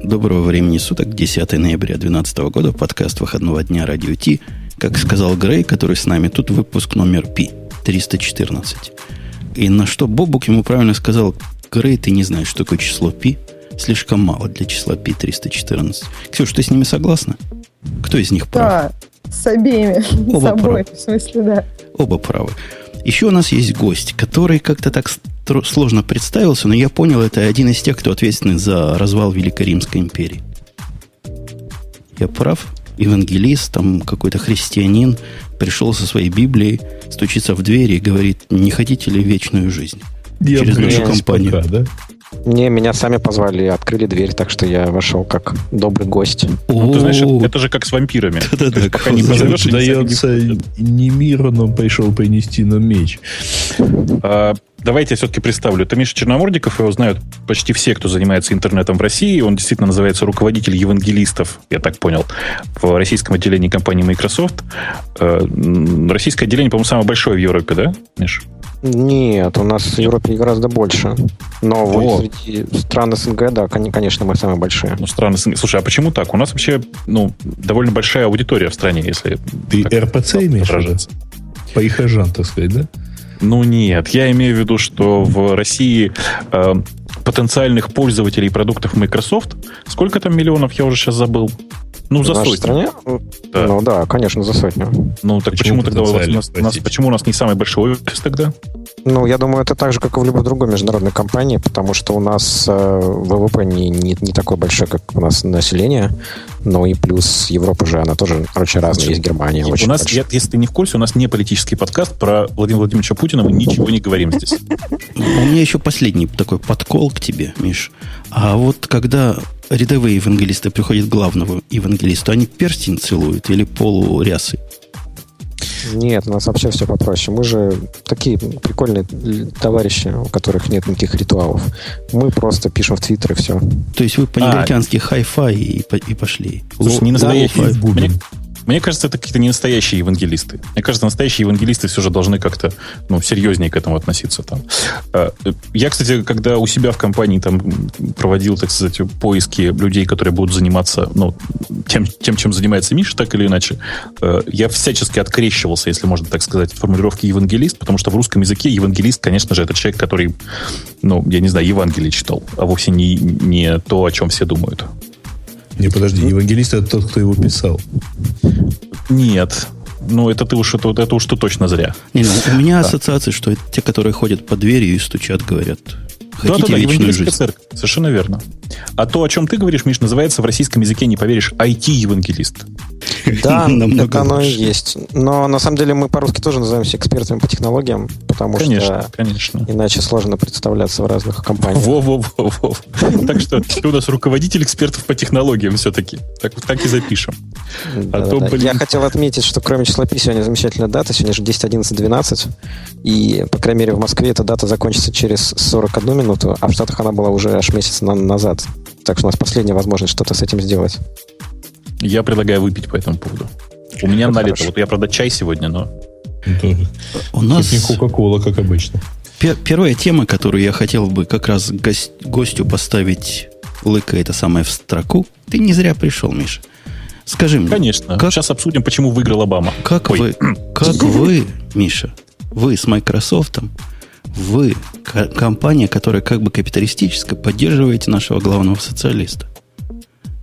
Доброго времени суток, 10 ноября 2012 года, подкаст выходного дня Радио Ти. Как сказал Грей, который с нами, тут выпуск номер Пи, 314. И на что Бобук ему правильно сказал, Грей, ты не знаешь, что такое число Пи, слишком мало для числа Пи 314. Ксюш, ты с ними согласна? Кто из них прав? Да, с обеими. Оба с обои, правы. в смысле, да. Оба правы. Еще у нас есть гость, который как-то так сложно представился, но я понял, это один из тех, кто ответственный за развал Великой Римской империи. Я прав? Евангелист, там какой-то христианин пришел со своей Библией, стучится в дверь и говорит, не хотите ли вечную жизнь? Через нашу компанию. пока, да? Не, меня сами позвали, открыли дверь, так что я вошел как добрый гость. Ну, ты знаешь, это, это же как с вампирами. Да-да-да, Пока не позовешь, Дается не мир, но пришел принести нам меч. А, Давайте я все-таки представлю. Это Миша Черномордиков, его знают почти все, кто занимается интернетом в России. Он действительно называется руководитель евангелистов, я так понял, в российском отделении компании Microsoft. Э, Российское отделение, по-моему, самое большое в Европе, да, Миш? Нет, у нас в Европе гораздо больше. Но вот среди стран СНГ, да, кон- конечно, мы самые большие. Ну, странно. Слушай, а почему так? У нас вообще, ну, довольно большая аудитория в стране, если... Ты так РПЦ имеешь? выражаться. Прихожан, так сказать, да? Ну нет, я имею в виду, что в России э, потенциальных пользователей продуктов Microsoft, сколько там миллионов, я уже сейчас забыл. Ну, за в нашей сотню. стране? Да. Ну да, конечно, за сотню. Ну, так Почему почему, тогда у, вас, у, потенциально, нас, нас- почему у нас не самый большой офис тогда? Ну, я думаю, это так же, как и в любой другой международной компании, потому что у нас э, ВВП не, не, не такой большой, как у нас население, но и плюс Европа же, она тоже, короче, разная. Есть Германия, очень у нас, я- если ты не в курсе, у нас не политический подкаст про Владимира Владимировича Путина, мы ничего не говорим здесь. У меня еще последний такой подкол к тебе, Миш. А вот когда рядовые евангелисты приходят к главному евангелисту, они перстень целуют или полурясы? Нет, у нас вообще все попроще. Мы же такие прикольные товарищи, у которых нет никаких ритуалов. Мы просто пишем в Твиттер и все. То есть вы по-негритянски high five и, по- и пошли. Слушай, не настоящие. low five в бубен. Мне, мне кажется, это какие-то не настоящие евангелисты. Мне кажется, настоящие евангелисты все же должны как-то ну, серьезнее к этому относиться. Там. А, Я, кстати, когда у себя в компании там проводил, так сказать, поиски людей, которые будут заниматься ну, тем, тем, чем занимается Миша, так или иначе, э, я всячески открещивался, если можно так сказать, от формулировки евангелист, потому что в русском языке евангелист, конечно же, это человек, который, ну, я не знаю, Евангелие читал, а вовсе не, не то, о чем все думают. Не, подожди, евангелист это тот, кто его писал. Нет. Ну, это ты уж, это, это уж ты точно зря. Не, ну, у меня ассоциация, что это те, которые ходят по дверью и стучат, говорят, хотите вечную евангелистская жизнь? церковь. Совершенно верно. А то, о чем ты говоришь, Миш, называется в российском языке, не поверишь, IT-евангелист. Да, это оно и есть. Но на самом деле мы по-русски тоже называемся экспертами по технологиям, потому Конечно, что конечно. иначе сложно представляться в разных компаниях. Во-во-во-во. Так что ты у нас руководитель экспертов по технологиям все-таки. Так, так и запишем. А то, блин. Я хотел отметить, что кроме числа пи сегодня замечательная дата. Сегодня же 10, 11, 12. И, по крайней мере, в Москве эта дата закончится через 41 минуту, а в Штатах она была уже аж месяц на- назад. Так что у нас последняя возможность что-то с этим сделать. Я предлагаю выпить по этому поводу. У меня Ну, налито. хорошо. Вот я, правда, чай сегодня, но... Это У нас не Кока-Кола, как обычно. пе- первая тема, которую я хотел бы как раз гос- гостю поставить, лыка это самое в строку. Ты не зря пришел, Миша. Скажи мне, Конечно. Как- Сейчас обсудим, почему выиграл Обама. как Ой. вы, как вы, Миша, вы с Microsoft, вы, ко- компания, которая как бы капиталистическая, поддерживаете нашего главного социалиста.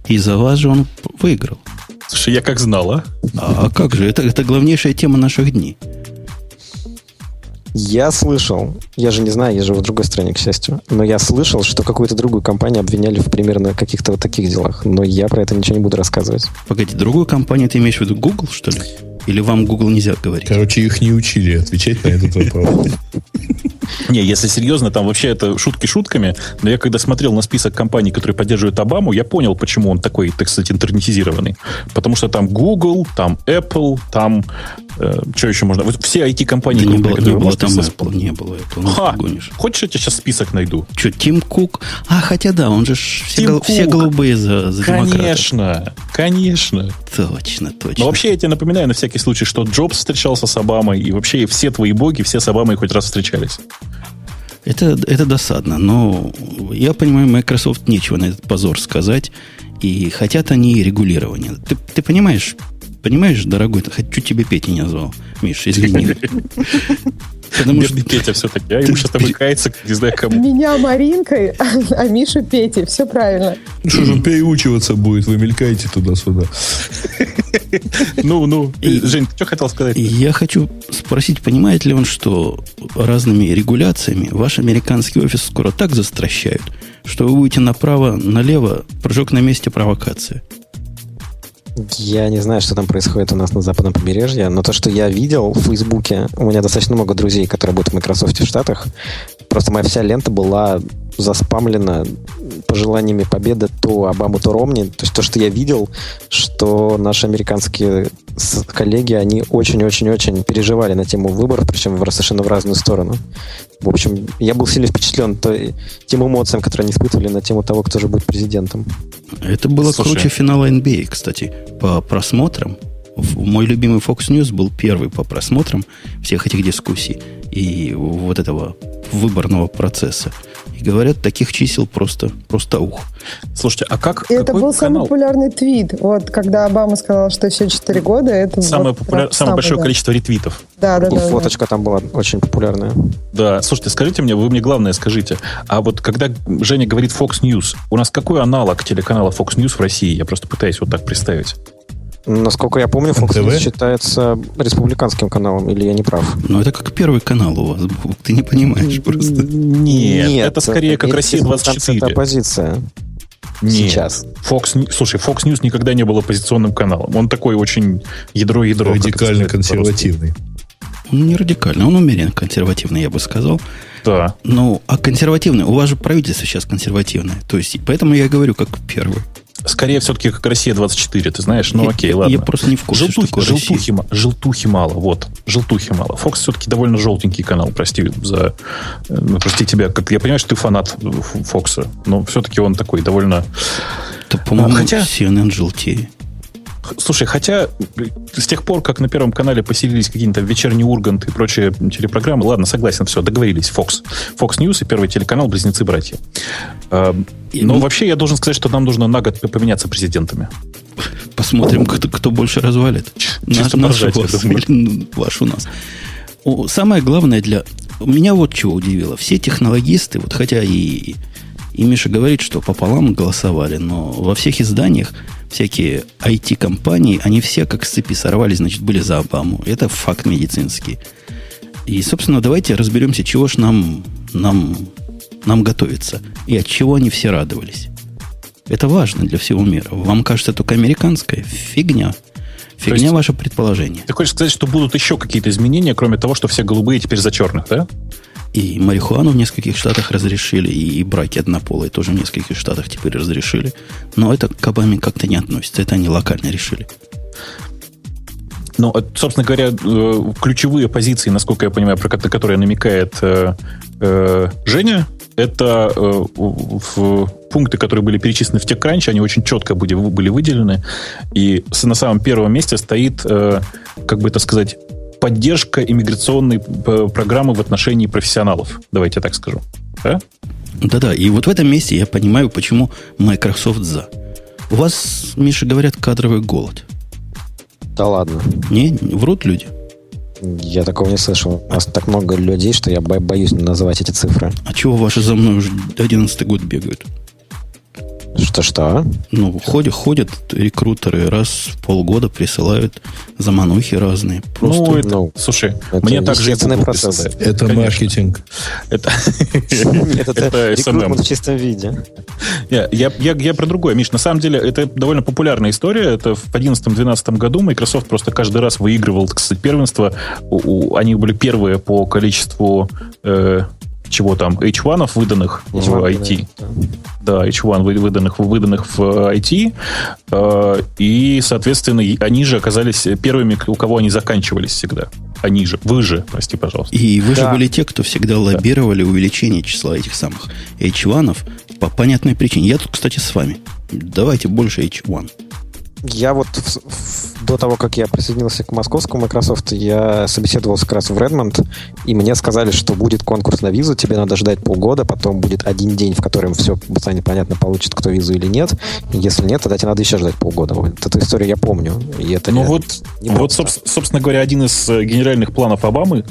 И за вас же он выиграл. Слушай, я как знал, а? А, а как же? Это, это главнейшая тема наших дней. Я слышал, я же не знаю, я живу в другой стране, к счастью, но я слышал, что какую-то другую компанию обвиняли в примерно каких-то вот таких делах, но я про это ничего не буду рассказывать. Погоди, другую компанию ты имеешь в виду Google, что ли? Или вам Google нельзя говорить? Короче, их не учили отвечать на этот вопрос. Не, если серьезно, там вообще это шутки шутками, но я когда смотрел на список компаний, которые поддерживают Обаму, я понял, почему он такой, так сказать, интернетизированный. Потому что там Google, там Apple, там... э, что еще можно? Вот все IT-компании, Да не было, не было там Apple, не было Apple. Ну, Ха! гонишь. Хочешь, я тебе сейчас список найду? Что, Тим Кук? А, хотя да, он же все, гол- все голубые за, за демократов. Конечно, конечно. Точно, точно. Но вообще я тебе напоминаю на всякий случай, что Джобс встречался с Обамой, и вообще все твои боги, все с Обамой хоть раз встречались. Это, это досадно, но я понимаю, Microsoft нечего на этот позор сказать, и хотят они регулирования. Ты, ты понимаешь, понимаешь, дорогой, хочу тебе Петя не назвал. Миш, извини. Потому что Петя все-таки, а ему сейчас там кается, не знаю кому. Меня Маринкой, а Мишу Петей. Все правильно. Что же переучиваться будет? Вы мелькаете туда-сюда. Ну, ну. Жень, ты что хотел сказать? Я хочу спросить, понимает ли он, что разными регуляциями ваш американский офис скоро так застращают, что вы будете направо-налево, прыжок на месте провокация. Я не знаю, что там происходит у нас на западном побережье, но то, что я видел в Фейсбуке, у меня достаточно много друзей, которые работают в Microsoft в Штатах, просто моя вся лента была заспамлена пожеланиями победы то Обаму, то Ромни. То есть то, что я видел, что наши американские коллеги, они очень-очень-очень переживали на тему выборов, причем совершенно в разную сторону. В общем, я был сильно впечатлен то, тем эмоциям, которые они испытывали на тему того, кто же будет президентом. Это было Слушай. круче финала NBA, кстати, по просмотрам. Мой любимый Fox News был первый по просмотрам всех этих дискуссий и вот этого выборного процесса. И говорят, таких чисел просто, просто ух. Слушайте, а как... Это был канал? самый популярный твит. Вот, когда Обама сказал, что все 4 года, это самое, вот популяр... самое большое да. количество ретвитов. Да, да, да. Фоточка да. там была очень популярная. Да, слушайте, скажите мне, вы мне главное скажите, а вот когда Женя говорит Fox News, у нас какой аналог телеканала Fox News в России? Я просто пытаюсь вот так представить. Насколько я помню, Fox News считается республиканским каналом, или я не прав? Ну, это как первый канал у вас. Ты не понимаешь просто. Нет, Нет это скорее как Россия-24. Это оппозиция. Нет. Сейчас. Fox, слушай, Fox News никогда не был оппозиционным каналом. Он такой очень ядро-ядро. Радикально консервативный. Он не радикальный, он умеренно консервативный, я бы сказал. Да. Ну, а консервативный, у вас же правительство сейчас консервативное. То есть, поэтому я говорю как первый. Скорее все-таки как Россия 24, ты знаешь. Ну, окей, ладно. Я просто не в курсе, Желтухи, что желтухи, желтухи мало, вот. Желтухи мало. Фокс все-таки довольно желтенький канал, прости за... Ну, прости тебя, как я понимаю, что ты фанат Фокса, но все-таки он такой довольно... Да, по-моему, Хотя... CNN желтее. Слушай, хотя с тех пор, как на Первом канале поселились какие-то вечерний Ургант и прочие телепрограммы, ладно, согласен, все, договорились, Fox. Fox News и Первый телеканал «Близнецы-братья». Но ну, вообще я должен сказать, что нам нужно на год поменяться президентами. Посмотрим, кто, кто больше развалит. Чисто наш, вас или ваш у нас. Самое главное для... Меня вот чего удивило. Все технологисты, вот хотя и, и Миша говорит, что пополам голосовали, но во всех изданиях всякие IT-компании, они все как с цепи сорвались, значит, были за Обаму. Это факт медицинский. И, собственно, давайте разберемся, чего ж нам, нам, нам готовиться. И от чего они все радовались. Это важно для всего мира. Вам кажется только американская? Фигня. Фигня есть, ваше предположение. Ты хочешь сказать, что будут еще какие-то изменения, кроме того, что все голубые теперь за черных, да? И марихуану в нескольких штатах разрешили, и браки однополые тоже в нескольких штатах теперь разрешили. Но это к Обаме как-то не относится. Это они локально решили. Ну, собственно говоря, э, ключевые позиции, насколько я понимаю, про которые намекает э, э, Женя, это пункты, которые были перечислены в TechCrunch, они очень четко были выделены. И на самом первом месте стоит, как бы это сказать, поддержка иммиграционной э, программы в отношении профессионалов. Давайте я так скажу. Да? Да-да, и вот в этом месте я понимаю, почему Microsoft за. У вас, Миша, говорят, кадровый голод. Да ладно. Не, врут люди. Я такого не слышал. У нас так много людей, что я боюсь называть эти цифры. А чего ваши за мной уже 11 год бегают? Что-что? Ну, ходят, ходят рекрутеры, раз в полгода присылают заманухи разные. Просто... Ну, это, ну, слушай, это мне также это процесс. Это Конечно. маркетинг. Это рекрутмент в чистом виде. Я, я, я про другое, Миш. На самом деле, это довольно популярная история. Это в 2011-2012 году Microsoft просто каждый раз выигрывал, так сказать, первенство. Они были первые по количеству э, чего там, H1 выданных H1, в IT. Да, да H1 выданных, выданных в IT. Э, и, соответственно, они же оказались первыми, у кого они заканчивались всегда. Они же, вы же, прости, пожалуйста. И вы да. же были те, кто всегда лоббировали да. увеличение числа этих самых H1 по понятной причине. Я тут, кстати, с вами. Давайте больше H1. Я вот в, в до того, как я присоединился к московскому Microsoft, я собеседовался как раз в Redmond, и мне сказали, что будет конкурс на визу, тебе надо ждать полгода, потом будет один день, в котором все станет понятно, получит кто визу или нет. И если нет, тогда тебе надо еще ждать полгода. Вот эту историю я помню. И это ну вот, вот собственно говоря, один из э, генеральных планов Обамы,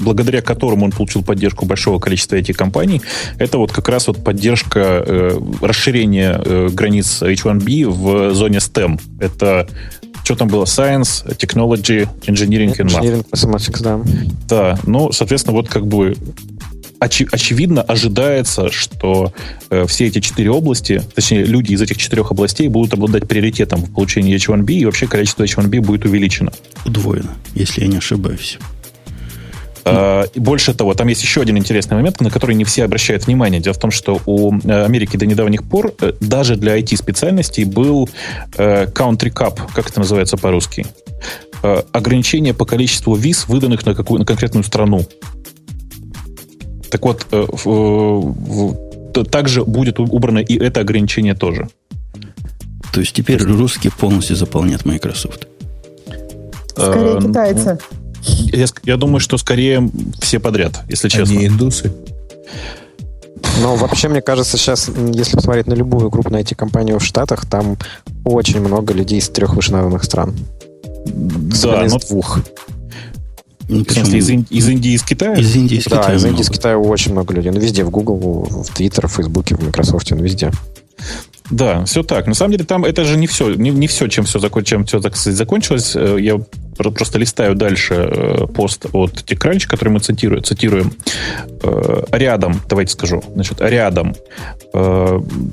благодаря которому он получил поддержку большого количества этих компаний, это вот как раз вот поддержка э, расширения э, границ H1B в зоне STEM. Это что там было? Science, Technology, Engineering and Math. Engineering, Mathematics, да. Да, ну, соответственно, вот как бы очи- очевидно ожидается, что э, все эти четыре области, точнее, люди из этих четырех областей будут обладать приоритетом в получении H1B, и вообще количество H1B будет увеличено. Удвоено, если я не ошибаюсь. Uh, больше того, там есть еще один интересный момент, на который не все обращают внимание. Дело в том, что у э, Америки до недавних пор э, даже для IT-специальностей был uh, country cap, как это называется по-русски, ограничение по количеству виз, выданных на, какую, на конкретную страну. Так вот, э, э, также будет убрано и это ограничение тоже. То есть теперь русские полностью заполнят Microsoft. Скорее э, китайцы. Я, я думаю, что скорее все подряд, если честно. Они индусы. Но вообще, мне кажется, сейчас, если посмотреть на любую крупную IT-компанию в Штатах, там очень много людей из трех вышеназванных стран. Да, из но... двух. Ну, в смысле, из, из Индии, из Китая? Из Индии, из да, Китая. из Индии, из Китая очень много людей. Ну, везде, в Google, в Twitter, в Facebook, в Microsoft, ну, везде. Да, все так. На самом деле, там это же не все, не, не все, чем все, чем все так сказать, закончилось. Э, я просто листаю дальше э, пост от TechCrunch, который мы цитируем. цитируем. Э, рядом, давайте скажу, значит, рядом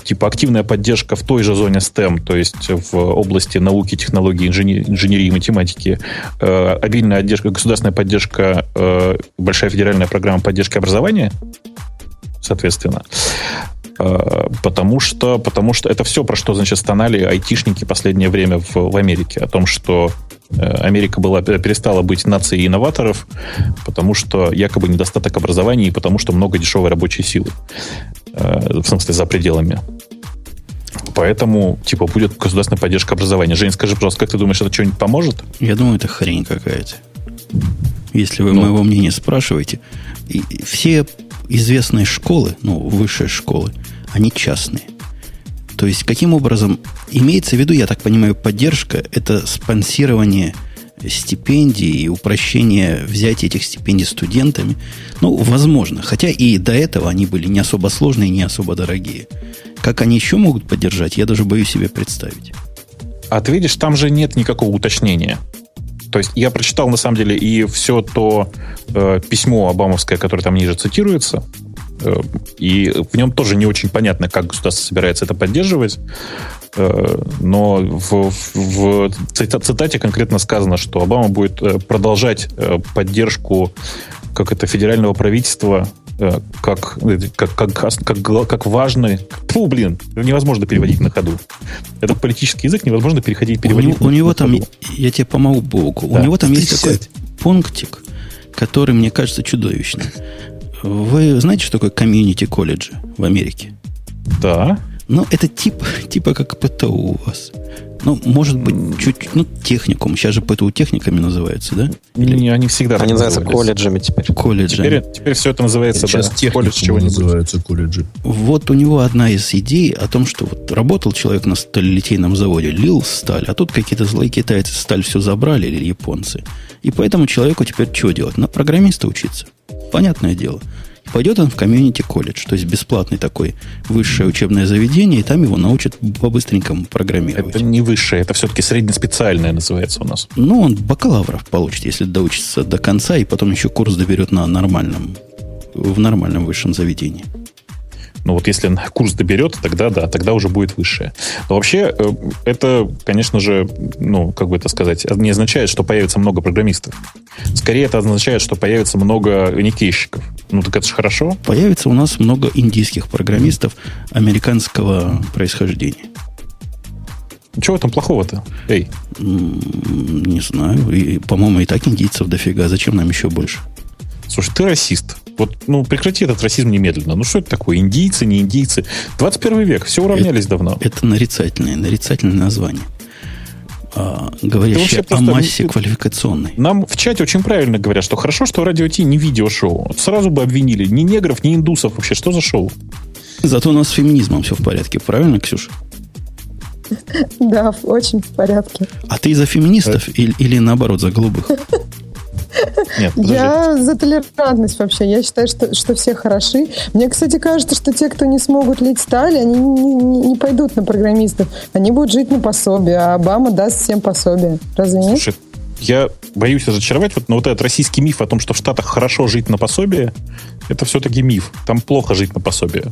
типа активная поддержка в той же зоне STEM, то есть в области науки, технологий, инженерии математики, обильная поддержка, государственная поддержка, большая федеральная программа поддержки образования, соответственно. Э, потому что, потому что это все, про что, значит, стонали айтишники последнее время в, в Америке. О том, что э, Америка была, перестала быть нацией инноваторов, потому что якобы недостаток образования и потому что много дешевой рабочей силы. Э, в смысле, за пределами. Поэтому, типа, будет государственная поддержка образования. Жень, скажи, пожалуйста, как ты думаешь, это что-нибудь поможет? Я думаю, это хрень какая-то. Если вы ну. моего мнения спрашиваете. И все известные школы, ну, высшие школы, они частные. То есть, каким образом имеется в виду, я так понимаю, поддержка – это спонсирование стипендий и упрощение взятия этих стипендий студентами. Ну, возможно. Хотя и до этого они были не особо сложные, не особо дорогие. Как они еще могут поддержать, я даже боюсь себе представить. А ты видишь, там же нет никакого уточнения. То есть я прочитал, на самом деле, и все то э, письмо обамовское, которое там ниже цитируется, и в нем тоже не очень понятно, как государство собирается это поддерживать. Э, но в, в, цитате конкретно сказано, что Обама будет э, продолжать э, поддержку как это федерального правительства Э, как, как, как, как, как важный... Фу, блин, невозможно переводить на ходу. Это политический язык, невозможно переходить, переводить у, на, у него на там, ходу. я тебе помогу, Богу, да. у него там есть такой пунктик, который мне кажется чудовищным. Вы знаете, что такое комьюнити колледжи в Америке? Да. Ну, это типа, типа как ПТУ у вас. Ну, может быть, чуть, ну, техникум. Сейчас же ПТУ техниками называются, да? Или... Не, они всегда Они называются колледжами теперь. Колледжами. Теперь, теперь все это называется, Сейчас да, колледж чего называются колледжи. Вот у него одна из идей о том, что вот работал человек на сталелитейном заводе, лил сталь, а тут какие-то злые китайцы сталь все забрали, или японцы. И поэтому человеку теперь что делать? На программиста учиться. Понятное дело. Пойдет он в комьюнити колледж, то есть бесплатный такой высшее учебное заведение, и там его научат по-быстренькому программировать. Это не высшее, это все-таки среднеспециальное называется у нас. Ну, он бакалавров получит, если доучится до конца, и потом еще курс доберет на нормальном, в нормальном высшем заведении. Ну вот если курс доберет, тогда да, тогда уже будет высшее. Но вообще э, это, конечно же, ну, как бы это сказать, не означает, что появится много программистов. Скорее это означает, что появится много никейщиков. Ну так это же хорошо. Появится у нас много индийских программистов американского происхождения. Чего там плохого-то? Эй. Не знаю. И, по-моему, и так индийцев дофига. Зачем нам еще больше? Слушай, ты расист. Вот, ну, прекрати этот расизм немедленно. Ну, что это такое? Индийцы, не индийцы? 21 век, все уравнялись это, давно. Это нарицательное, нарицательное название. а говорящее о массе квалификационной. Нам в чате очень правильно говорят, что хорошо, что радио Ти не видеошоу. Вот Сразу бы обвинили ни негров, ни индусов вообще. Что за шоу? Зато у нас с феминизмом все в порядке, правильно, Ксюша? Да, очень в порядке. А ты за феминистов или, или наоборот за голубых? Нет, подожди. Я за толерантность вообще. Я считаю, что, что все хороши. Мне, кстати, кажется, что те, кто не смогут лить стали, они не, не- не пойдут на программистов. Они будут жить на пособие, а Обама даст всем пособие. Разве нет? Слушай, я боюсь разочаровать, вот, но вот этот российский миф о том, что в Штатах хорошо жить на пособие, это все-таки миф. Там плохо жить на пособие.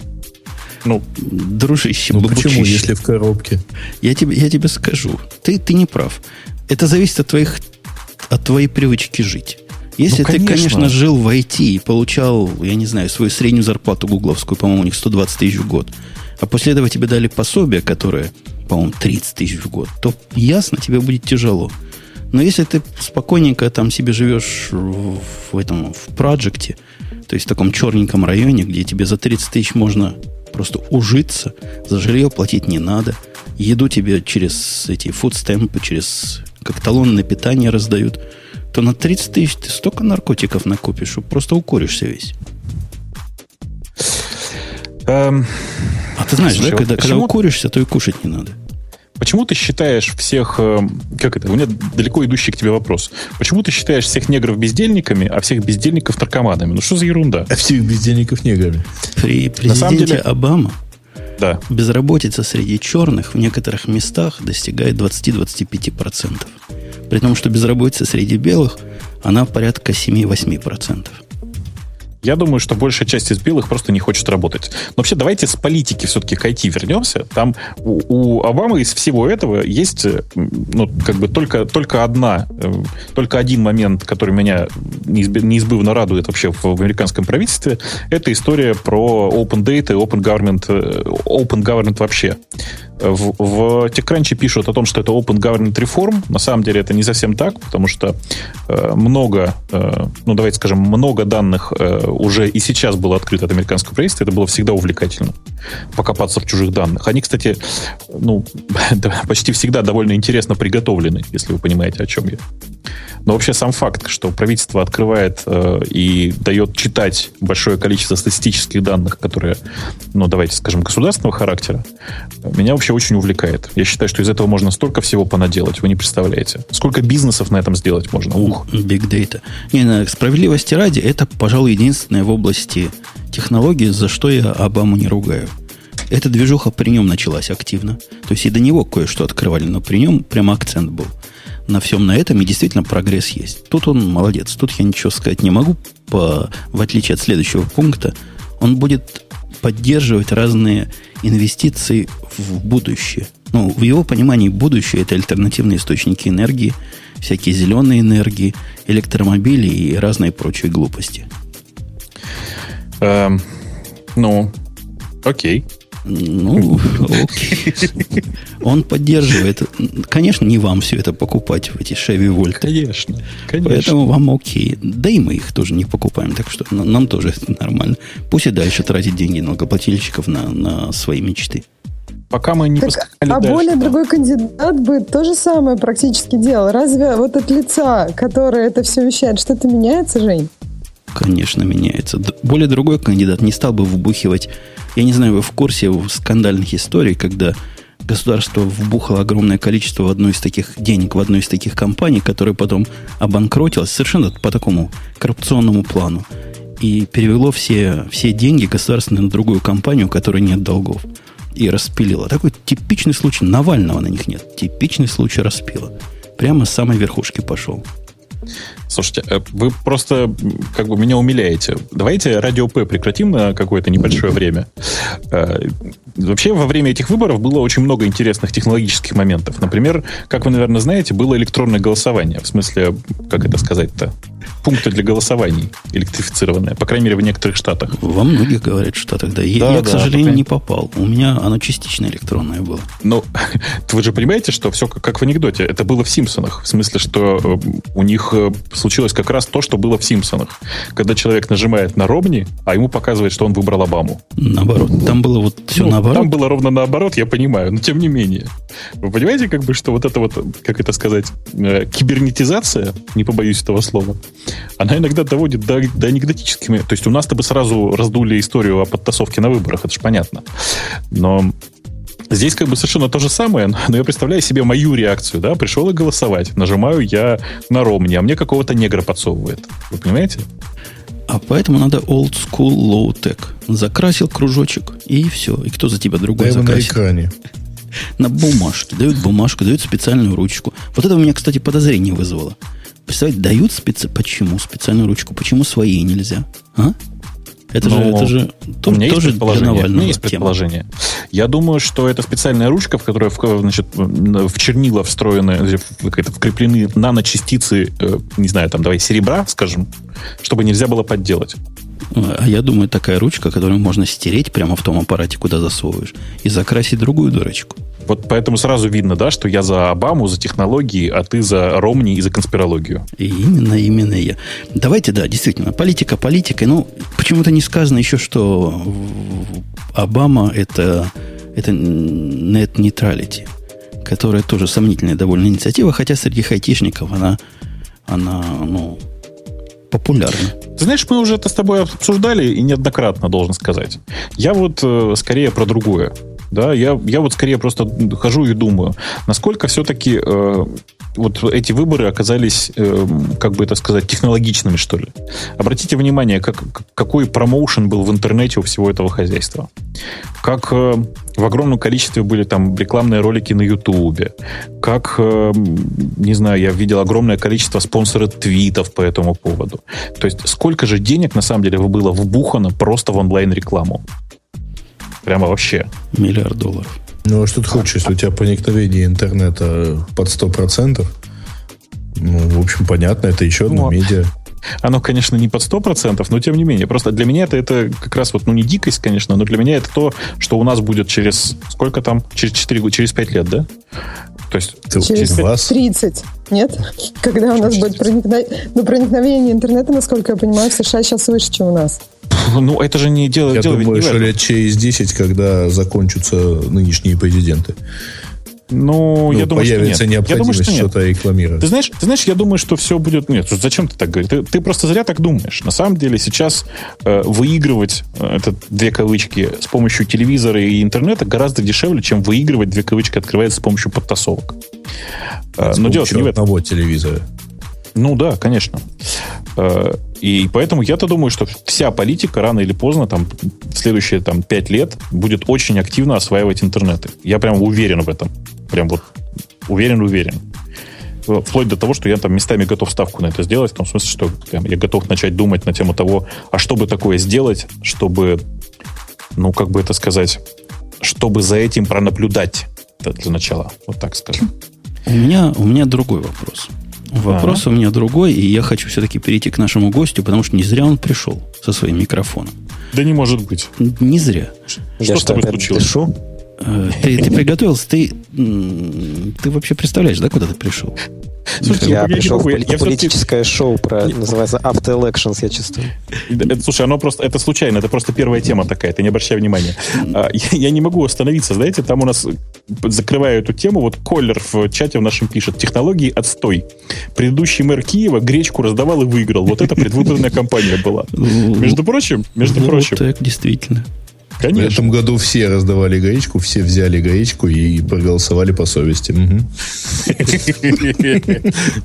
Ну, Дружище, Ну почему, если в коробке? Я тебе, я тебе скажу. Ты, ты не прав. Это зависит от твоих от твоей привычки жить. Если Ну, ты, конечно. жил в IT и получал, я не знаю, свою среднюю зарплату гугловскую, по-моему, у них 120 тысяч в год, а после этого тебе дали пособие, которое, по-моему, 30 тысяч в год, то ясно, тебе будет тяжело. Но если ты спокойненько там себе живешь в, в этом, в проекте, то есть в таком черненьком районе, где тебе за 30 тысяч можно просто ужиться, за жилье платить не надо, еду тебе через эти фудстемпы, через как талон на питание раздают, то на 30 тысяч ты столько наркотиков накупишь, что просто укуришься весь. эм, А ты знаешь, Слушай, да, когда, когда почему- укуришься, то и кушать не надо. Почему ты считаешь всех... эм, как это? У меня далеко идущий к тебе вопрос. Почему ты считаешь всех негров бездельниками, а всех бездельников наркоманами? Ну что за ерунда? А всех бездельников негры. При На самом президенте деле- Обама Да. безработица среди черных в некоторых местах достигает 20-25%. При том, что безработица среди белых, она порядка 7-8%. Я думаю, что большая часть из белых просто не хочет работать. Но вообще давайте с политики все-таки к IT вернемся. Там у, у Обамы из всего этого есть, э, ну, как бы только, только одна, э, только один момент, который меня неизб- неизбывно радует вообще в, в американском правительстве. Это история про open data и open government, э, open government вообще. В, в TechCrunch пишут о том, что это Open Government Reform. На самом деле это не совсем так, потому что э, много, э, ну давайте скажем, много данных э, уже и сейчас было открыто от американского правительства. Это было всегда увлекательно. Покопаться в чужих данных. Они, кстати, ну, почти всегда довольно интересно приготовлены, если вы понимаете, о чем я. Но вообще сам факт, что правительство открывает э, и дает читать большое количество статистических данных, которые, ну, давайте скажем, государственного характера, меня вообще очень увлекает. Я считаю, что из этого можно столько всего понаделать, вы не представляете. Сколько бизнесов на этом сделать можно. Ух. Big Data. Не, на справедливости ради, это, пожалуй, единственное в области технологий, за что я Обаму не ругаю. Эта движуха при нем началась активно. То есть и до него кое-что открывали, но при нем прямо акцент был на всем на этом, и действительно прогресс есть. Тут он молодец. Тут я ничего сказать не могу, по, в отличие от следующего пункта. Он будет поддерживать разные инвестиции в будущее. Ну, в его понимании будущее – это альтернативные источники энергии, всякие зеленые энергии, электромобили и разные прочие глупости. Эм, ну, окей. Ну, окей. Он поддерживает. Конечно, не вам все это покупать в эти Chevy Volt. Конечно. Конечно. Поэтому вам окей. Да и мы их тоже не покупаем, так что на- нам тоже это нормально. Пусть и дальше тратит деньги налогоплательщиков на, на свои мечты. Пока мы не Так, поскакали а дальше, более да. другой кандидат бы то же самое практически делал. Разве вот от лица, которое это все вещает, что-то меняется, Жень? Конечно, меняется. Более другой кандидат не стал бы вбухивать. Я не знаю, вы в курсе скандальных историй, когда государство вбухало огромное количество в одну из таких денег, в одну из таких компаний, которая потом обанкротилась совершенно по такому коррупционному плану. И перевело все, все деньги государственные на другую компанию, у которой нет долгов. И распилило. Такой типичный случай. Навального на них нет. Типичный случай распила. Прямо с самой верхушки пошел. Слушайте, э, вы просто как бы меня умиляете. Давайте радио П прекратим на какое-то небольшое время. Э, Вообще, во время этих выборов было очень много интересных технологических моментов. Например, как вы, наверное, знаете, было электронное голосование. В смысле, как это сказать-то? пункты для голосований электрифицированные, по крайней мере, в некоторых штатах. Во многих, говорят, штатах, да. Я, Да, я, к да, сожалению, пока- не попал. У меня оно частично электронное было. Но вы же понимаете, что все как, как в анекдоте. Это было в «Симпсонах». В смысле, что э, у них э, случилось как раз то, что было в «Симпсонах». Когда человек нажимает на Ромни, а ему показывает, что он выбрал Обаму. Наоборот. Там было вот все Ну, наоборот. Там было ровно наоборот, я понимаю, но тем не менее. Вы понимаете, как бы, что вот это вот, как это сказать, э, кибернетизация, не побоюсь этого слова, она иногда доводит до, до анекдотическими... То есть у нас-то бы сразу раздули историю о подтасовке на выборах, это же понятно. Но Здесь как бы совершенно то же самое, но я представляю себе мою реакцию, да, пришел и голосовать, нажимаю я на Ромни, а мне какого-то негра подсовывает. Вы понимаете? А поэтому надо old school low tech. Закрасил кружочек, и все. И кто за тебя другой на закрасит? экране. На бумажке. Дают бумажку, дают специальную ручку. Вот это у меня, кстати, подозрение вызвало. Представляете, дают специ... Почему специальную ручку? Почему свои нельзя? А? Это же, Ну, это же У меня тоже, есть тоже для предположение. У меня есть тема. предположение. Я думаю, что это специальная ручка, в которой в, значит, в чернила встроены, вкреплены наночастицы, э, не знаю, там, давай, серебра, скажем, чтобы нельзя было подделать. А я думаю, такая ручка, которую можно стереть прямо в том аппарате, куда засовываешь, и закрасить другую дурочку. Вот поэтому сразу видно, да, что я за Обаму, за технологии, а ты за Ромни и за конспирологию. И именно, именно я. Давайте, да, действительно, политика политикой. Ну, почему-то не сказано еще, что Обама это, это net neutrality, которая тоже сомнительная довольно инициатива, хотя среди хайтишников она, она ну, популярна. Знаешь, мы уже это с тобой обсуждали и неоднократно, должен сказать. Я вот э, скорее про другое. Да, я, я вот скорее просто хожу и думаю, насколько все-таки э, вот эти выборы оказались, э, как бы это сказать, технологичными, что ли. Обратите внимание, как, какой промоушен был в интернете у всего этого хозяйства. Как э, в огромном количестве были там рекламные ролики на Ютубе. Как, э, не знаю, я видел огромное количество спонсоров твитов по этому поводу. То есть сколько же денег на самом деле было вбухано просто в онлайн-рекламу? Прямо вообще. Миллиард долларов. Ну, а что ты хочешь, если у тебя проникновение интернета под 100%? Ну, в общем, понятно, это еще одно Вот. медиа. Оно, конечно, не под 100%, но тем не менее. Просто для меня это, это как раз вот, ну, не дикость, конечно, но для меня это то, что у нас будет через, сколько там? Через 4 года, через 5 лет, да? То есть, Ты Через вас 30, нет? Когда у нас будет проникновение... Ну, проникновение интернета, насколько я понимаю, в США сейчас выше, чем у нас. Ну, это же не дело, Я дело думаю, что лет через 10, когда закончатся нынешние президенты. Ну, я Ну, думаю, что появится нет. Я думаю, необходимость что нет. что-то рекламировать. Ты знаешь, ты знаешь, я думаю, что все будет... Нет, зачем ты так говоришь? Ты, ты просто зря так думаешь. На самом деле сейчас э, выигрывать, э, это две кавычки, с помощью телевизора и интернета гораздо дешевле, чем выигрывать, две кавычки, открывается с помощью подтасовок. Э, С но дело не в этом. одного телевизора. Ну да, конечно. Э, И поэтому я-то думаю, что вся политика рано или поздно, там, в следующие там, пять лет, будет очень активно осваивать интернеты. Я прям уверен в этом. Прям вот уверен-уверен. Э, Вплоть до того, что я там местами готов ставку на это сделать, в том смысле, что прям я готов начать думать на тему того, а что бы такое сделать, чтобы, ну, как бы это сказать, чтобы за этим пронаблюдать для начала. Вот так скажем. У меня, у меня другой вопрос. Вопрос у меня другой, и я хочу все-таки перейти к нашему гостю, потому что не зря он пришел со своим микрофоном. Да не может быть. Не зря. Что Я с тобой случилось? дышу? Э, Ты, ты приготовился, ты, ты вообще представляешь, да, куда ты пришел? Слушайте, Я не пришел в могу, я- поли- я шоу про, называется After Elections, я чувствую. Это, слушай, оно просто, это случайно, это просто первая тема такая, ты не обращай внимания. А, я, я не могу остановиться, знаете, там у нас, закрывая эту тему, вот Коллер в чате в нашем пишет, технологии отстой. Предыдущий мэр Киева гречку раздавал и выиграл. Вот это предвыборная кампания была. Между прочим, между Ну, прочим, так, действительно. В конечно. этом году все раздавали гаечку, все взяли гаечку и проголосовали по совести.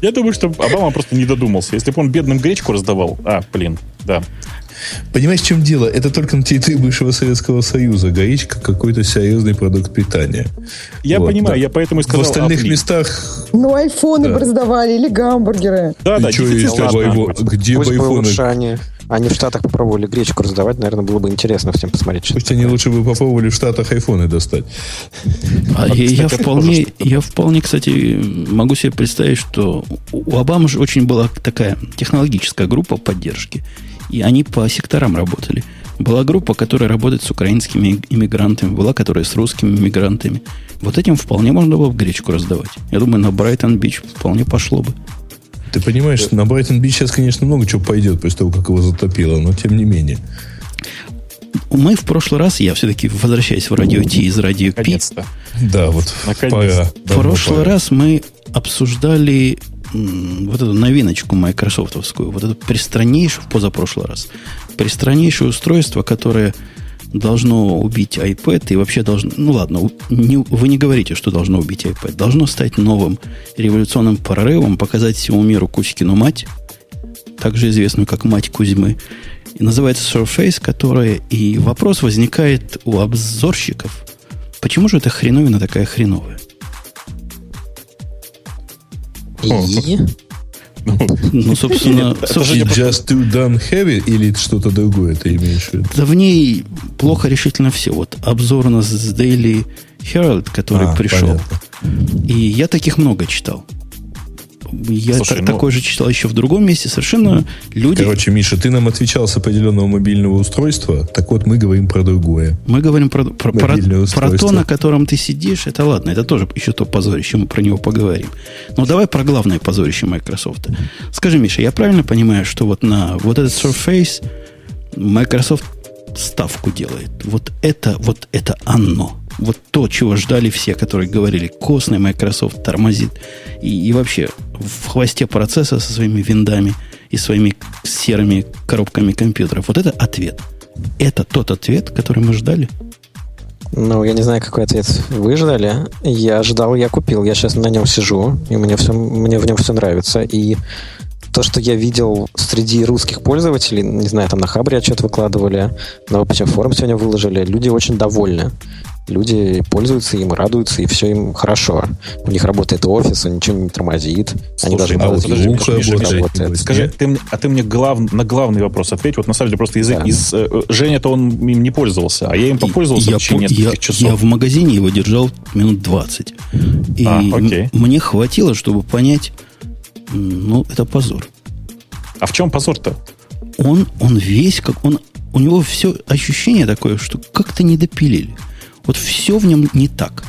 Я думаю, что Обама просто не додумался. Если бы он бедным гречку раздавал... А, блин, да. Понимаешь, в чем дело? Это только на территории бывшего Советского Союза. Гаечка какой-то серьезный продукт питания. Я Вот, понимаю, да. я поэтому и В сказал... остальных «А, блин». местах... Ну, айфоны Да. бы раздавали или гамбургеры. Да, да, И чё, дефицит если бы его- быть. где Пусть бы бы айфоны? Они в Штатах попробовали гречку раздавать, наверное, было бы интересно всем посмотреть. Пусть они лучше бы попробовали в Штатах айфоны достать. А я, я, вполне, я вполне, кстати, могу себе представить, что у Обамы же очень была такая технологическая группа поддержки, и они по секторам работали. Была группа, которая работает с украинскими иммигрантами, была, которая с русскими иммигрантами. Вот этим вполне можно было бы гречку раздавать. Я думаю, на Брайтон-Бич вполне пошло бы. Ты понимаешь, что на Брайтон-Бич сейчас, конечно, много чего пойдет после того, как его затопило, но тем не менее. Мы в прошлый раз, я все-таки возвращаюсь в радио Ти из радио Пи. Да, вот пора. В прошлый пора. раз мы обсуждали вот эту новиночку майкрософтовскую, вот эту пристраннейшую, в позапрошлый раз, пристраннейшее устройство, которое должно убить iPad и вообще должно... Ну ладно, не, вы не говорите, что должно убить iPad. Должно стать новым революционным прорывом, показать всему миру Кузькину мать, также известную как мать Кузьмы. И называется Surface, которая... И вопрос возникает у обзорщиков. Почему же эта хреновина такая хреновая? И? Ну, собственно... Just too done heavy или что-то другое ты имеешь в виду? Да в ней плохо решительно все. Вот обзор у нас с Daily Herald, который а, пришел. Понятно. И я таких много читал. Я Слушай, так, ну... такой же читал еще в другом месте. Совершенно люди... Короче, Миша, ты нам отвечал с определенного мобильного устройства. Так вот, мы говорим про другое. Мы говорим про, про, про, про то, на котором ты сидишь. Это ладно, это тоже еще то позорище. Мы про него поговорим. Но давай про главное позорище Microsoft. Скажи, Миша, я правильно понимаю, что вот на вот этот Surface Microsoft ставку делает? Вот это, вот это оно вот то, чего ждали все, которые говорили, костный Microsoft тормозит. И, и вообще в хвосте процесса со своими виндами и своими серыми коробками компьютеров. Вот это ответ. Это тот ответ, который мы ждали? Ну, я не знаю, какой ответ вы ждали. Я ждал, я купил. Я сейчас на нем сижу, и мне, все, мне в нем все нравится. И то, что я видел среди русских пользователей, не знаю, там на Хабре отчет выкладывали, на Open форум сегодня выложили, люди очень довольны люди пользуются им, радуются, и все им хорошо. У них работает офис, он ничего не тормозит. Слушай, они даже а вот подожди, Миша, работает. Скажи, ты, а ты мне глав, на главный вопрос ответь. Вот на самом деле просто язык да. из... Э, Женя-то он им не пользовался, а я им попользовался я, в течение нескольких я, часов. Я в магазине его держал минут 20. И а, окей. мне хватило, чтобы понять, ну, это позор. А в чем позор-то? Он, он весь, как он... У него все ощущение такое, что как-то не допилили. Вот все в нем не так.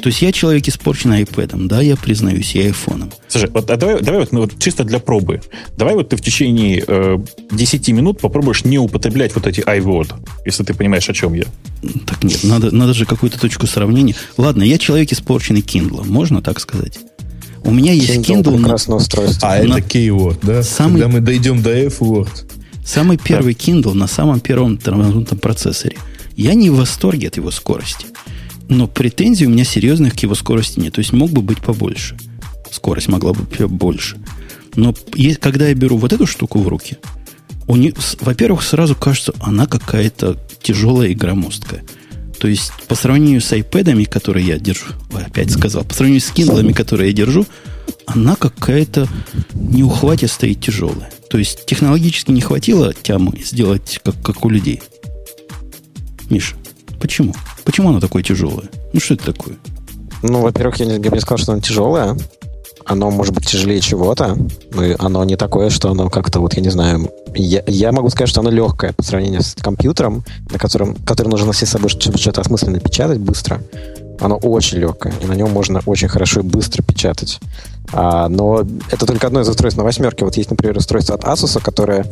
То есть я человек испорченный iPad, да, я признаюсь, и айфоном. Слушай, вот, а давай, давай вот, ну, вот чисто для пробы. Давай вот ты в течение э, 10 минут попробуешь не употреблять вот эти iWord, если ты понимаешь, о чем я. Так нет, надо, надо же какую-то точку сравнения. Ладно, я человек испорченный Kindle, можно так сказать? У меня есть Kindle. Kindle прекрасное устройство. А на... это Keyword, да? Самый... Когда мы дойдем до F-Word. Самый первый да. Kindle на самом первом тормознутом процессоре – я не в восторге от его скорости. Но претензий у меня серьезных к его скорости нет. То есть мог бы быть побольше. Скорость могла бы быть больше. Но когда я беру вот эту штуку в руки, во-первых, сразу кажется, она какая-то тяжелая и громоздкая. То есть по сравнению с iPad, которые я держу, опять сказал, по сравнению с Kindle, которые я держу, она какая-то неухватистая и тяжелая. То есть технологически не хватило тямы сделать как, как у людей. Миша, почему? Почему она такое тяжелое? Ну, что это такое? Ну, во-первых, я не, я бы не сказал, что она тяжелая. Оно может быть тяжелее чего-то. Но оно не такое, что оно как-то, вот я не знаю... Я, я могу сказать, что оно легкое по сравнению с компьютером, на котором, который нужно носить с собой, чтобы что-то осмысленно печатать быстро. Оно очень легкое, и на нем можно очень хорошо и быстро печатать. А, но это только одно из устройств на восьмерке. Вот есть, например, устройство от Asus, которое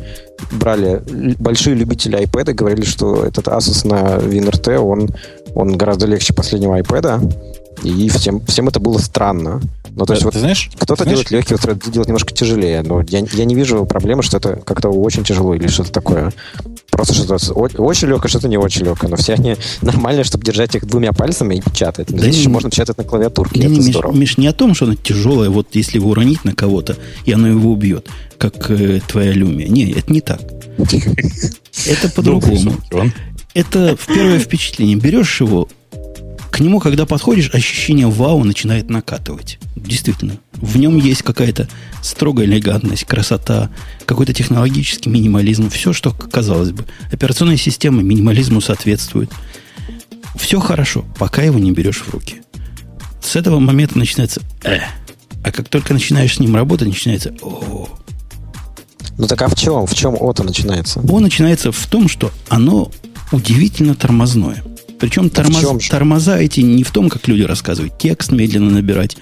брали большие любители iPad и говорили, что этот Asus на WinRT, он, он гораздо легче последнего iPad. И всем, всем это было странно. Ну, то есть, вот знаешь, кто-то делает легкий устройство, делает немножко тяжелее, но я, я не вижу проблемы, что это как-то очень тяжело или что-то такое. Просто что-то очень легкое, что-то не очень легкое. Но все они нормальные, чтобы держать их двумя пальцами и печатать. Да Здесь не, еще можно печатать на клавиатурке. Да это не, здорово. Миш, Миш, не о том, что она тяжелая, вот если его уронить на кого-то, и оно его убьет, как э, твоя люмия. Не, это не так. Это по-другому. Это в первое впечатление. Берешь его, к нему, когда подходишь, ощущение вау начинает накатывать. Действительно. В нем есть какая-то строгая элегантность, красота, какой-то технологический минимализм. Все, что, казалось бы. Операционная система минимализму соответствует. Все хорошо, пока его не берешь в руки. С этого момента начинается «э». А как только начинаешь с ним работать, начинается «о». Ну так а в чем? В чем ото начинается? О начинается в том, что оно удивительно тормозное. Причем тормоз, тормоза эти не в том, как люди рассказывают, текст медленно набирать.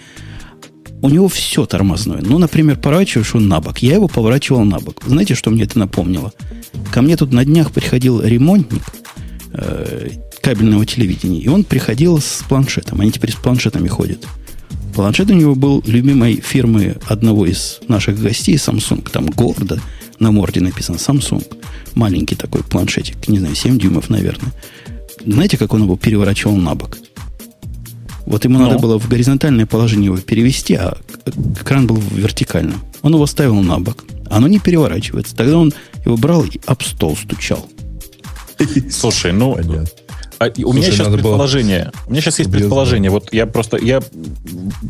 У него все тормозное. Ну, например, поворачиваешь он на бок. Я его поворачивал на бок. Знаете, что мне это напомнило? Ко мне тут на днях приходил ремонтник э, кабельного телевидения, и он приходил с планшетом. Они теперь с планшетами ходят. Планшет у него был любимой фирмы одного из наших гостей, Samsung. Там гордо на морде написано Samsung. Маленький такой планшетик, не знаю, 7 дюймов, наверное. Знаете, как он его переворачивал на бок? Вот ему ну. надо было в горизонтальное положение его перевести, а экран был в вертикальном. Он его ставил на бок. Оно не переворачивается. Тогда он его брал и об стол стучал. Слушай, ну, Понятно. А, у меня сейчас предположение. Было... У меня сейчас есть предположение. Вот я просто я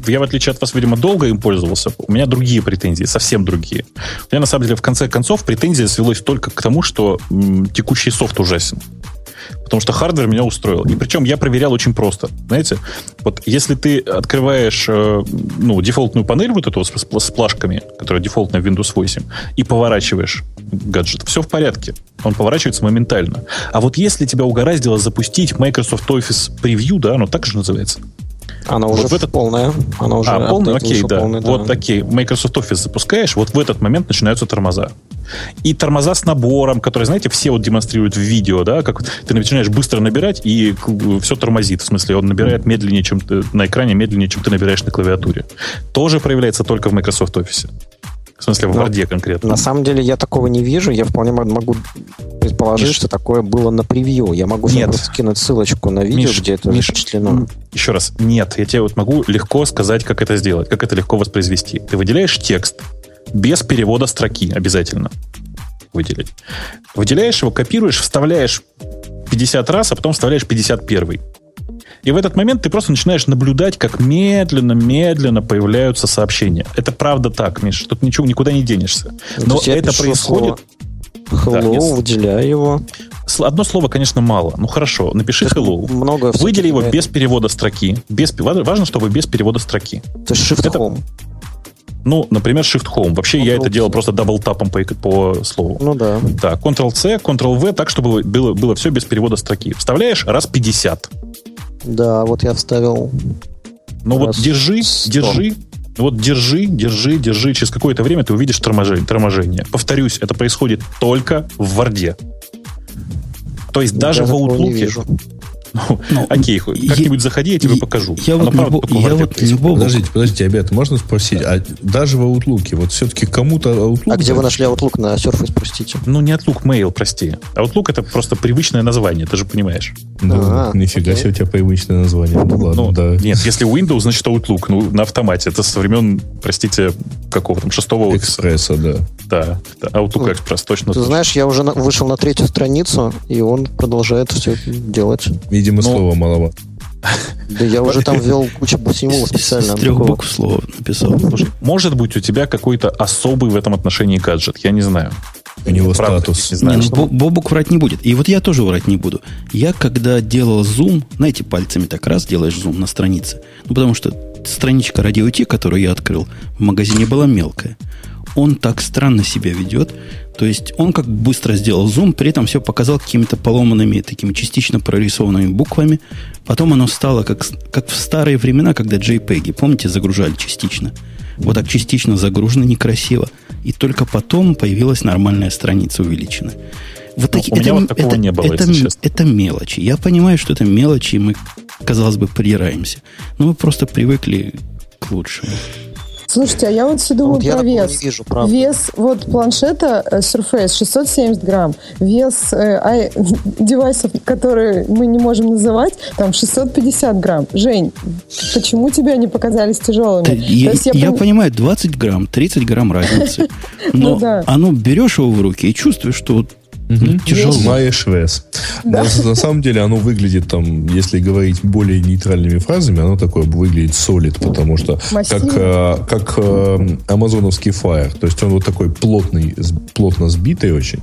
я в отличие от вас, видимо, долго им пользовался. У меня другие претензии, совсем другие. У меня на самом деле в конце концов претензия свелась только к тому, что м, текущий софт ужасен потому что hardware меня устроил. И причем я проверял очень просто. Знаете, вот если ты открываешь э, ну, дефолтную панель вот эту с, с плашками, которая дефолтная в Windows 8, и поворачиваешь гаджет, все в порядке. Он поворачивается моментально. А вот если тебя угораздило запустить Microsoft Office Preview, да, оно так же называется, она уже вот в этот... полная. Она уже а, полная, окей, да. Полный, да. Вот такие. Microsoft Office запускаешь, вот в этот момент начинаются тормоза. И тормоза с набором, которые, знаете, все вот демонстрируют в видео, да, как ты начинаешь быстро набирать, и все тормозит. В смысле, он набирает медленнее, чем ты, на экране, медленнее, чем ты набираешь на клавиатуре. Тоже проявляется только в Microsoft Office. В смысле, в Но, Word конкретно. На самом деле я такого не вижу. Я вполне могу предположить, Миш, что такое было на превью. Я могу нет. скинуть ссылочку на видео, Миш, где это Миш, запечатлено. Еще раз, нет. Я тебе вот могу легко сказать, как это сделать, как это легко воспроизвести. Ты выделяешь текст без перевода строки обязательно выделить. Выделяешь его, копируешь, вставляешь 50 раз, а потом вставляешь 51. И в этот момент ты просто начинаешь наблюдать, как медленно-медленно появляются сообщения. Это правда так, Миш, тут ничего никуда не денешься. Но это происходит... Hello, да, выделяй его. Одно слово, конечно, мало. Ну хорошо, напиши hello. Много Выдели его без перевода строки. Без, важно, чтобы без перевода строки. То есть shift это, home. Ну, например, Shift Home. Вообще Ctrl я это делал просто double tap-ом по, по слову. Ну да. Так, Ctrl-C, Ctrl-V, так, чтобы было, было все без перевода строки. Вставляешь раз 50. Да, вот я вставил. Ну вот держи, 100. держи, вот держи, держи, держи. Через какое-то время ты увидишь торможение. торможение. Повторюсь, это происходит только в Варде. То есть даже в Outlook... Ну, ну, окей, как-нибудь заходи, я тебе я, покажу. Я вот, любо, я вот любого... Подождите, подождите, ребята, можно спросить, а даже в Outlook, вот все-таки кому-то Outlook... А где вы нашли Outlook на Surface, простите? Ну, не Outlook, Mail, прости. Outlook это просто привычное название, ты же понимаешь. Ну, а, нифига себе у тебя привычное название. Ну, ладно, ну, да. Нет, если Windows, значит Outlook, ну, на автомате. Это со времен, простите, какого там, шестого... Экспресса, да. Да, Outlook Express, точно. Ты знаешь, я уже вышел на третью страницу, и он продолжает все делать. Видимо, ну, слова маловато. Да я уже там ввел кучу символов специально. С трех букв слова написал. может быть, у тебя какой-то особый в этом отношении гаджет, я не знаю. У него Правда, статус. Не знаю, не, ну, Бобук врать не будет. И вот я тоже врать не буду. Я когда делал зум, знаете, пальцами так раз делаешь зум на странице. Ну, потому что страничка радио Ти, которую я открыл в магазине, была мелкая. Он так странно себя ведет. То есть он как быстро сделал зум, при этом все показал какими-то поломанными, такими частично прорисованными буквами. Потом оно стало как, как в старые времена, когда JPEG, помните, загружали частично. Вот так частично загружено некрасиво. И только потом появилась нормальная страница увеличенная. Вот ну, у это, вот такого это, не было, это, это мелочи. Я понимаю, что это мелочи, и мы, казалось бы, придираемся. Но мы просто привыкли к лучшему. Слушайте, а я вот все думаю вот про вес. Вижу, вес вот планшета э, Surface 670 грамм. Вес э, ай, девайсов, которые мы не можем называть, там 650 грамм. Жень, почему тебе они показались тяжелыми? Я, я, я пон... понимаю, 20 грамм, 30 грамм разницы. Но ну, да. оно берешь его в руки и чувствуешь, что Ну, Тяжело. Маешь вес. Да. На, на самом деле оно выглядит там, если говорить более нейтральными фразами, оно такое выглядит солид, потому что как, Массивный. э, как э, амазоновский Fire. То есть он вот такой плотный, плотно сбитый очень.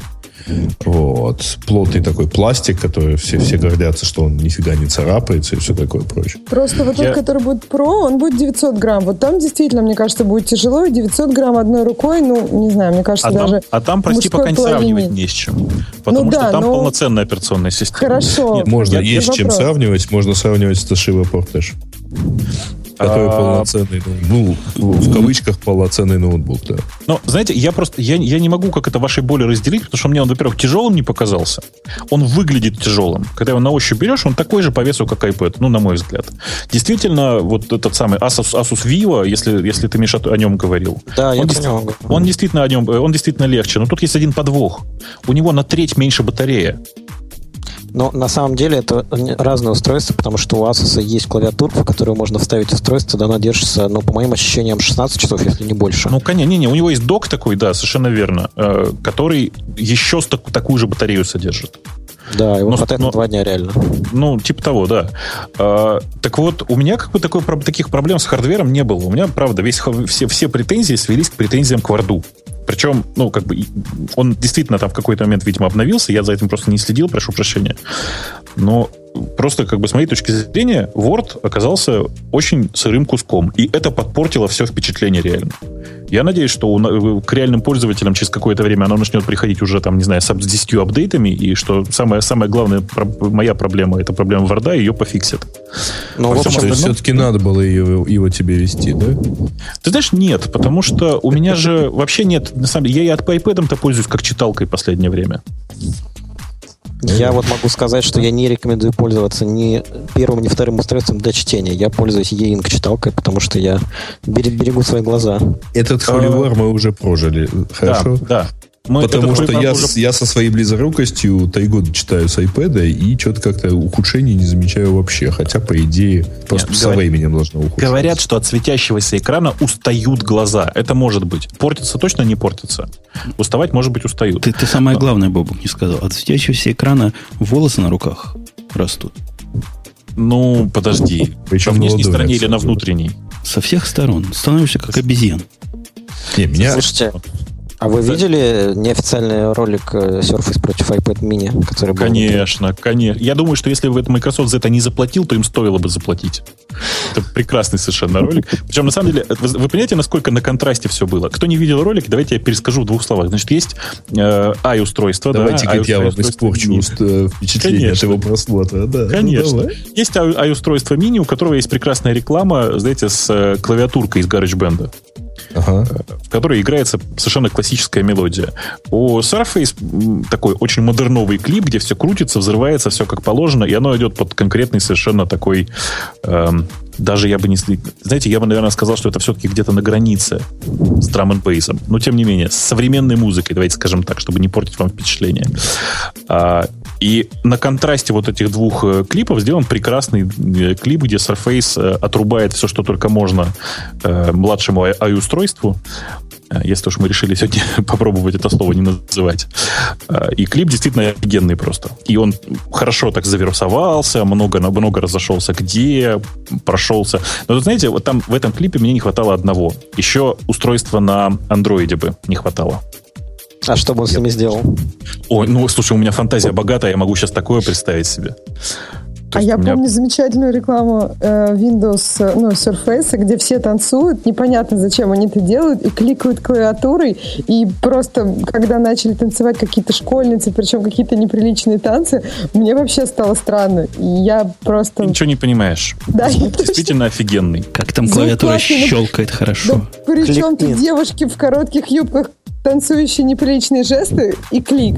Вот. Плотный такой пластик, который все, все гордятся, что он нифига не царапается и все такое прочее. Просто вот Я- тот, который будет Pro, он будет 900 грамм. Вот там действительно, мне кажется, будет тяжело. И 900 грамм одной рукой, ну, не знаю, мне кажется, А там, даже... а там, прости, пока не половине. сравнивать не с чем. Потому Ну что да, там но- полноценная операционная система. Хорошо. Нет, Можно, Я- есть с чем вопрос. сравнивать. Можно сравнивать с Toshiba Portage. Который А- полноценный, ну, в кавычках полноценный ноутбук, да. Но, знаете, я просто, я, я не могу как это вашей боли разделить, потому что мне он, во-первых, тяжелым не показался. Он выглядит тяжелым. Когда его на ощупь берешь, он такой же по весу, как iPad, ну, на мой взгляд. Действительно, вот этот самый Asus, Asus Vivo, если, если ты, Миша, о нем говорил, Да, я он, него говорю. он действительно о нем, э, он действительно легче. Но тут есть один подвох. У него на треть меньше батарея. Но на самом деле это не- разные устройства, потому что у Asus есть клавиатурка, в которую можно вставить устройство, да она держится, ну, по моим ощущениям, 16 часов, если не больше. Ну, конечно, не-не, у него есть док такой, да, совершенно верно, э, который еще с так- такую же батарею содержит. да, его но- хватает но- на два дня реально. Ну, типа того, да. А, так вот, у меня как бы такой, таких проблем с хардвером не было. У меня, правда, весь, все, все претензии свелись к претензиям к варду. Причем, ну, как бы, он действительно там в какой-то момент, видимо, обновился. Я за этим просто не следил, прошу прощения. Но просто, как бы, с моей точки зрения, Word оказался очень сырым куском. И это подпортило все впечатление реально. Я надеюсь, что у на- к реальным пользователям через какое-то время оно начнет приходить уже, там, не знаю, с, ап- с 10 апдейтами, и что самая, самая главная про- моя проблема, это проблема Варда, ее пофиксят. Ну, Во в общем, остальном- все-таки надо было его, его тебе вести, да? Ты знаешь, нет, потому что у меня же вообще нет, на самом деле, я и от iPad-то пользуюсь как читалкой в последнее время. Я вот могу сказать, что я не рекомендую пользоваться ни первым, ни вторым устройством для чтения. Я пользуюсь e-ink читалкой, потому что я бере- берегу свои глаза. Этот холивар мы уже прожили. Хорошо? Да, да. Мы Потому что я, уже- с- я со своей близорукостью три года читаю с iPad и что-то как-то ухудшений не замечаю вообще. Хотя, по идее, просто Нет, со говорят- временем должно ухудшаться. Говорят, что от светящегося экрана устают глаза. Это может быть. Портится точно не портится. Уставать, может быть, устают. Ты, ты самое главное, Бобук, не сказал. От светящегося экрана волосы на руках растут. Ну, подожди. Причем на внешней стороне или на внутренней? Со всех сторон. Становишься как обезьян. Не, меня... Слушайте, а вы видели неофициальный ролик э, Surface против iPad mini, который был? Конечно, конечно. Я думаю, что если бы Microsoft за это не заплатил, то им стоило бы заплатить. Это прекрасный совершенно ролик. Причем, на самом деле, вы, вы понимаете, насколько на контрасте все было? Кто не видел ролик, давайте я перескажу в двух словах. Значит, есть э, i-устройство. Давайте, да, говорит, я вам испорчу mini. э, впечатление Конечно. от его просмотра. Да. Ну, Конечно. давай. есть i-устройство мини, у которого есть прекрасная реклама, знаете, с э, клавиатуркой из GarageBand. В которой играется совершенно классическая мелодия. У Surface такой очень модерновый клип, где все крутится, взрывается, все как положено, и оно идет под конкретный совершенно такой... эм, даже я бы не... Знаете, я бы, наверное, сказал, что это все-таки где-то на границе с драм н. Но, тем не менее, с современной музыкой, давайте скажем так, чтобы не портить вам впечатление. А, и на контрасте вот этих двух э, клипов сделан прекрасный э, клип, где Surface э, отрубает все, что только можно младшему i-устройству. Э, Если уж мы решили сегодня попробовать это слово не называть. И клип действительно офигенный просто. И он хорошо так завирусовался, много, много разошелся где, прошелся. Но, тут, знаете, вот там в этом клипе мне не хватало одного. Еще устройства на андроиде бы не хватало. А что бы он с ними сделал? Ой, ну, слушай, у меня фантазия богатая, я могу сейчас такое представить себе. То А я меня- помню замечательную рекламу э, Windows, э, ну, Surface, где все танцуют, непонятно, зачем они это делают, и кликают клавиатурой, и просто, когда начали танцевать какие-то школьницы, причем какие-то неприличные танцы, мне вообще стало странно. И я Ты просто... ничего не понимаешь. Да, я Звук точно- действительно офигенный. Как там клавиатура щелкает Да хорошо. причем тут Кликни. девушки в коротких юбках, танцующие неприличные жесты и клик.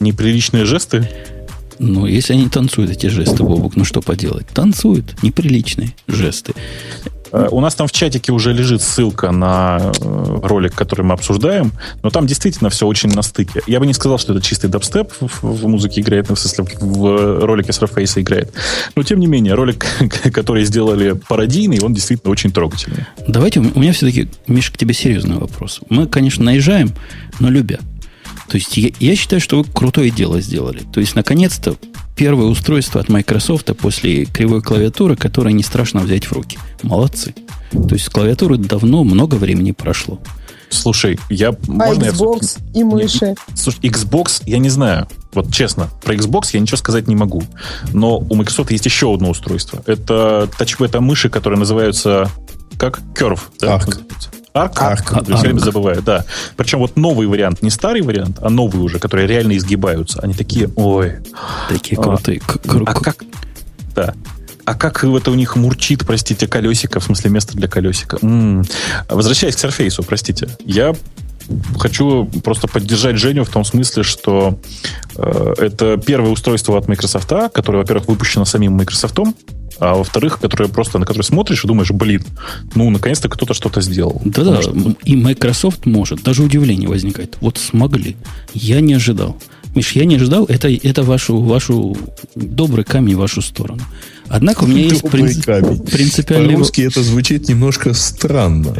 Неприличные жесты. Ну, если они танцуют эти жесты, Бобук, ну что поделать? Танцуют. Неприличные жесты. Э, У нас там в чатике уже лежит ссылка на э, ролик, который мы обсуждаем, но там действительно все очень на стыке. Я бы не сказал, что это чистый дабстеп в, музыке играет, ну, в смысле, в ролике Surface играет. Но, тем не менее, ролик, который сделали пародийный, он действительно очень трогательный. Давайте, у меня все-таки, Миша, к тебе серьезный вопрос. Мы, конечно, наезжаем, но любя. То есть я, я считаю, что вы крутое дело сделали. То есть, наконец-то, первое устройство от Microsoft после кривой клавиатуры, которое не страшно взять в руки. Молодцы. То есть с клавиатуры давно много времени прошло. Слушай, я... А можно Xbox я... и мыши? Слушай, Xbox, я не знаю. Вот честно, про Xbox я ничего сказать не могу. Но у Microsoft есть еще одно устройство. Это тачпэд мыши, которые называются как Curve. Да? Arc. Арк? Арк. Арк. Все время забываю, да. Причем вот новый вариант, не старый вариант, а новый уже, которые реально изгибаются. Они такие, ой. Такие крутые. А, а как... Да. А как это у них мурчит, простите, колесико, в смысле место для колесика. М-м. Возвращаясь к Surface, простите. Я хочу просто поддержать Женю в том смысле, что э, это первое устройство от Microsoft, которое, во-первых, выпущено самим Microsoft, а во-вторых, которое просто, на которое смотришь и думаешь, блин, ну, наконец-то кто-то что-то сделал. Да-да, что... и Microsoft может. Даже удивление возникает. Вот смогли. Я не ожидал. Миш, я не ожидал, это, это вашу, вашу добрый камень в вашу сторону. Однако у меня есть принцип, принципиальный... По-русски это звучит немножко странно.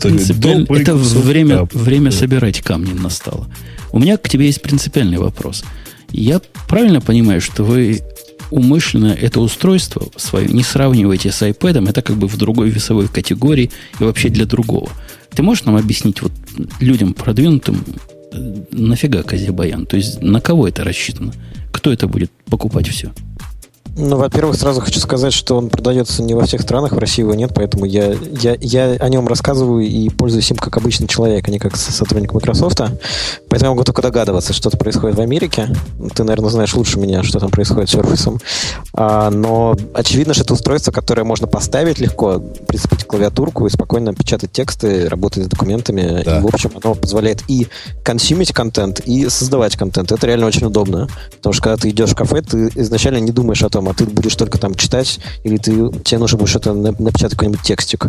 Принципиаль... Это время, время собирать камни настало. У меня к тебе есть принципиальный вопрос. Я правильно понимаю, что вы умышленно это устройство свое не сравниваете с iPad, это как бы в другой весовой категории и вообще для другого. Ты можешь нам объяснить вот людям продвинутым, э, нафига Казибаян? То есть на кого это рассчитано? Кто это будет покупать все? Ну, во-первых, сразу хочу сказать, что он продается не во всех странах, в России его нет, поэтому я, я, я о нем рассказываю и пользуюсь им как обычный человек, а не как сотрудник Microsoft. Поэтому я могу только догадываться, что-то происходит в Америке. Ты, наверное, знаешь лучше меня, что там происходит с Surface. А, но очевидно, что это устройство, которое можно поставить легко, прицепить клавиатурку и спокойно печатать тексты, работать с документами. Да. И, в общем, оно позволяет и консюмить контент, и создавать контент. Это реально очень удобно. Потому что когда ты идешь в кафе, ты изначально не думаешь о том, а ты будешь только там читать, или ты, тебе нужно будет что-то напечатать какой-нибудь текстик.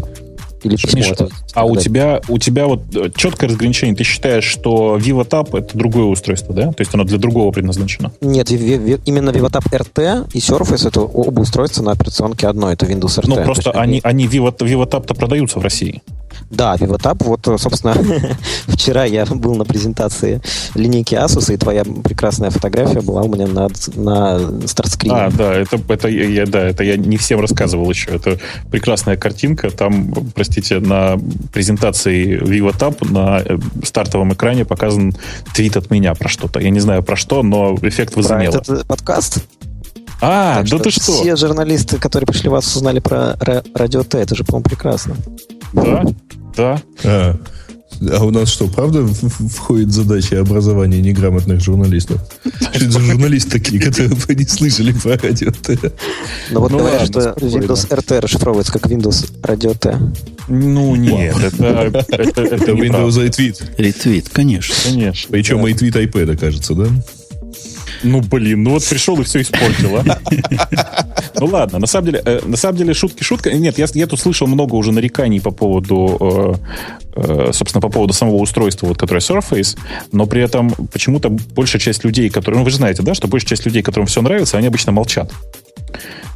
Или письмо. Миша, это, а у тебя, у тебя вот э, четкое разграничение. Ты считаешь, что VivaTab это другое устройство, да? То есть оно для другого предназначено? Нет, именно VivaTab RT и Surface это оба устройства на операционке одно. Это Windows RT. Ну, просто они, они VivaTab-то продаются в России. Да, VivaTab. Вот, собственно, вчера я был на презентации линейки Asus, и твоя прекрасная фотография была у меня на, на стартскрине. А, да, это, это, я, да, это я не всем рассказывал еще. Это прекрасная картинка. Там, простите, на презентации VivaTab на э, стартовом экране показан твит от меня про что-то. Я не знаю про что, но эффект возымело. Про этот подкаст? А, так да что ты что? Все журналисты, которые пришли вас, узнали про Радио Т. Это же, по-моему, прекрасно. Да, да. А, а у нас что, правда входит задача образования неграмотных журналистов? Что это за журналисты такие, которые вы не слышали про радио Т? Ну вот ну, говорят, что Windows RT расшифровывается как Windows Radio T. Ну нет, это, Windows iTweet. Ретвит, конечно. Конечно. Причем iTweet iPad, кажется, да? Ну, блин, ну вот пришел и все испортил, а? Ну ладно, на самом деле, э, на самом деле шутки шутка. Нет, я, я тут слышал много уже нареканий по поводу, э, э, собственно, по поводу самого устройства, вот, которое Surface, но при этом почему-то большая часть людей, которые, ну вы же знаете, да, что большая часть людей, которым все нравится, они обычно молчат.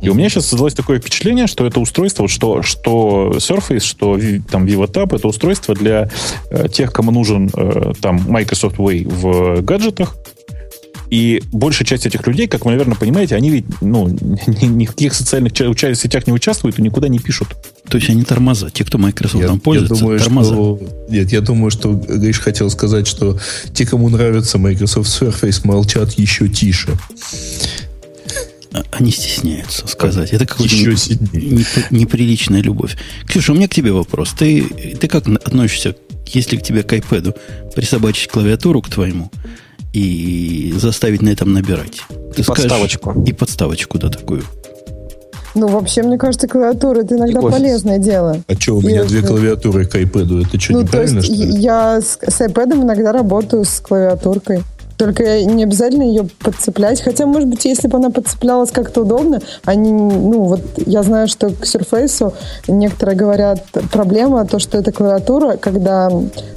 И у меня сейчас создалось такое впечатление, что это устройство, что, что Surface, что там VivoTab, это устройство для э, тех, кому нужен э, там Microsoft Way в гаджетах, и большая часть этих людей, как вы, наверное, понимаете, они ведь ну, ни, ни в каких социальных сетях не участвуют и никуда не пишут. То есть они тормоза. Те, кто Microsoft я, там пользуется, я думаю, тормоза. Что, нет, я думаю, что Гриш хотел сказать, что те, кому нравится Microsoft Surface, молчат еще тише. А, они стесняются сказать. Это какая-то не, неприличная любовь. Ксюша, у меня к тебе вопрос. Ты, ты как относишься, если к тебе к iPad присобачить клавиатуру к твоему, и заставить на этом набирать. Ты и скажешь, подставочку. И подставочку, да, такую. Ну, вообще, мне кажется, клавиатура это иногда Офис. полезное дело. А что, у меня и две клавиатуры к iPad? Это что, ну, неправильно, то есть что ли? Я с, с iPad иногда работаю с клавиатуркой. Только не обязательно ее подцеплять. Хотя, может быть, если бы она подцеплялась как-то удобно, они, ну, вот я знаю, что к Surface некоторые говорят, проблема то, что эта клавиатура, когда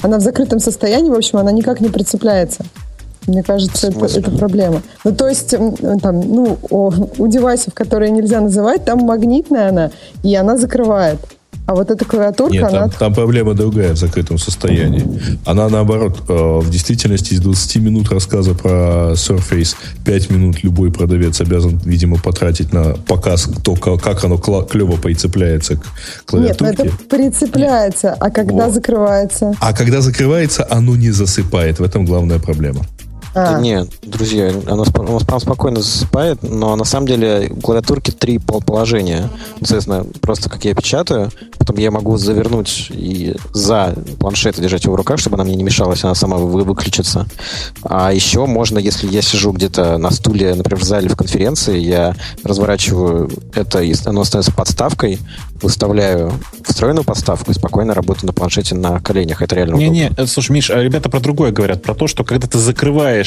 она в закрытом состоянии, в общем, она никак не прицепляется. Мне кажется, это, это проблема. Ну, то есть, там, ну, о, у девайсов, которые нельзя называть, там магнитная она, и она закрывает. А вот эта клавиатурка, Нет, она... там, там проблема другая в закрытом состоянии. Она наоборот, э, в действительности из 20 минут рассказа про Surface 5 минут любой продавец обязан, видимо, потратить на показ, то, как оно клево прицепляется к клавиатурке. Нет, ну это прицепляется, а когда вот. закрывается? А когда закрывается, оно не засыпает. В этом главная проблема. А. Нет, друзья, оно, оно прям спокойно засыпает, но на самом деле у клавиатурки три положения. Соответственно, просто как я печатаю, потом я могу завернуть и за планшет и держать его в руках, чтобы она мне не мешалась, она сама выключится. А еще можно, если я сижу где-то на стуле, например, в зале в конференции, я разворачиваю это, и оно становится подставкой, выставляю встроенную подставку и спокойно работаю на планшете на коленях. Это реально Не-не, не, слушай, Миш, а ребята про другое говорят, про то, что когда ты закрываешь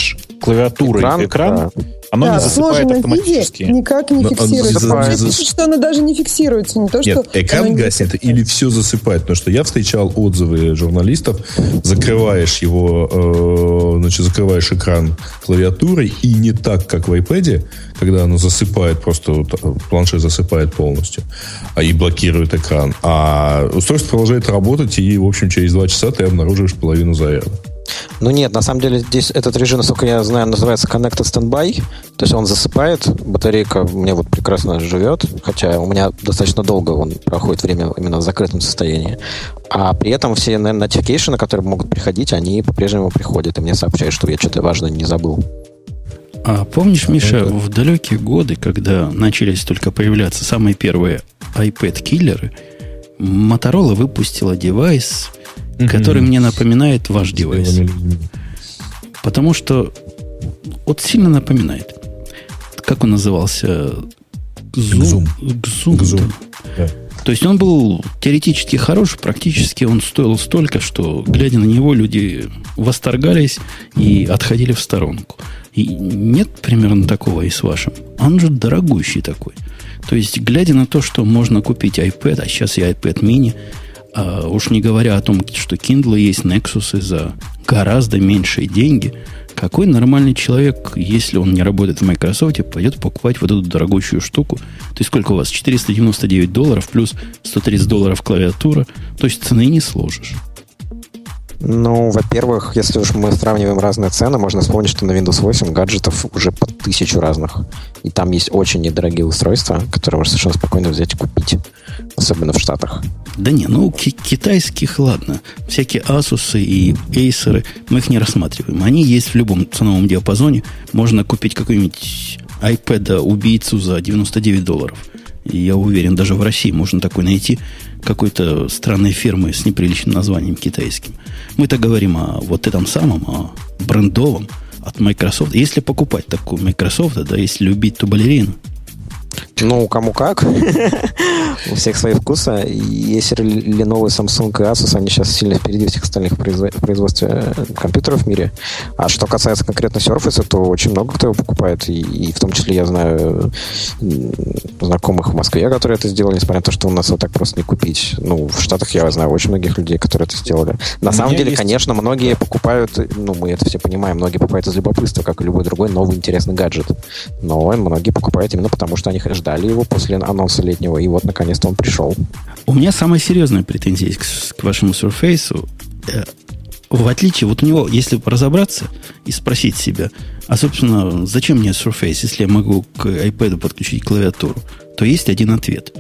клавиатурой экран, экран да. оно да, не засыпает автоматически. Виде никак не Но фиксируется. Он за, пишет, что оно даже не фиксируется. Не то, Нет, что экран гаснет или все засыпает. Потому что я встречал отзывы журналистов, закрываешь его, э, значит, закрываешь экран клавиатурой, и не так, как в iPad, когда оно засыпает, просто планшет засыпает полностью, а и блокирует экран. А устройство продолжает работать, и, в общем, через два часа ты обнаруживаешь половину заряда. Ну нет, на самом деле здесь этот режим, насколько я знаю, называется Connected Standby. То есть он засыпает, батарейка меня вот прекрасно живет, хотя у меня достаточно долго он проходит время именно в закрытом состоянии. А при этом все notification, которые могут приходить, они по-прежнему приходят и мне сообщают, что я что-то важное не забыл. А помнишь, Миша, в далекие годы, когда начались только появляться самые первые iPad-киллеры, Motorola выпустила девайс, mm-hmm. который мне напоминает ваш девайс. Потому что вот сильно напоминает. Как он назывался? Zoom. Zoom. Zoom. Да. То есть он был теоретически хорош, практически он стоил столько, что, глядя на него, люди восторгались и отходили в сторонку. И нет примерно такого и с вашим. Он же дорогущий такой. То есть, глядя на то, что можно купить iPad, а сейчас и iPad mini, а уж не говоря о том, что Kindle есть Nexus за гораздо меньшие деньги, какой нормальный человек, если он не работает в Microsoft, пойдет покупать вот эту дорогущую штуку? То есть сколько у вас? 499 долларов плюс 130 долларов клавиатура. То есть цены не сложишь. Ну, во-первых, если уж мы сравниваем разные цены, можно вспомнить, что на Windows 8 гаджетов уже по тысячу разных. И там есть очень недорогие устройства, которые можно совершенно спокойно взять и купить. Особенно в Штатах. Да не, ну ки- китайских, ладно. Всякие Asus и Acer, мы их не рассматриваем. Они есть в любом ценовом диапазоне. Можно купить какой-нибудь iPad убийцу за 99 долларов. И я уверен, даже в России можно такой найти какой-то странной фирмы с неприличным названием китайским. Мы-то говорим о вот этом самом, о брендовом от Microsoft. Если покупать такую Microsoft, да, если любить ту балерину, ну, кому как. У всех свои вкусы. Если Lenovo, Samsung и Asus, они сейчас сильно впереди всех остальных производстве э, компьютеров в мире. А что касается конкретно Surface, то очень много кто его покупает. И, и в том числе я знаю знакомых в Москве, которые это сделали, несмотря на то, что у нас его так просто не купить. Ну, в Штатах я знаю очень многих людей, которые это сделали. На самом деле, есть... конечно, многие покупают, ну, мы это все понимаем, многие покупают из любопытства, как и любой другой новый интересный гаджет. Но многие покупают именно потому, что они ждали ждали его после анонса летнего, и вот наконец-то он пришел. У меня самая серьезная претензия к, к вашему Surface. Э, в отличие, вот у него, если разобраться и спросить себя, а, собственно, зачем мне Surface, если я могу к iPad подключить клавиатуру, то есть один ответ.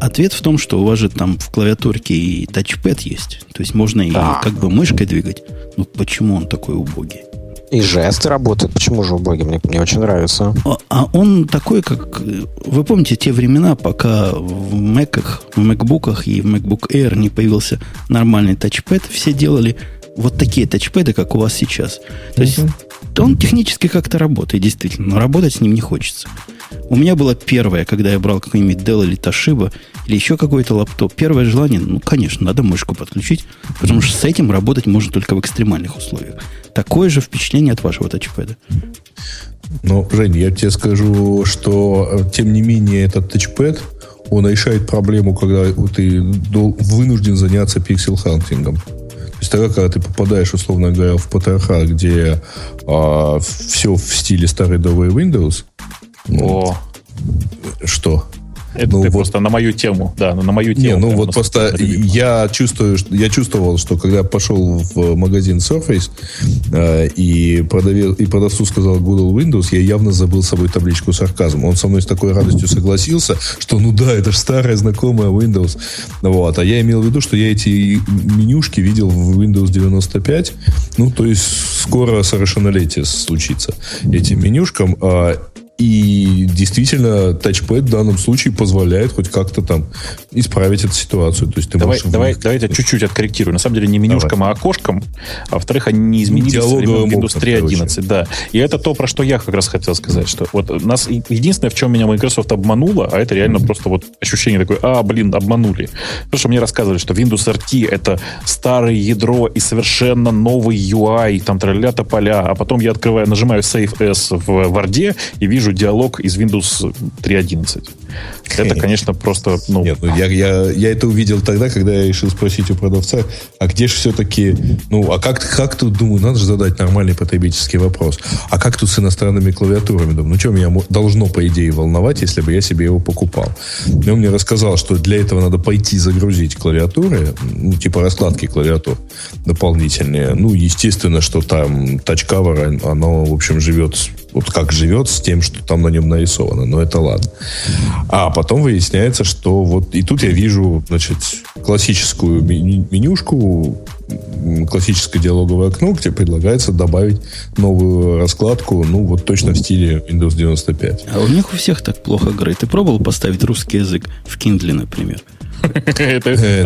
Ответ в том, что у вас же там в клавиатурке и тачпэд есть. То есть можно и как бы мышкой двигать. Ну почему он такой убогий? И жесты работают. Почему же убогий? Мне, мне очень нравится. А, он такой, как... Вы помните те времена, пока в Mac'ах, в MacBook'ах и в MacBook Air не появился нормальный тачпэд, все делали вот такие тачпэды, как у вас сейчас. То есть он технически как-то работает, действительно, но работать с ним не хочется. У меня было первое, когда я брал какой-нибудь Dell или Toshiba, или еще какой-то лаптоп. Первое желание, ну, конечно, надо мышку подключить, потому что с этим работать можно только в экстремальных условиях. Такое же впечатление от вашего тачпэда. Ну, Жень, я тебе скажу, что, э, тем не менее, этот тачпэд, он решает проблему, когда ты вынужден заняться pixel hunting-ом. То есть тогда, когда ты попадаешь, условно говоря, в ПТХ, где а, все в стиле старой новой Windows, О. Что? Это ну, ты вот, просто на мою тему, да, на мою не, тему. ну прям вот просто я чувствую, я чувствовал, что когда пошел в магазин Surface э, и, продавец, и продавцу сказал Google Windows, я явно забыл с собой табличку сарказм. Он со мной с такой радостью согласился, что ну да, это же старая знакомая Windows. Вот. А я имел в виду, что я эти менюшки видел в Windows 95. Ну, то есть скоро совершеннолетие случится этим менюшкам. А, и действительно, тачпэд в данном случае позволяет хоть как-то там исправить эту ситуацию. То есть ты Давай, можешь... в давай, давай я чуть-чуть откорректирую. На самом деле не менюшкам, а окошкам. А во-вторых, они не изменились Диалоговым Windows окном, 3.11. Да. И это то, про что я как раз хотел сказать. Что вот нас единственное, в чем меня Microsoft обманула, а это реально просто вот ощущение такое, а, блин, обманули. Потому что мне рассказывали, что Windows RT это старое ядро и совершенно новый UI, там траля поля, а потом я открываю, нажимаю Save S в Word и вижу диалог из Windows 3.11. Это, конечно, просто, ну, Нет, ну я, я, я это увидел тогда, когда я решил спросить у продавца, а где же все-таки, ну, а как, как тут, думаю, надо же задать нормальный потребительский вопрос. А как тут с иностранными клавиатурами? Думаю, ну, что меня должно, по идее, волновать, если бы я себе его покупал? И он мне рассказал, что для этого надо пойти загрузить клавиатуры, ну, типа раскладки клавиатур дополнительные. Ну, естественно, что там тачкавер, оно, в общем, живет вот как живет с тем, что там на нем нарисовано. Но это ладно. А потом выясняется, что вот и тут я вижу, значит, классическую меню- менюшку, классическое диалоговое окно, где предлагается добавить новую раскладку, ну, вот точно в стиле Windows 95. А у них у всех так плохо играет. Ты пробовал поставить русский язык в Kindle, например? Э,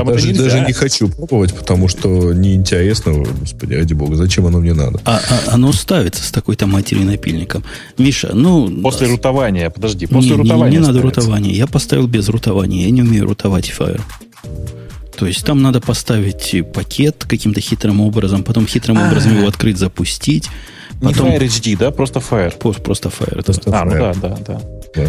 даже, даже не хочу пробовать, потому что неинтересно, господи, ради бога, зачем оно мне надо? А, а оно ставится с такой-то матерью напильником. Миша, ну... После да, рутования, подожди, не, после не- рутования. Не, надо рутования. Я поставил без рутования. Я не умею рутовать Fire. То есть там надо поставить э, пакет каким-то хитрым образом, потом хитрым образом его открыть, запустить. Не Потом Fire HD, да, просто Fire. просто Fire. да. Просто А, ну Fire. да, да, да. Да.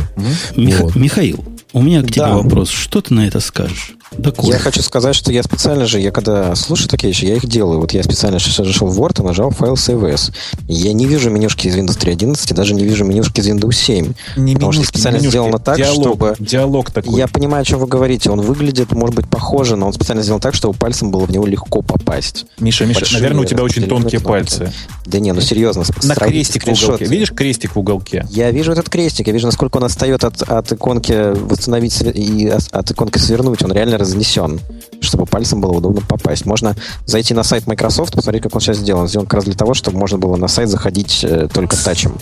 Миха- Вот. Михаил, у меня к тебе Да. вопрос. Что ты на это скажешь? Да Я хочу сказать, что я специально же, я когда слушаю такие вещи, я их делаю. Вот я специально зашел в Word и нажал файл CVS. Я не вижу менюшки из Windows 3.11, и даже не вижу менюшки из Windows 7. Не Потому что менюшки, специально менюшки, сделано так, диалог, чтобы- Диалог такой. Я понимаю, о чем вы говорите. Он выглядит, может быть, похоже, но он специально сделан так, чтобы пальцем было в него легко попасть. Миша, Миша, большие наверное, у тебя очень тонкие кнопки. пальцы. Да не, ну серьезно. с- На крестик в уголке. Видишь крестик в уголке? Я вижу этот крестик, я вижу, насколько он отстает от, от иконки восстановить и от иконки свернуть. Он реально разнесен, чтобы пальцем было удобно попасть. Можно зайти на сайт Microsoft, посмотреть, как он сейчас сделан. Сделан как раз для того, чтобы можно было на сайт заходить э, только тачем.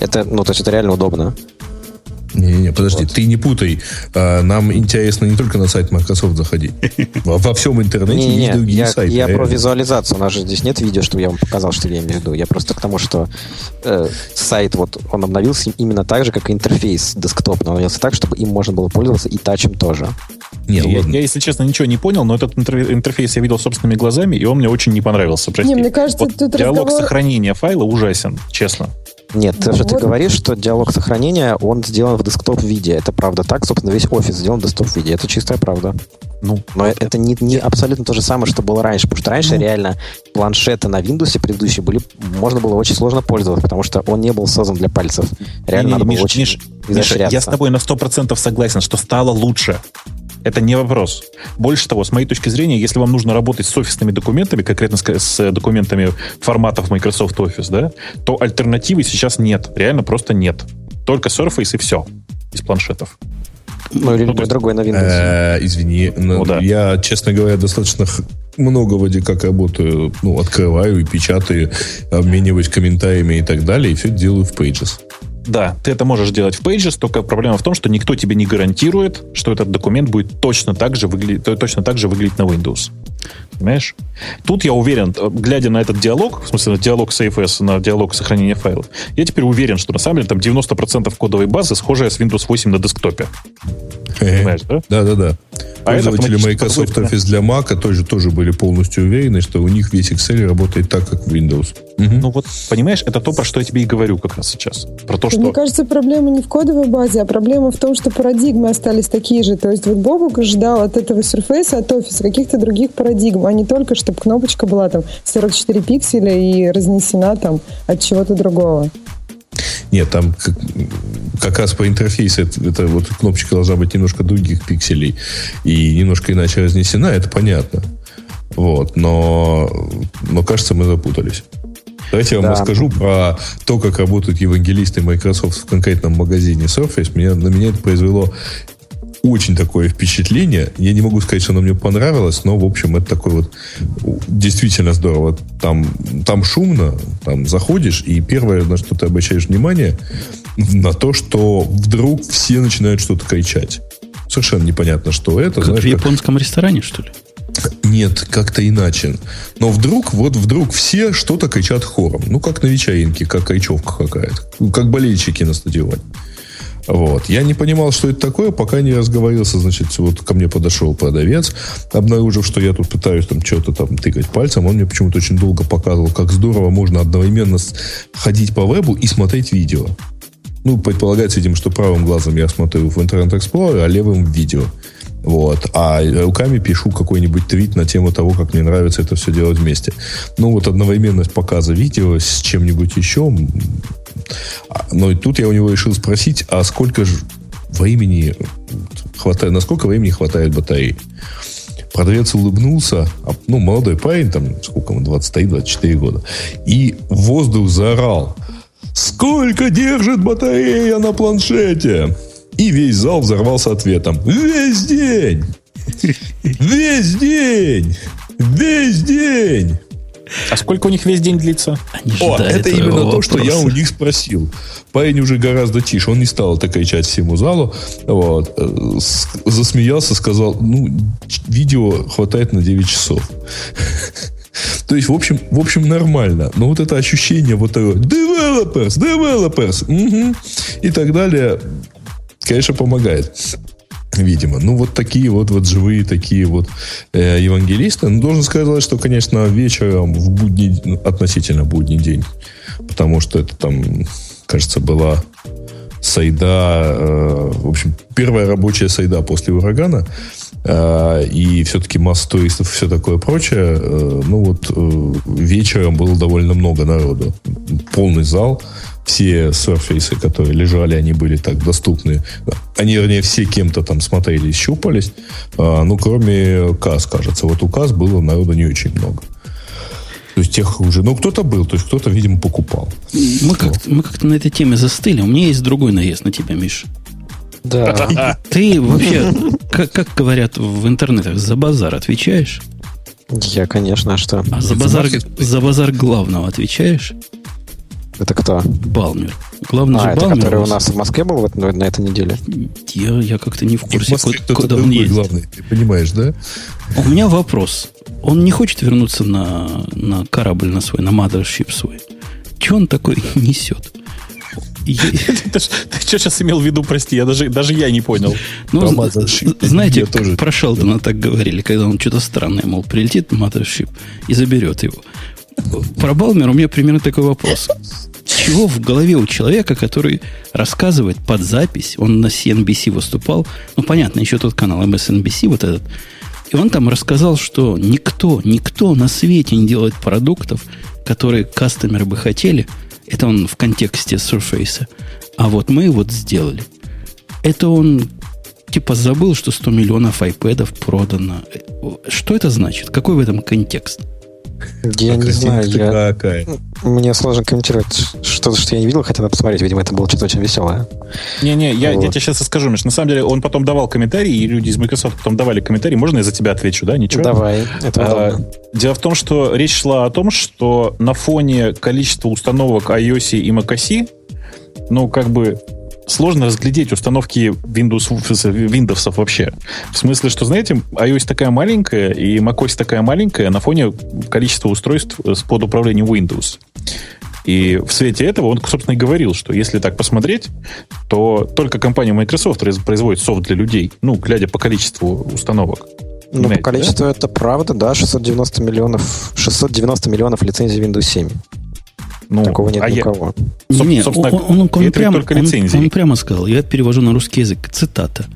Это, ну, то есть это реально удобно. Не-не, подожди, ты не путай. А, Нам интересно не только на сайт Microsoft заходить. Во во всем интернете есть Не-не-не, другие я, сайты. я про визуализацию. У нас же здесь нет видео, чтобы я вам показал, что я имею в виду. Я просто к тому, что э, сайт, вот, он обновился именно так же, как интерфейс десктопный. Он обновился так, чтобы им можно было пользоваться и тачем тоже. Не, я, ладно. я, если честно, ничего не понял, но этот интер- интерфейс я видел собственными глазами, и он мне очень не понравился. Прости. Не, мне кажется, Вот тут диалог разговор- сохранения файла ужасен, честно. Нет, то, Ну что ты вот. говоришь, что диалог сохранения, он сделан в десктоп-виде. Это правда так. Собственно, весь офис сделан в десктоп-виде. Это чистая правда. Ну, Но это не, не абсолютно то же самое, что было раньше. Потому что раньше Ну. реально планшеты на Windows предыдущие были, можно было очень сложно пользоваться, потому что он не был создан для пальцев. Реально Не-не-не, надо было Миш, очень Миш, Миша, я с тобой на 100% согласен, что стало лучше. Это не вопрос. Больше того, с моей точки зрения, если вам нужно работать с офисными документами, конкретно с, с документами форматов Microsoft Office, да, то альтернативы сейчас нет. Реально просто нет. Только Surface и все из планшетов. Ну, или Ну, есть- другой на Windows. Э, Извини, но Ну да. я, честно говоря, достаточно много вроде как работаю, ну, открываю и печатаю, обмениваюсь комментариями и так далее, и все делаю в Pages. Да, ты это можешь делать в Pages, только проблема в том, что никто тебе не гарантирует, что этот документ будет точно так же, выглядеть, точно так же выглядеть на Windows. Понимаешь? Тут я уверен, э, глядя на этот диалог, в смысле на диалог с AFS, на диалог сохранения файлов, я теперь уверен, что на самом деле там 90% кодовой базы схожая с Windows 8 на десктопе. Понимаешь, да? Да-да-да. А это Пользователи Microsoft да. Office для Mac тоже, тоже были полностью уверены, что у них весь Excel работает так, как в Windows. Мгм. Ну вот, понимаешь, это то, про что я тебе и говорю как раз сейчас. Про то, Мне что... кажется, проблема не в кодовой базе, а проблема в том, что парадигмы остались такие же. То есть вот Бобук ждал от этого Surface, от офиса каких-то других парадигм, а не только, чтобы кнопочка была там 44 пикселя и разнесена там от чего-то другого. Нет, там как, как раз по интерфейсу это, это вот кнопочка должна быть немножко других пикселей и немножко иначе разнесена, это понятно. Вот, но, но кажется, мы запутались. Давайте я вам да. расскажу про то, как работают евангелисты Microsoft в конкретном магазине Surface. Меня, на меня это произвело очень такое впечатление. Я не могу сказать, что оно мне понравилось, но, в общем, это такое вот действительно здорово. Там, там шумно, там заходишь, и первое, на что ты обращаешь внимание, на то, что вдруг все начинают что-то кричать. Совершенно непонятно, что это. Как знаешь, в японском как... ресторане, что ли? Нет, как-то иначе. Но вдруг, вот вдруг все что-то кричат хором. Ну, как на вечеринке, как кричевка какая-то. Как болельщики на стадионе. Вот. Я не понимал, что это такое, пока не разговорился, значит, вот ко мне подошел продавец, обнаружив, что я тут пытаюсь там что-то там тыкать пальцем, он мне почему-то очень долго показывал, как здорово можно одновременно ходить по вебу и смотреть видео. Ну, предполагается, видимо, что правым глазом я смотрю в Internet Explorer, а левым в видео. Вот. А руками пишу какой-нибудь твит на тему того, как мне нравится это все делать вместе. Ну, вот одновременность показа видео с чем-нибудь еще. А, но и тут я у него решил спросить, а сколько же времени хватает, насколько времени хватает батареи? Продавец улыбнулся, а, ну, молодой парень, там, сколько ему, 23-24 года, и воздух заорал. Сколько держит батарея на планшете? И весь зал взорвался ответом. Весь день! Весь день! Весь день! А сколько у них весь день длится? О, это именно вопроса. то, что я у них спросил. Парень уже гораздо тише. Он не стал это кричать всему залу. Вот. Э, засмеялся, сказал, ну, видео хватает на 9 часов. То есть, в общем, в общем, нормально. Но вот это ощущение вот того developers, developers, угу, и так далее, конечно, помогает. Видимо. Ну, вот такие вот, вот живые такие вот э, евангелисты. Ну, должен сказать, что, конечно, вечером в будний, ну, относительно будний день, потому что это там, кажется, была сайда, э, в общем, первая рабочая сайда после урагана, э, и все-таки масса туристов, все такое прочее, э, ну вот э, вечером было довольно много народу. Полный зал, все Surface, которые лежали, они были так доступны. Они, вернее, все кем-то там смотрели, щупались. А, ну, кроме КАС, кажется. Вот у КАС было народу не очень много. То есть тех уже... Ну, кто-то был, то есть кто-то, видимо, покупал. Мы, как мы как-то на этой теме застыли. У меня есть другой наезд на тебя, Миша. Да. Ты вообще, как, как говорят в интернетах, за базар отвечаешь? Я, конечно, а что? А за базар, за базар главного отвечаешь? Это кто? Балмер. Главный а, же это Балмер. который у нас в Москве был вот, на этой неделе? Я, я как-то не в курсе, в Москве куда, куда он ездит. главный, ты понимаешь, да? У меня вопрос. Он не хочет вернуться на, на корабль на свой, на mothership свой. Че он такой несет? Ты что сейчас имел в виду, прости, я даже, даже я не понял. Ну, знаете, про Шелдона так говорили, когда он что-то странное, мол, прилетит Mothership и заберет его. Про Балмер у меня примерно такой вопрос. Чего в голове у человека, который рассказывает под запись, он на CNBC выступал, ну, понятно, еще тот канал MSNBC, вот этот, и он там рассказал, что никто, никто на свете не делает продуктов, которые кастомеры бы хотели. Это он в контексте Surface. А вот мы вот сделали. Это он типа забыл, что 100 миллионов iPad продано. Что это значит? Какой в этом контекст? Я а не знаю, я... какая? Мне сложно комментировать что-то, что я не видел, хотя надо посмотреть. Видимо, это было что-то очень веселое. Не-не, я, вот. я тебе сейчас расскажу, Миш. На самом деле, он потом давал комментарии, и люди из Microsoft потом давали комментарии. Можно я за тебя отвечу, да? Ничего? Давай, это а, Дело в том, что речь шла о том, что на фоне количества установок iOS и macOS, ну, как бы сложно разглядеть установки Windows, Windows вообще. В смысле, что, знаете, iOS такая маленькая и macOS такая маленькая на фоне количества устройств с под управлением Windows. И в свете этого он, собственно, и говорил, что если так посмотреть, то только компания Microsoft производит софт для людей, ну, глядя по количеству установок. Ну, по количеству да? это правда, да, 690 миллионов, 690 миллионов лицензий Windows 7. Ну, Такого нет а ни у кого. Я... Не, он, он, он, он, прямо, он, он прямо сказал, я перевожу на русский язык, цитата.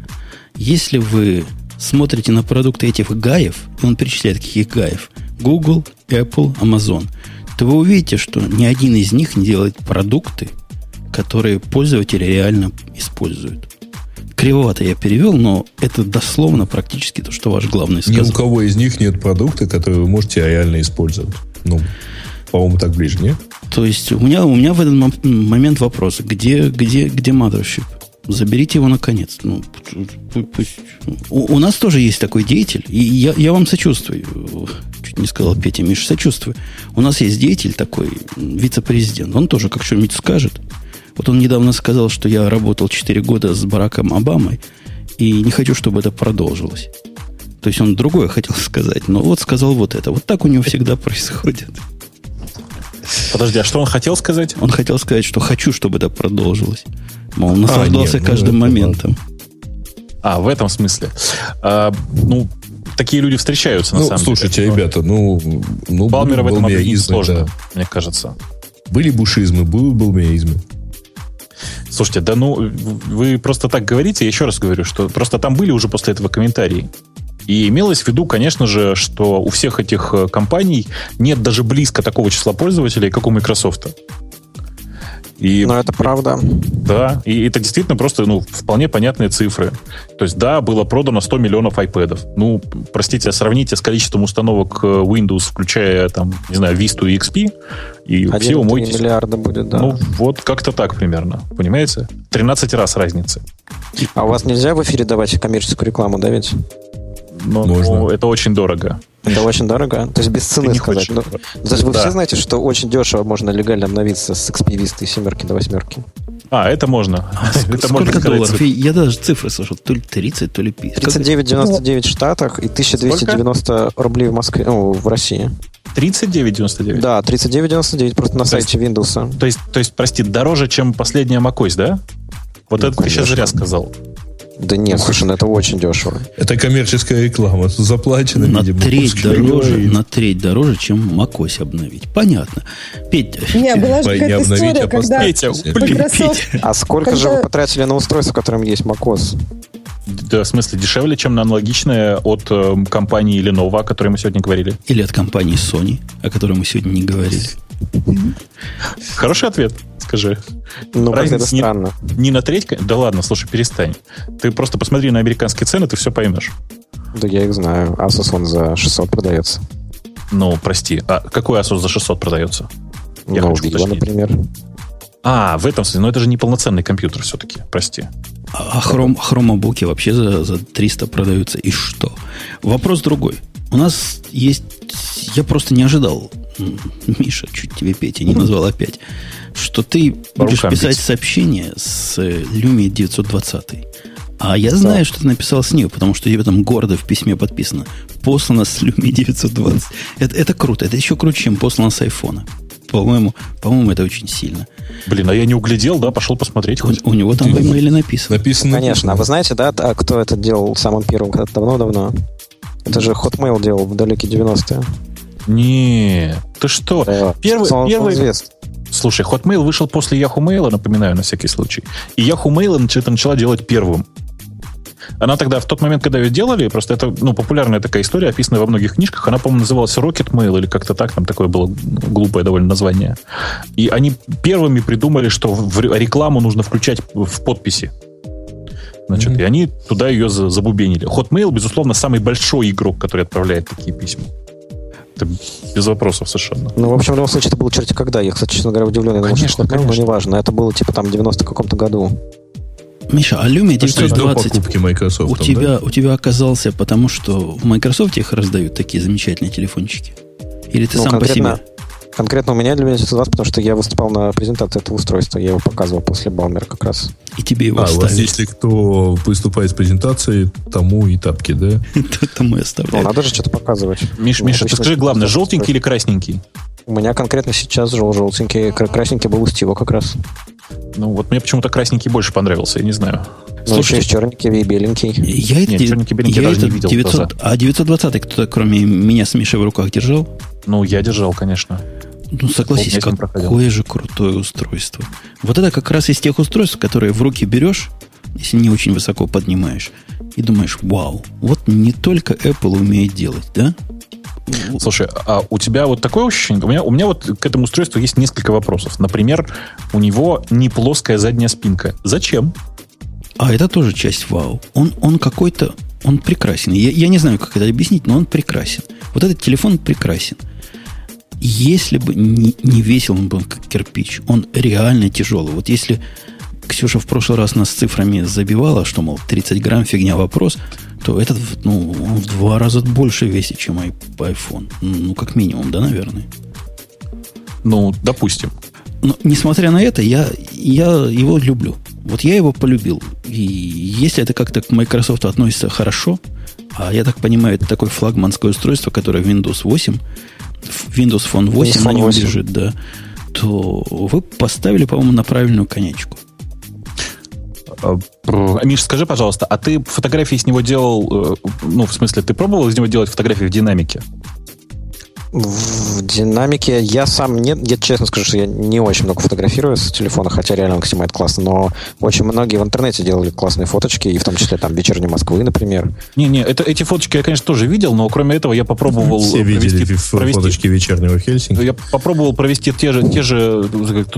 Если вы смотрите на продукты этих гаев, и он перечисляет каких гаев, Google, Apple, Amazon, то вы увидите, что ни один из них не делает продукты, которые пользователи реально используют. Кривовато я перевел, но это дословно практически то, что ваш главный сказал. Ни у кого из них нет продукта, который вы можете реально использовать. Ну, по-моему, так ближе, нет? То есть у меня, у меня в этот момент вопрос, где, где, где mothership? Заберите его наконец. Ну, пусть. У, у нас тоже есть такой деятель, и я, я вам сочувствую. Чуть не сказал Петя, Миша, сочувствую. У нас есть деятель такой, вице-президент. Он тоже как что-нибудь скажет. Вот он недавно сказал, что я работал 4 года с Бараком Обамой, и не хочу, чтобы это продолжилось. То есть он другое хотел сказать, но вот сказал вот это. Вот так у него всегда происходит. Подожди, а что он хотел сказать? Он хотел сказать, что хочу, чтобы это продолжилось. Мол, наслаждался а, нет, ну, каждым ну, моментом. А, в этом смысле. А, ну, такие люди встречаются, на ну, самом слушайте, деле. ребята, ну... ну Балмера в этом объяснить сложно, да. мне кажется. Были бушизмы, были балмеизмы. Слушайте, да ну, вы просто так говорите, я еще раз говорю, что просто там были уже после этого комментарии. И имелось в виду, конечно же, что у всех этих э, компаний нет даже близко такого числа пользователей, как у Microsoft. И, Но это правда. Да, и это действительно просто ну, вполне понятные цифры. То есть, да, было продано 100 миллионов iPad. Ну, простите, сравните с количеством установок э, Windows, включая, там, не знаю, Vista и XP, и все умойтесь. миллиарда будет, да. Ну, вот как-то так примерно, понимаете? 13 раз разницы. А у вас нельзя в эфире давать коммерческую рекламу, да ведь? Но, Можно. Ну, это очень дорого. Это очень дорого? То есть без цены сказать? Ну, то есть вы да. все знаете, что очень дешево можно легально обновиться с XP Vista семерки до восьмерки? А, это можно. Это сколько можно долларов? Я даже цифры слышал. То ли 30, то ли 50. 39,99 в Штатах и 1290 сколько? рублей в Москве, ну, в России. 39,99? Да, 39,99 просто на то сайте есть, Windows. То есть, то есть, прости, дороже, чем последняя macOS, да? Вот ну, это конечно. ты сейчас зря сказал. Да нет, ну, слушай, ну это очень дешево. Это коммерческая реклама, заплачена, на видимо. Треть дороже, на треть дороже, чем macOS обновить. Понятно. Петь, не, была же какая-то история, а когда Петя, блин, Microsoft... А сколько когда... же вы потратили на устройство, в котором есть macOS? Да, в смысле, дешевле, чем на аналогичное от э, компании Lenovo, о которой мы сегодня говорили. Или от компании Sony, о которой мы сегодня не говорили. Хороший ответ скажи. Ну, Разница это не, странно. Не на треть? Да ладно, слушай, перестань. Ты просто посмотри на американские цены, ты все поймешь. Да я их знаю. Asus он за 600 продается. Ну, прости. А какой Asus за 600 продается? Я ну, хочу Vivo, например. А, в этом смысле. Но это же не полноценный компьютер все-таки. Прости. А хром, хромобуки вообще за, за 300 продаются. И что? Вопрос другой. У нас есть... Я просто не ожидал. Миша, чуть тебе Петя не назвал опять что ты будешь писать бить. сообщение с Люми 920. А я знаю, да. что ты написал с нее, потому что тебе там гордо в письме подписано. Послано с Люми 920. Это, это круто. Это еще круче, чем послано с айфона. По-моему, по-моему, это очень сильно. Блин, а я не углядел, да, пошел посмотреть. У, у него там в имейле написано. Написано. Конечно. А вы знаете, да, а кто это делал самым первым когда-то давно-давно? Это же Hotmail делал в далекие 90-е. Не, ты что? Да, первый, первый, Слушай, Hotmail вышел после Yahoo Mail, напоминаю, на всякий случай. И Yahoo Mail это начала делать первым. Она тогда, в тот момент, когда ее делали, просто это ну, популярная такая история, описанная во многих книжках, она, по-моему, называлась Rocket Mail или как-то так, там такое было глупое довольно название. И они первыми придумали, что в рекламу нужно включать в подписи. Значит, mm-hmm. и они туда ее забубенили. Hotmail, безусловно, самый большой игрок, который отправляет такие письма. Это без вопросов совершенно. Ну, в общем, в любом случае, это было черти когда. Я, кстати, честно говоря, удивлен. Я конечно, думал, конечно. Но неважно. Это было типа там в 90 каком-то году. Миша, а Lumia 920 покупки Microsoft, у, тебя, да? у тебя оказался потому, что в Microsoft их раздают такие замечательные телефончики? Или ты ну, сам по себе? Конкретно у меня для меня 920, потому что я выступал на презентации этого устройства. Я его показывал после Балмера как раз. И тебе его а, оставили. вас, если кто выступает с презентацией, тому и тапки, да? Тому и оставляют. Ну, надо же что-то показывать. Миша, Миша, ты скажи главное, желтенький или красненький? У меня конкретно сейчас жел желтенький. Красненький был у Стива как раз. Ну, вот мне почему-то красненький больше понравился, я не знаю. Ну, Слушай, еще черненький и беленький. Я Нет, черненький беленький я даже не видел 900, А 920 кто-то, кроме меня с Мишей в руках, держал? Ну, я держал, конечно. Ну, согласись, какое же крутое устройство. Вот это как раз из тех устройств, которые в руки берешь, если не очень высоко поднимаешь, и думаешь, вау, вот не только Apple умеет делать, да? Слушай, а у тебя вот такое ощущение? У меня, у меня вот к этому устройству есть несколько вопросов. Например, у него не плоская задняя спинка. Зачем? А это тоже часть вау. Он, он какой-то... Он прекрасен. Я, я не знаю, как это объяснить, но он прекрасен. Вот этот телефон прекрасен. Если бы не, не весил он был как кирпич, он реально тяжелый. Вот если Ксюша в прошлый раз нас цифрами забивала, что, мол, 30 грамм фигня вопрос, то этот ну, он в два раза больше весит, чем iPhone. Ну, как минимум, да, наверное. Ну, допустим. Но, несмотря на это, я, я его люблю. Вот я его полюбил. И если это как-то к Microsoft относится хорошо, а я так понимаю, это такое флагманское устройство, которое Windows 8, Windows Phone 8 на нем лежит, да, то вы поставили, по-моему, на правильную конечку. А, Миш, скажи, пожалуйста, а ты фотографии с него делал, э, ну, в смысле, ты пробовал из него делать фотографии в динамике? В динамике я сам не, я честно скажу, что я не очень много фотографирую с телефона, хотя реально он снимает классно, но очень многие в интернете делали классные фоточки, и в том числе там вечерней Москвы, например. Не-не, это, эти фоточки я, конечно, тоже видел, но кроме этого я попробовал Все видели провести, фоточки вечернего Хельсинки. Я попробовал провести те же, те же,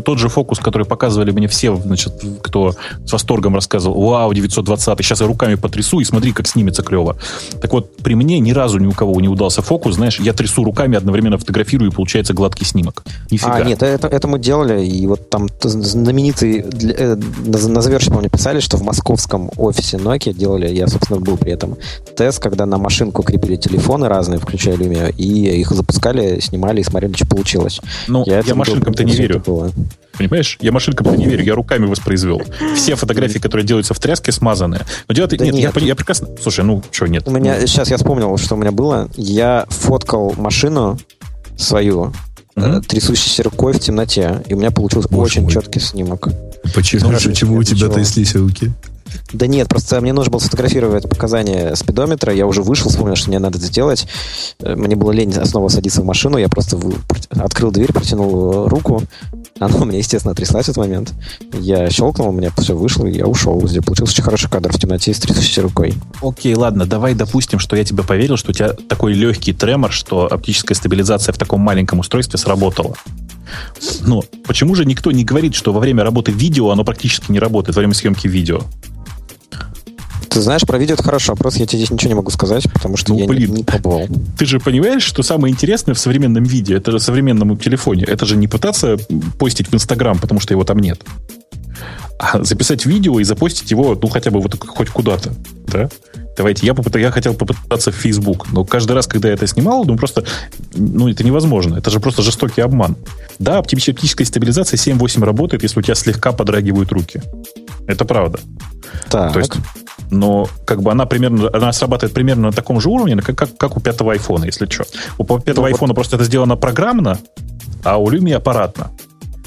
тот же фокус, который показывали мне все, значит, кто с восторгом рассказывал, вау, 920, сейчас я руками потрясу и смотри, как снимется клево. Так вот, при мне ни разу ни у кого не удался фокус, знаешь, я трясу руками, одновременно фотографирую, и получается гладкий снимок. Нифига. А, нет, это, это мы делали, и вот там знаменитый, для, э, на заверши, помню, писали, что в московском офисе Nokia делали, я, собственно, был при этом, тест, когда на машинку крепили телефоны разные, включая Lumia, и их запускали, снимали и смотрели, что получилось. Ну, я, я машинкам-то не верю. Было. Понимаешь? Я машинкам-то не верю, я руками воспроизвел. Все фотографии, которые делаются в тряске, смазанные. Но дело... Да нет, нет. Я, я прекрасно... Слушай, ну, что, нет. У меня... Сейчас я вспомнил, что у меня было. Я фоткал машину свою, mm-hmm. трясущейся рукой в темноте, и у меня получился Боже очень мой. четкий снимок. Почему, Хорошо, почему у тебя тряслись руки? Да нет, просто мне нужно было сфотографировать показания спидометра. Я уже вышел, вспомнил, что мне надо это сделать. Э, мне было лень снова садиться в машину. Я просто открыл дверь, протянул руку. Она у меня, естественно, тряслась в этот момент. Я щелкнул, у меня все вышло, и я ушел. Здесь получился очень хороший кадр в темноте с трясущей рукой. Окей, ладно, давай допустим, что я тебе поверил, что у тебя такой легкий тремор, что оптическая стабилизация в таком маленьком устройстве сработала. Но почему же никто не говорит, что во время работы видео оно практически не работает, во время съемки видео? Ты знаешь, про видео это хороший вопрос. Я тебе здесь ничего не могу сказать, потому что ну, я блин, не, не пробовал. Ты же понимаешь, что самое интересное в современном видео, это же современном телефоне. Это же не пытаться постить в Инстаграм, потому что его там нет. А записать видео и запостить его, ну, хотя бы вот хоть куда-то, да? Давайте, я, попыт... я хотел попытаться в Facebook, но каждый раз, когда я это снимал, ну, просто, ну, это невозможно. Это же просто жестокий обман. Да, оптическая стабилизация 7-8 работает, если у тебя слегка подрагивают руки. Это правда. Так. То есть но как бы она примерно, она срабатывает примерно на таком же уровне, как, как, как у пятого айфона, если что. У пятого ну, айфона вот... просто это сделано программно, а у Lumia аппаратно.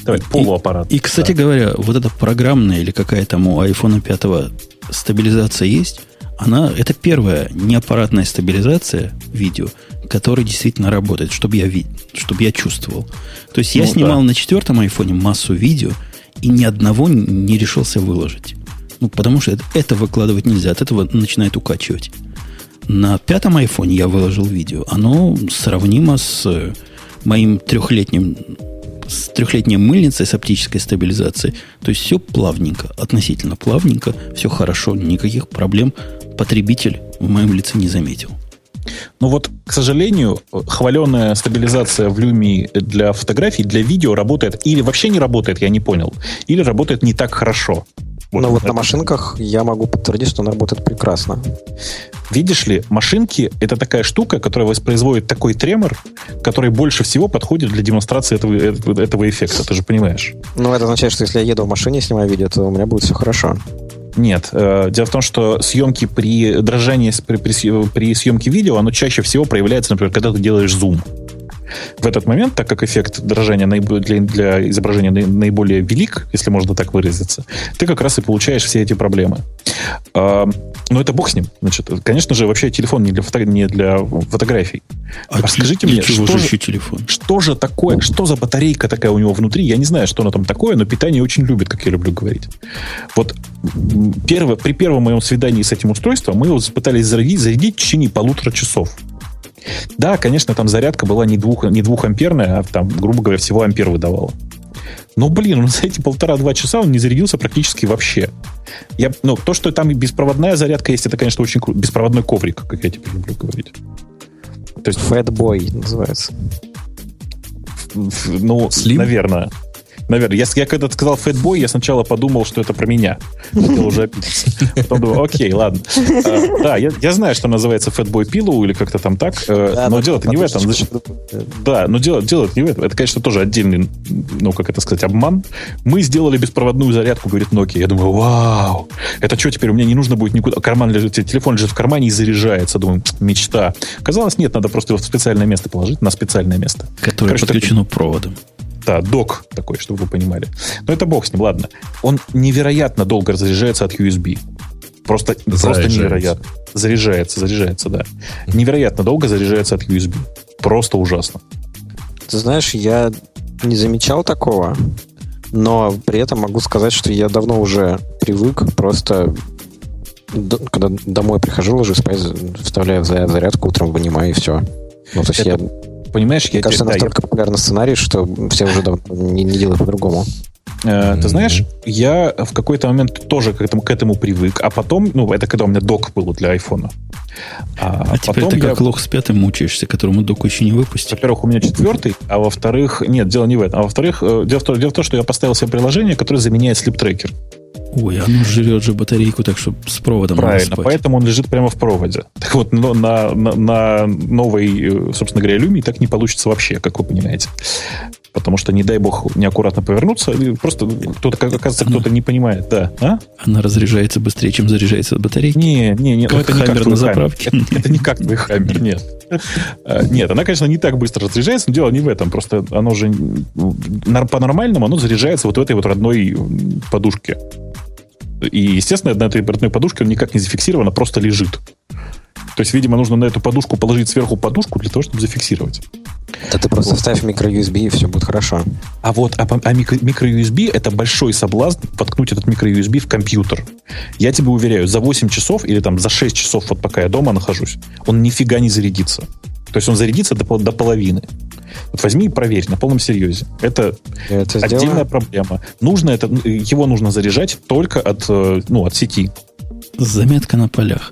Давай, полуаппаратно. И, и, кстати да. говоря, вот эта программная или какая там у iPhone 5 стабилизация есть, она, это первая неаппаратная стабилизация видео, которая действительно работает, чтобы я, вид, чтобы я чувствовал. То есть ну, я снимал да. на четвертом айфоне массу видео, и ни одного не решился выложить. Ну, потому что это, это выкладывать нельзя, от этого начинает укачивать. На пятом айфоне я выложил видео. Оно сравнимо с э, моим трехлетним с трехлетней мыльницей с оптической стабилизацией. То есть все плавненько, относительно плавненько, все хорошо, никаких проблем потребитель в моем лице не заметил. Ну вот, к сожалению, хваленая стабилизация в Люми для фотографий, для видео работает или вообще не работает, я не понял, или работает не так хорошо. Вот Но вот это. на машинках я могу подтвердить, что она работает прекрасно. Видишь ли, машинки — это такая штука, которая воспроизводит такой тремор, который больше всего подходит для демонстрации этого, этого эффекта, ты же понимаешь. Ну, это означает, что если я еду в машине, снимаю видео, то у меня будет все хорошо. Нет. Э, дело в том, что съемки при дрожании, при, при, при съемке видео, оно чаще всего проявляется, например, когда ты делаешь зум. В этот момент, так как эффект дрожания для, для изображения наиболее велик, если можно так выразиться, ты как раз и получаешь все эти проблемы. А, но это бог с ним. Значит, конечно же, вообще телефон не для, фото, не для фотографий. А Расскажите мне, что же, телефон? что же такое, что за батарейка такая у него внутри? Я не знаю, что она там такое, но питание очень любит, как я люблю говорить. Вот первое, при первом моем свидании с этим устройством мы его пытались зарядить, зарядить в течение полутора часов. Да, конечно, там зарядка была не, двух, не двухамперная, а там, грубо говоря, всего ампер выдавала. Но, блин, он за эти полтора-два часа он не зарядился практически вообще. Я, ну, то, что там беспроводная зарядка есть, это, конечно, очень круто. Беспроводной коврик, как я теперь люблю говорить. То есть Fatboy называется. Ну, Slim? наверное. Наверное. Я, я когда сказал Fatboy, я сначала подумал, что это про меня. Хотел уже обидеться. Потом думаю, окей, ладно. А, да, я, я знаю, что называется Fatboy Pillow или как-то там так, э, да, но дело-то не в этом. Да, но дело, дело не в этом. Это, конечно, тоже отдельный, ну, как это сказать, обман. Мы сделали беспроводную зарядку, говорит Nokia. Я думаю, вау, это что теперь? У меня не нужно будет никуда. Карман лежит, телефон лежит в кармане и заряжается. Думаю, мечта. Казалось, нет, надо просто его в специальное место положить, на специальное место. Которое Короче, подключено так... проводом. Да, док такой, чтобы вы понимали. Но это бог с ним, ладно. Он невероятно долго разряжается от USB. Просто, просто невероятно. Заряжается, заряжается, да. Невероятно долго заряжается от USB. Просто ужасно. Ты знаешь, я не замечал такого, но при этом могу сказать, что я давно уже привык просто когда домой прихожу, ложусь спать, вставляю в зарядку, утром вынимаю и все. Ну, то есть это, я понимаешь, я кажется, тебе, настолько да, популярный сценарий, что все уже не, не делают по-другому. Э, ты знаешь, я в какой-то момент тоже к этому, к этому привык, а потом, ну, это когда у меня док был для айфона. А, а теперь ты как я... лох с пятым мучаешься, которому док еще не выпустил. Во-первых, у меня четвертый, а во-вторых, нет, дело не в этом. А во-вторых, э, дело в, том, дело в том, что я поставил себе приложение, которое заменяет слип-трекер. Ой, оно жрет же батарейку, так что с проводом Правильно, поэтому он лежит прямо в проводе. Так вот, на, на, на новой, собственно говоря, Люми так не получится вообще, как вы понимаете. Потому что, не дай бог, неаккуратно повернуться, просто кто-то, оказывается, кто-то не понимает, да. А? Она разряжается быстрее, чем заряжается батарейка. Не, не, не, как это не как на заправке. Это, это не как твой хаммер, нет. А, нет, она, конечно, не так быстро разряжается, но дело не в этом. Просто оно же по-нормальному оно заряжается вот в этой вот родной подушке. И, естественно, на этой родной подушке он никак не зафиксирован, а просто лежит. То есть, видимо, нужно на эту подушку положить сверху подушку для того, чтобы зафиксировать. Да ты просто вот. вставь микро-USB, и все будет хорошо. А вот а, а микро-USB это большой соблазн воткнуть этот микро-USB в компьютер. Я тебе уверяю, за 8 часов или там за 6 часов, вот пока я дома нахожусь, он нифига не зарядится. То есть он зарядится до, до половины. Вот возьми и проверь на полном серьезе. Это, это отдельная сделаю. проблема. Нужно это, его нужно заряжать только от, э, ну, от сети. Заметка на полях.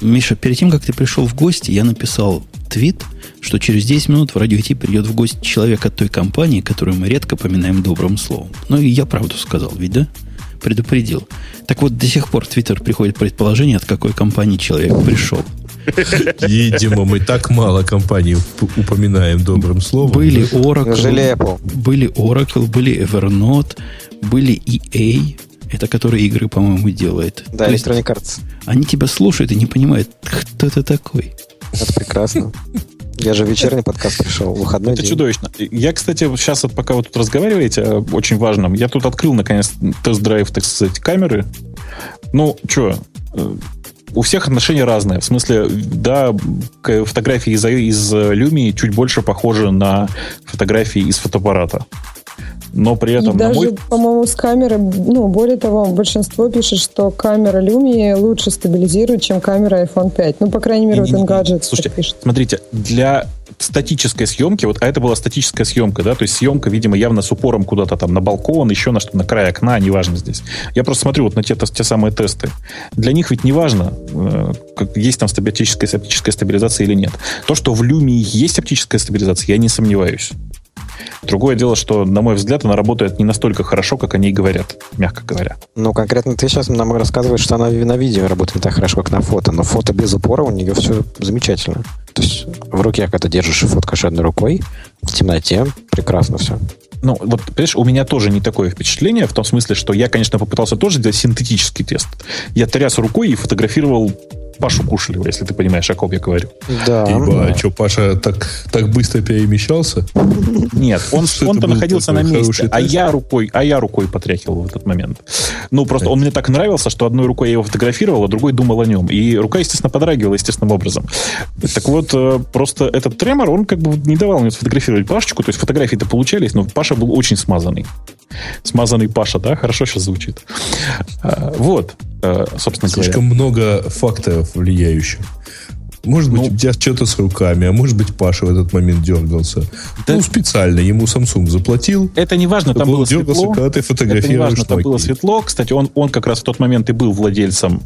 Миша, перед тем, как ты пришел в гости, я написал твит, что через 10 минут в радио IT придет в гости человек от той компании, которую мы редко поминаем добрым словом. Ну и я правду сказал, ведь да? Предупредил. Так вот, до сих пор в Твиттер приходит предположение, от какой компании человек пришел. Видимо, мы так мало компаний упоминаем добрым словом. Были Oracle, были Oracle, были Evernote, были EA, это который игры, по-моему, делает. Да, То Electronic Arts. Они тебя слушают и не понимают, кто ты такой. Это прекрасно. Я же вечерний подкаст пришел, выходной Это день. чудовищно. Я, кстати, сейчас, вот, пока вы тут разговариваете, очень важно, я тут открыл, наконец, тест-драйв, так сказать, камеры. Ну, что, у всех отношения разные. В смысле, да, фотографии из, из Люми чуть больше похожи на фотографии из фотоаппарата но при этом... И даже, мой... по-моему, с камеры, ну, более того, большинство пишет, что камера Lumia лучше стабилизирует, чем камера iPhone 5. Ну, по крайней мере, вот Engadget Слушайте, пишет. смотрите, для статической съемки, вот, а это была статическая съемка, да, то есть съемка, видимо, явно с упором куда-то там на балкон, еще на что, на край окна, неважно здесь. Я просто смотрю вот на те, те самые тесты. Для них ведь неважно, э, есть там оптическая, оптическая стабилизация или нет. То, что в Lumia есть оптическая стабилизация, я не сомневаюсь. Другое дело, что, на мой взгляд, она работает не настолько хорошо, как они и говорят, мягко говоря. Ну, конкретно ты сейчас нам рассказываешь, что она на видео работает не так хорошо, как на фото, но фото без упора у нее все замечательно. То есть в руке, когда держишь и фоткаешь одной рукой, в темноте, прекрасно все. Ну, вот, понимаешь, у меня тоже не такое впечатление, в том смысле, что я, конечно, попытался тоже сделать синтетический тест. Я тряс рукой и фотографировал Пашу кушали, если ты понимаешь, о ком я говорю. Да. Ибо, а что, Паша так, так быстро перемещался? Нет, он, он-то находился на месте, а я рукой, а я рукой потряхивал в этот момент. Ну, просто он мне так нравился, что одной рукой я его фотографировал, а другой думал о нем. И рука, естественно, подрагивала естественным образом. Так вот, э, просто этот тремор, он как бы не давал мне сфотографировать Пашечку, то есть фотографии-то получались, но Паша был очень смазанный. Смазанный Паша, да? Хорошо сейчас звучит. А, вот, собственно Слишком говоря. много факторов влияющих. Может быть, Ну. у тебя что-то с руками, а может быть, Паша в этот момент дергался. Да- Ну, специально ему Samsung заплатил. Это не важно, там было дергался, светло. когда ты Это не фотографируешь важно, там было светло. Кстати, он, он как раз в тот момент и был владельцем,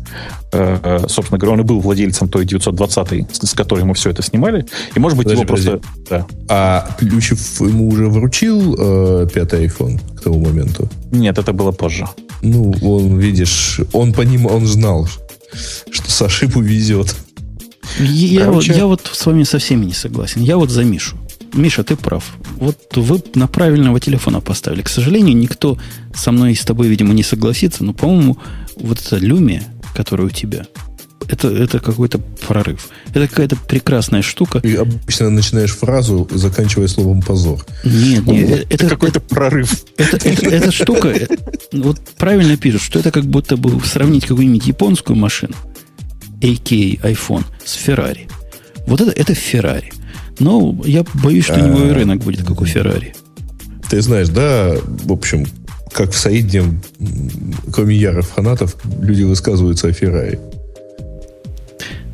э, э, собственно говоря, он и был владельцем той 920, с, с которой мы все это снимали. И, может быть, Подожди, его просто... Да. А Плющев ему уже вручил э, пятый iPhone к тому моменту? Нет, это было позже. Ну, он, видишь, он поним, он знал, что ему везет. Я, Короче- вот, я вот с вами со всеми не согласен. Я вот за Мишу. Миша, ты прав. Вот вы на правильного телефона поставили. К сожалению, никто со мной и с тобой, видимо, не согласится, но, по-моему, вот эта люмия, которая у тебя, это, это какой-то прорыв. Это какая-то прекрасная штука. И обычно начинаешь фразу, заканчивая словом позор. Нет, нет, э, это, какой-то прорыв. это, это- эта штука, вот правильно пишут, что это как будто бы сравнить какую-нибудь японскую машину, a.k.a. iPhone, с Феррари. Вот это, это Феррари. Но я боюсь, что у него и рынок будет, как у Феррари. Ты знаешь, да, в общем, как в м, кроме ярых фанатов, люди высказываются о Феррари.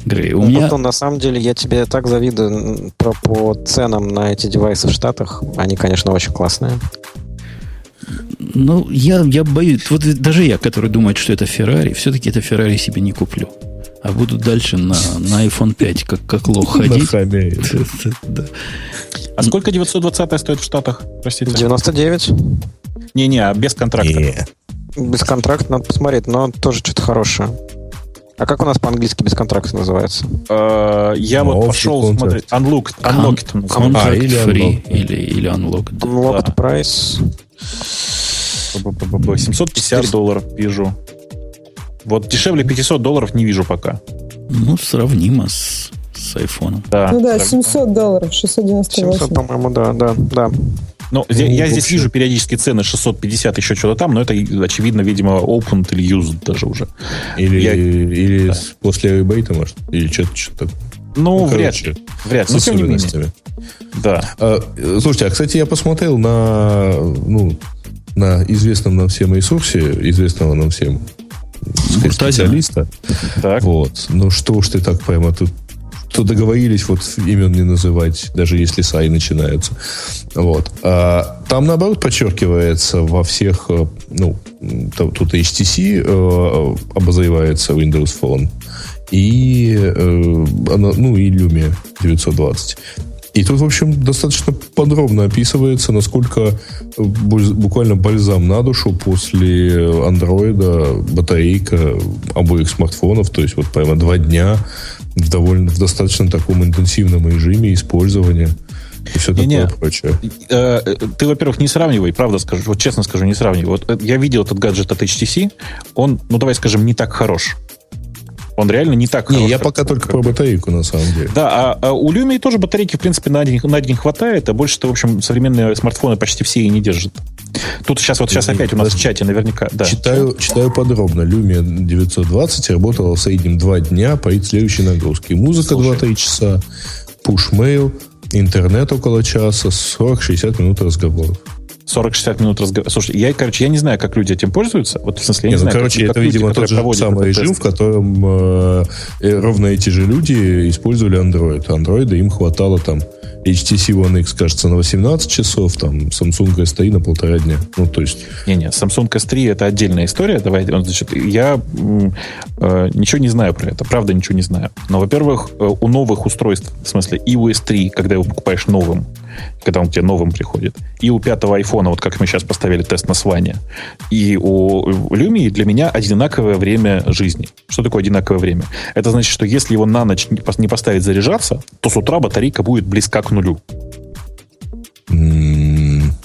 Грей, у Ну, меня... Антон, на самом деле, я тебе так завидую про, по ценам на эти девайсы в Штатах. Они, конечно, очень классные. Ну, я, я боюсь, вот даже я, который думает, что это Феррари, все-таки это Феррари себе не куплю. А буду дальше на, на iPhone 5 как, как лох ходить. А сколько 920 стоит в Штатах? Простите. 99. Не-не, а без контракта. Без контракта надо посмотреть, но тоже что-то хорошее. А как у нас по-английски без контракта называется? Э, Я вот пошел смотреть. Unlocked. Unlocked. А, Contract или free или, или unlocked. Unlocked price. Б-б-б-б- 750 долларов вижу. Вот дешевле 500 долларов не вижу пока. Ну, сравнимо с, с айфоном. Да. Ну да, Так. 700 долларов, 698. 700, по-моему, да, да, да. Ну, я, Ну, я здесь вижу периодически цены 650, еще что-то там, но это, очевидно, видимо, open или used даже уже. Или, Я- или Да. после ребейта, может? Или что-то что Ну, вряд короче, ли. Вряд ли. Но тем не менее. особенностями. Да. А, слушайте, а, кстати, я посмотрел на, ну, на известном нам всем ресурсе, известного нам всем сказать, специалиста. Так. Вот. Ну что уж ты так прямо тут то договорились вот имен не называть, даже если сай начинаются. Вот. А, там, наоборот, подчеркивается во всех, э, ну, тут HTC э, обозревается Windows Phone и, э, ну, и Lumia 920. И тут, в общем, достаточно подробно описывается, насколько э, буквально бальзам на душу после андроида батарейка обоих смартфонов, то есть вот прямо два дня в довольно в достаточно таком интенсивном режиме использования и все такое Не-не. прочее. Э, э, Ты, во-первых, не сравнивай, правда скажу, вот честно скажу, не сравнивай. Вот я видел этот гаджет от HTC, он, ну давай скажем, не так хорош. Он реально не так. Не, я пока только про батарейку, на самом деле. Да, а, а у Lumia тоже батарейки, в принципе, на день, на день хватает, а больше-то, в общем, современные смартфоны почти все и не держат. Тут сейчас, вот сейчас опять у нас в чате наверняка, да. Читаю, читаю подробно. Lumia 920 работала в среднем два дня по следующей нагрузке. Музыка Слушай. 2-3 часа, push-mail, интернет около часа, 40-60 минут разговоров. 40-60 минут разговора. Слушай, я, короче, я не знаю, как люди этим пользуются. Вот, в смысле, я Не, не, ну, знаю, короче, как- это, как люди, видимо, тот которые же самый режим, тест. в котором э, э, ровно эти же люди использовали Android. Android им хватало там HTC One X, кажется, на 18 часов, там Samsung S3 на полтора дня. Ну, то есть... Не-не, Samsung S3 это отдельная история. Давай, значит, я ничего не знаю про это, правда ничего не знаю. Но, во-первых, э, у новых устройств, в смысле, и у S3, когда его покупаешь новым, когда он к тебе новым приходит, и у пятого айфона, вот как мы сейчас поставили тест на сване, и у Lumia для меня одинаковое время жизни. Что такое одинаковое время? Это значит, что если его на ночь не поставить заряжаться, то с утра батарейка будет близка к нулю.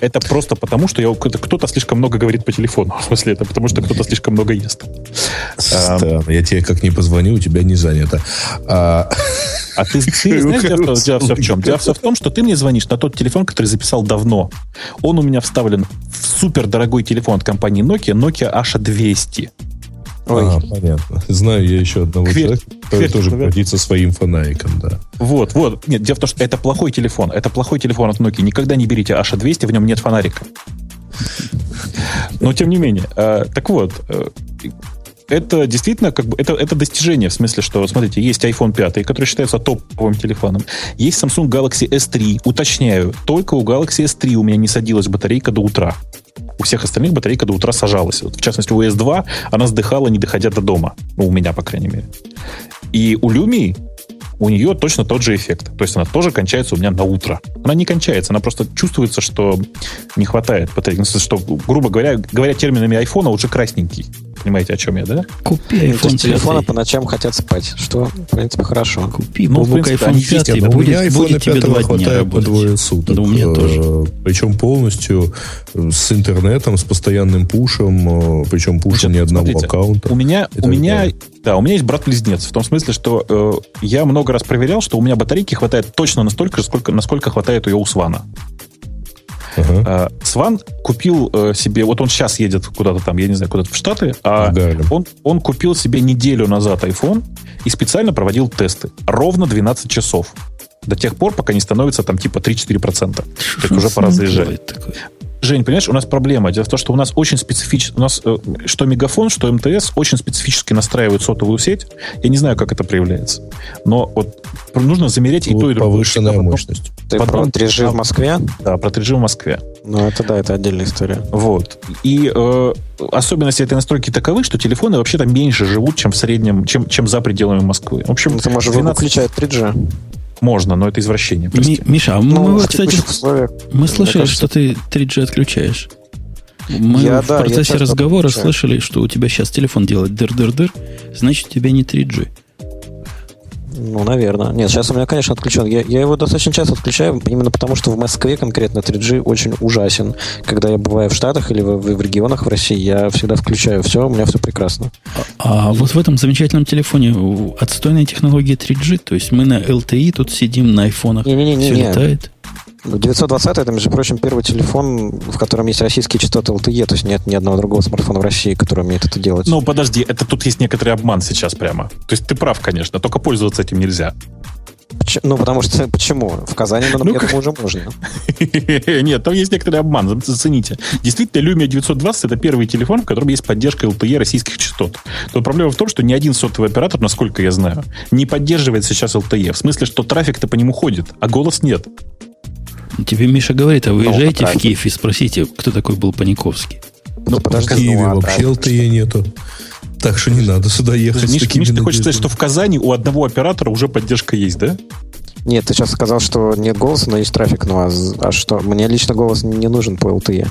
Это просто потому, что я, кто-то слишком много говорит по телефону. В смысле, это потому, что кто-то слишком много ест. Странно. Я тебе как не позвоню, у тебя не занято. А, А ты, ты знаешь, дело, дело все в чем? Дело все в том, что ты мне звонишь на тот телефон, который записал давно. Он у меня вставлен в супер дорогой телефон от компании Nokia, Nokia H200. Ой, а, понятно. Знаю я еще одного Кверь- человека, который кверь тоже наверное. гордится своим фонариком, да. Вот, вот. Нет, дело в том, что это плохой телефон. Это плохой телефон от Nokia. Никогда не берите H200, в нем нет фонарика. Но тем не менее. э, так вот, э, это действительно как бы это, это достижение, в смысле, что, смотрите, есть iPhone 5, который считается топовым телефоном, есть Samsung Galaxy S3, уточняю, только у Galaxy S3 у меня не садилась батарейка до утра. У всех остальных батарейка до утра сажалась. Вот, в частности, у S2 она сдыхала, не доходя до дома. Ну, у меня, по крайней мере. И у Lumia у нее точно тот же эффект. То есть она тоже кончается у меня на утро. Она не кончается, она просто чувствуется, что не хватает батарейки. Ну, что, грубо говоря, говоря терминами айфона, уже красненький. Понимаете, о чем я, да? Купи Ну, то iPhone есть телефоны 5. по ночам хотят спать, что, в принципе, хорошо. Купи, Ну, в Бобук, принципе, iPhone они есть, 5 Нет, будет, у меня iPhone будет тебе 5 два дня хватает по двое суток. Да у меня Э, тоже. Причем полностью э, с интернетом, с постоянным пушем, э, причем пушем Значит, ни одного смотрите, аккаунта. У меня, у меня, да, у меня есть брат-близнец. В том смысле, что э, я много раз проверял, что у меня батарейки хватает точно настолько, же, сколько, насколько хватает ее у Свана. Э, Сван купил э, себе, вот он сейчас едет куда-то там, я не знаю, куда-то в Штаты, а он, он купил себе неделю назад iPhone и специально проводил тесты. Ровно 12 часов. До тех пор, пока не становится там типа 3-4%. То есть уже пора заезжать. Жень, понимаешь, у нас проблема. Дело в том, что у нас очень специфично... У нас э, что Мегафон, что МТС очень специфически настраивают сотовую сеть. Я не знаю, как это проявляется. Но вот нужно замереть и то, и другое. Повышенная потом- мощность. Ты Потом- про 3G в Москве? Да, про 3G в Москве. Ну, это да, это отдельная история. Вот. И э, особенности этой настройки таковы, что телефоны вообще-то меньше живут, чем в среднем, чем, чем за пределами Москвы. В общем, Ну, ты можешь 12 выключать 3G. Можно, но это извращение. прости. Ми- Миша, а Ну, мы, кстати, условиях. мы слышали, кажется- что ты 3G отключаешь. Мы Я- в да, процессе разговора отключаю. слышали, что у тебя сейчас телефон делает дыр-дыр-дыр, значит, у тебя не 3G. Ну, наверное. Нет, сейчас у меня, конечно, отключен. Я, я его достаточно часто отключаю, именно потому что в Москве конкретно 3G очень ужасен. Когда я бываю в Штатах или в, в регионах в России, я всегда включаю все, у меня все прекрасно. А вот в этом замечательном телефоне отстойная технология 3G, то есть мы на LTE тут сидим на айфонах, Не-не-не-не. все летает. 920 это, между прочим, первый телефон, в котором есть российские частоты LTE, то есть нет ни одного другого смартфона в России, который умеет это делать. Ну, подожди, это тут есть некоторый обман сейчас прямо. То есть ты прав, конечно, только пользоваться этим нельзя. Ну, потому что почему? В Казани, ну, Ну, я думаю, уже можно. Нет, там есть некоторый обман, за- зацените. Действительно, Lumia 920 это первый телефон, в котором есть поддержка LTE российских частот. Но проблема в том, что ни один сотовый оператор, насколько я знаю, не поддерживает сейчас LTE. В смысле, что трафик-то по нему ходит, а голос нет. Тебе Миша говорит, а вы Ну, в. Киев и спросите, кто такой был Паниковский. Ну, В подожди, Киеве ну, а вообще. LTE нету. Так что не надо сюда ехать. с Миш, Миш, ты хочешь сказать, что в Казани у одного оператора уже поддержка есть, да? Нет, ты сейчас сказал, что нет голоса, но есть трафик. Ну, а, а что? Мне лично голос не нужен по LTE.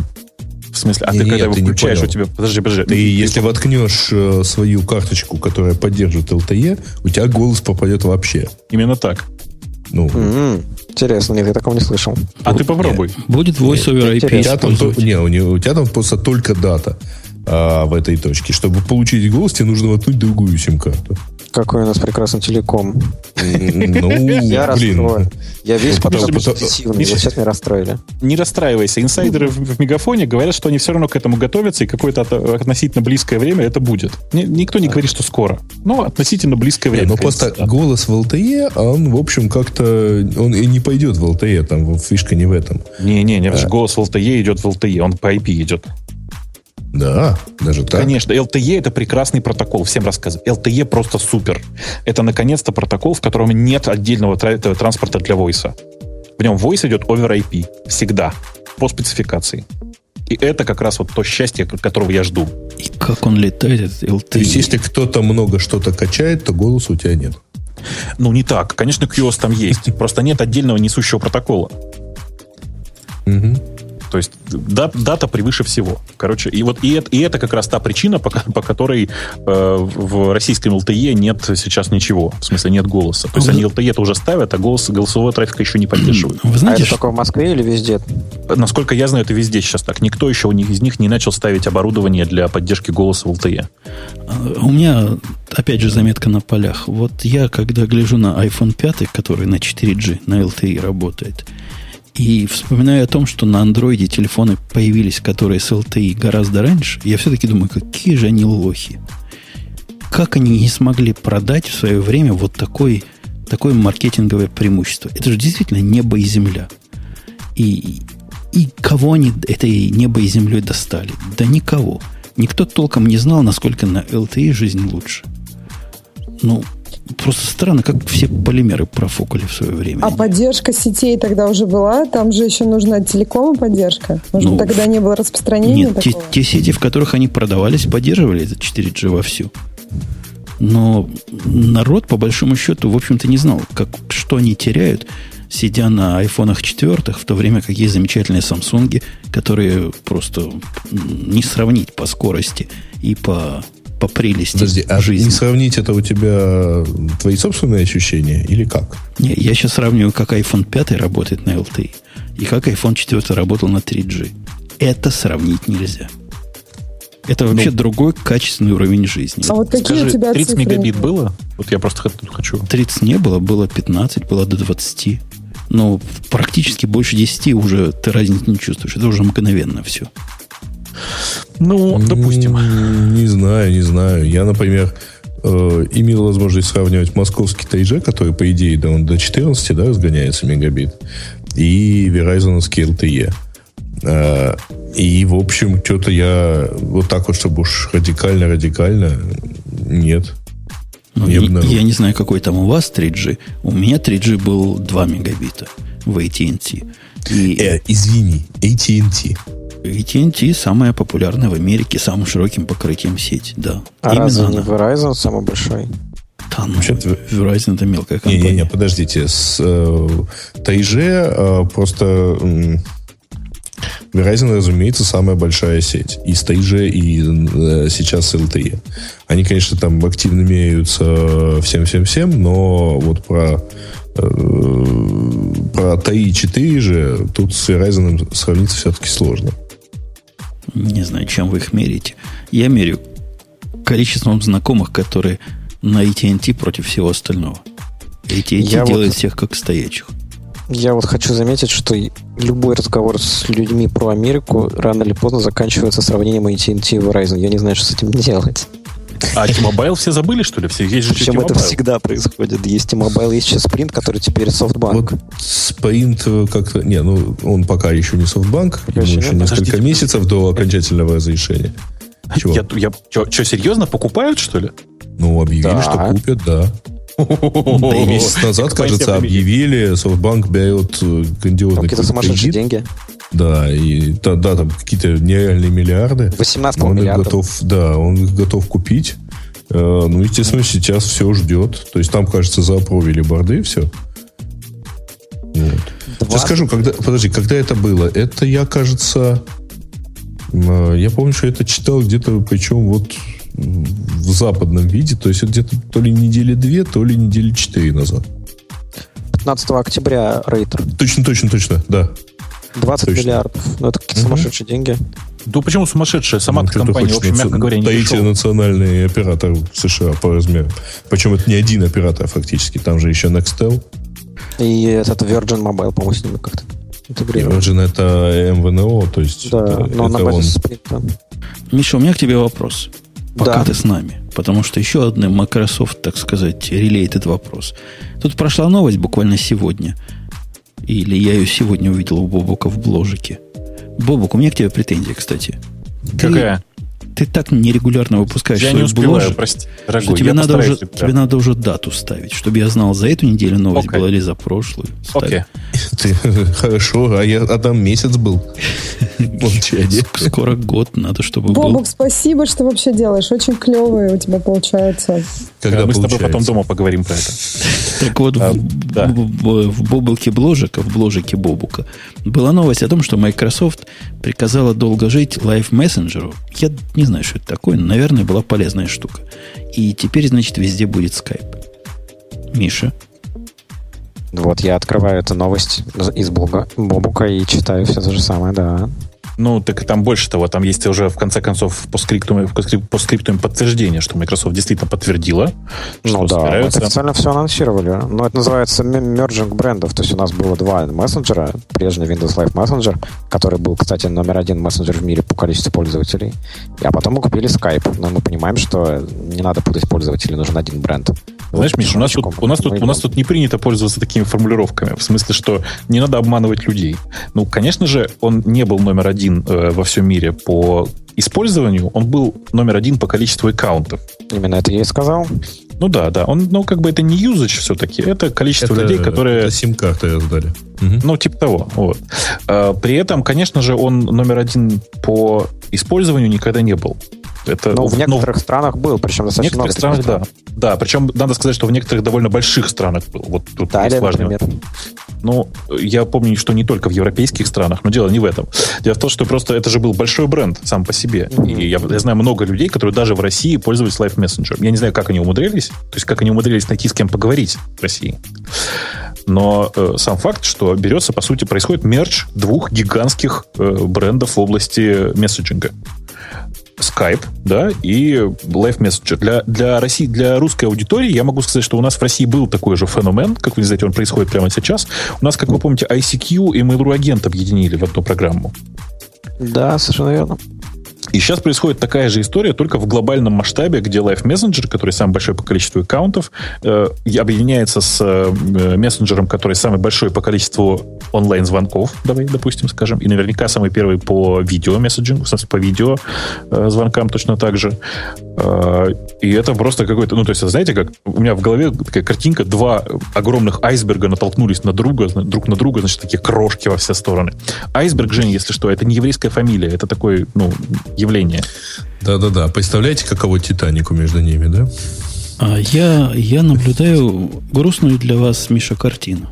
В смысле, а Не, ты когда его ты включаешь, у тебя... Подожди, подожди. Ты, если воткнешь э, свою карточку, которая поддерживает LTE, у тебя голос попадет вообще. Именно так. Ну, М, Интересно, нет, я такого не слышал. А ты попробуй. Будет voice over у IP тебя, там, не, у, него- у тебя там просто только дата а, в этой точке. Чтобы получить голос, тебе нужно воткнуть другую сим-карту. Какой у нас прекрасный телеком. Ну, Я блин. расстроен. Я весь Потом- позитивный. Вот сейчас меня расстроили. Не расстраивайся. Инсайдеры в, в Мегафоне говорят, что они все равно к этому готовятся, и какое-то от- относительно близкое время это будет. Ни- никто не говорит, что скоро. Но относительно близкое Не, время. ну конечно, просто да. голос в LTE, а он, в общем, как-то... Он и не пойдет в LTE, там фишка не в этом. Не-не-не, голос в LTE идет в LTE, он по IP идет. Да, даже так. Конечно, LTE это прекрасный протокол, всем рассказываю. LTE просто супер. Это наконец-то протокол, в котором нет отдельного транспорта для войса. В нем voice идет over IP. Всегда. По спецификации. И это как раз вот то счастье, которого я жду. И как он летает, этот LTE. То есть, если кто-то много что-то качает, то голоса у тебя нет. Ну, не так. Конечно, QoS там есть. Просто нет отдельного несущего протокола. Мгм. То есть да- дата превыше всего. Короче, и вот и это, и это как раз та причина, по, по которой э, в российском LTE нет сейчас ничего. В смысле, нет голоса. То есть Вы- они LTE-то уже ставят, а голос, голосового трафика еще не поддерживают. Вы А знаете, это только в Москве или везде? Насколько я знаю, это везде сейчас так. Никто еще у них, из них не начал ставить оборудование для поддержки голоса в LTE. А, У меня, опять же, заметка на полях. Вот я, когда гляжу на iPhone 5, который на 4G, на LTE работает, и вспоминаю о том, что на андроиде телефоны появились, которые с LTE гораздо раньше, я все-таки думаю, какие же они лохи. Как они не смогли продать в свое время вот такой, такое маркетинговое преимущество? Это же действительно небо и земля. И, и кого они этой небо и землей достали? Да никого. никто толком не знал, насколько на LTE жизнь лучше. Ну, просто странно, как все полимеры профукали в свое время. А поддержка сетей тогда уже была? Там же еще нужна телекома поддержка. Может, Ну, тогда не было распространения Нет, те, такого? те сети, в которых они продавались, поддерживали этот 4G вовсю. Но народ, по большому счету, в общем-то, не знал, как, что они теряют, сидя на айфонах четвертых, в то время как есть замечательные Самсунги, которые просто не сравнить по скорости и по, по прелести Подожди, а жизни. не сравнить это у тебя твои собственные ощущения или как? Не, я сейчас сравниваю, как iPhone 5 работает на LTE и как iPhone 4 работал на 3G. Это сравнить нельзя. Это вообще другой качественный уровень жизни. А вот какие Скажи, у тебя 30 цифры? мегабит было? Вот я просто хочу. 30 не было, было 15, было до 20. Но практически больше 10 уже ты разницы не чувствуешь. Это уже мгновенно все. Ну, допустим. М, Не знаю, не знаю. Я, например, э, имел возможность сравнивать московский TG, который, по идее, да, он до 14 да, разгоняется мегабит, и Verizon LTE. Э, И, в общем, что-то я вот так вот, чтобы уж радикально-радикально, нет. Ну, Не я, обнаружил. я не знаю, какой там у вас 3G. У меня 3G был 2 мегабита в AT&T. И Э, извини, AT&T. AT&T самая популярная в Америке, самым широким покрытием сеть. Да, А разве не она. Verizon самый большой? Да, ну, Вообще-то- Verizon это мелкая компания. Не-не-не, подождите. С э, TG э, просто м, Verizon, разумеется, самая большая сеть. И с TG, и э, сейчас с LTE. Они, конечно, там активно меряются всем-всем-всем, но вот про э, про TI 4 же тут с Verizon сравниться все-таки сложно. Не знаю, чем вы их меряете. Я мерю количеством знакомых, которые на AT&T против всего остального. AT&T Я делает вот- всех как стоячих. Я вот хочу заметить, что любой разговор с людьми про Америку рано или поздно заканчивается сравнением AT&T и Verizon. Я не знаю, что с этим делать. А T-Mobile все забыли, что ли? Все есть же Причем это всегда происходит. Есть T-Mobile, есть сейчас Sprint, который теперь SoftBank. Вот Sprint э, как-то... Не, ну, он пока еще не софтбанк. Пока Ему еще несколько месяцев до окончательного разрешения. Чего? Я, я, что, серьезно, покупают, что ли? Ну, объявили, Да. что купят, да. Да и месяц назад, кажется, объявили, SoftBank берет э, грандиозный Какие-то сумасшедшие деньги. Да, и да, да, там какие-то нереальные миллиарды. 18 Он миллиардов. готов, да, он их готов купить. Э, Ну, естественно, сейчас все ждет. То есть там, кажется, заапровили борды, все. Вот. Сейчас 20. скажу, когда, подожди, когда это было? Это я, кажется, э, я помню, что это читал где-то, причем вот в западном виде, то есть это где-то то ли недели две, то ли недели четыре назад. 15 октября рейтер. Точно, точно, точно, да. 20 Точно. миллиардов. Ну, это какие-то Мгм. сумасшедшие деньги. Да почему сумасшедшая? Сама Ну, компания, в общем, наци- мягко говоря, не Таити дешевая. национальный оператор в США по размеру. Причем это не один оператор фактически. Там же еще Nextel. И этот Virgin Mobile, по-моему, с ними как-то интегрирован. Virgin это МВНО, то есть Да, это, но на это базе он. Да. Миша, у меня к тебе вопрос. Пока Да. ты с нами. Потому что еще один Microsoft, так сказать, related вопрос. Тут прошла новость буквально сегодня. Или я ее сегодня увидел у Бобука в бложике. Бобук, у меня к тебе претензия, кстати. Какая? Ты так нерегулярно выпускаешь Я свой не успеваю, бложик, прости, что дорогой. тебе я надо, уже, тебя. тебе надо уже дату ставить, чтобы я знал, за эту неделю новость Окей. была или за прошлую. Окей. Ты, хорошо, а я а там месяц был. Молчание. Ск- Скоро год, надо, чтобы был. Бобук, спасибо, что вообще делаешь. Очень клевые у тебя получается. Когда Мы с тобой потом дома поговорим про это. Так вот, А, в Бобуке Бложика, в Бложике Бобука, была новость о том, что Microsoft приказала долго жить Live Messenger. Я не знаю, что это такое. Наверное, была полезная штука. И теперь, значит, везде будет Skype. Миша, Вот, я открываю эту новость из Бобука и читаю все то же самое, да. Ну, так и там больше того, там есть уже в конце концов по скрипту, по скрип- по скрипту подтверждение, что Microsoft действительно подтвердила, что Ну да, собираются. это официально все анонсировали. Но это называется мерджинг брендов. То есть у нас было два мессенджера. Прежний Windows Live Messenger, который был, кстати, номер один мессенджер в мире по количеству пользователей. А потом мы купили Skype. Но мы понимаем, что не надо путать пользователей, нужен один бренд. Знаешь, Миша, у нас, тут, у, нас тут, у нас тут не принято пользоваться такими формулировками. В смысле, что не надо обманывать людей. Ну, конечно же, он не был номер один э, во всем мире по использованию он был номер один по количеству аккаунтов. Именно это я и сказал. Ну да, да. Он, ну, как бы это не юзач все-таки, это количество Это- людей, которые. Это сим-карты раздали. Мгм. Ну, типа того. Вот. А, При этом, конечно же, он номер один по использованию никогда не был. Это, Ну, в но некоторых странах был, причем в достаточно много. некоторых таких странах, да. Да, причем надо сказать, что в некоторых довольно больших странах был. Вот тут Италия, важно. например. Ну, я помню, что не только в европейских странах, но дело не в этом. Дело в том, что просто это же был большой бренд сам по себе. Мгм. И я, я знаю много людей, которые даже в России пользовались Live Messenger. Я не знаю, как они умудрились, то есть как они умудрились найти с кем поговорить в России. Но э, сам факт, что берется, по сути, происходит мерч двух гигантских э, брендов в области месседжинга. Skype, да, и Live Messenger. Для, для, России, для русской аудитории я могу сказать, что у нас в России был такой же феномен, как вы знаете, он происходит прямо сейчас. У нас, как вы помните, ICQ и Mail.ru агент объединили в одну программу. Да, совершенно верно. И сейчас происходит такая же история, только в глобальном масштабе, где Live Messenger, который самый большой по количеству аккаунтов, э, объединяется с э, мессенджером, который самый большой по количеству онлайн-звонков, давай, допустим, скажем, и наверняка самый первый по видео-месседжингу, в смысле, по видео э, точно так же. Э, и это просто какой-то, ну, то есть, знаете, как у меня в голове такая картинка, два огромных айсберга натолкнулись на друга, друг на друга, значит, такие крошки во все стороны. Айсберг, Женя, если что, это не еврейская фамилия, это такое, ну, явление. Да-да-да. Представляете, каково Титанику между ними, да? А я, я наблюдаю грустную для вас, Миша, картину.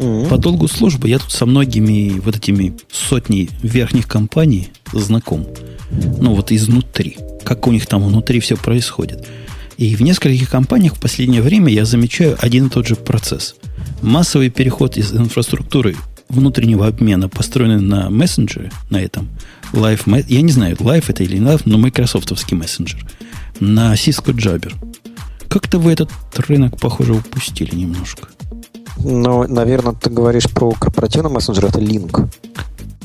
Мгм. По долгу службы я тут со многими вот этими сотней верхних компаний знаком. Ну, вот изнутри. Как у них там внутри все происходит. И в нескольких компаниях в последнее время я замечаю один и тот же процесс. Массовый переход из инфраструктуры внутреннего обмена, построенный на мессенджере, на этом, Live, я не знаю, Live это или не Live, но майкрософтовский мессенджер, на Cisco Jabber. Как-то вы этот рынок, похоже, упустили немножко. Ну, наверное, ты говоришь про корпоративный мессенджер, это Link.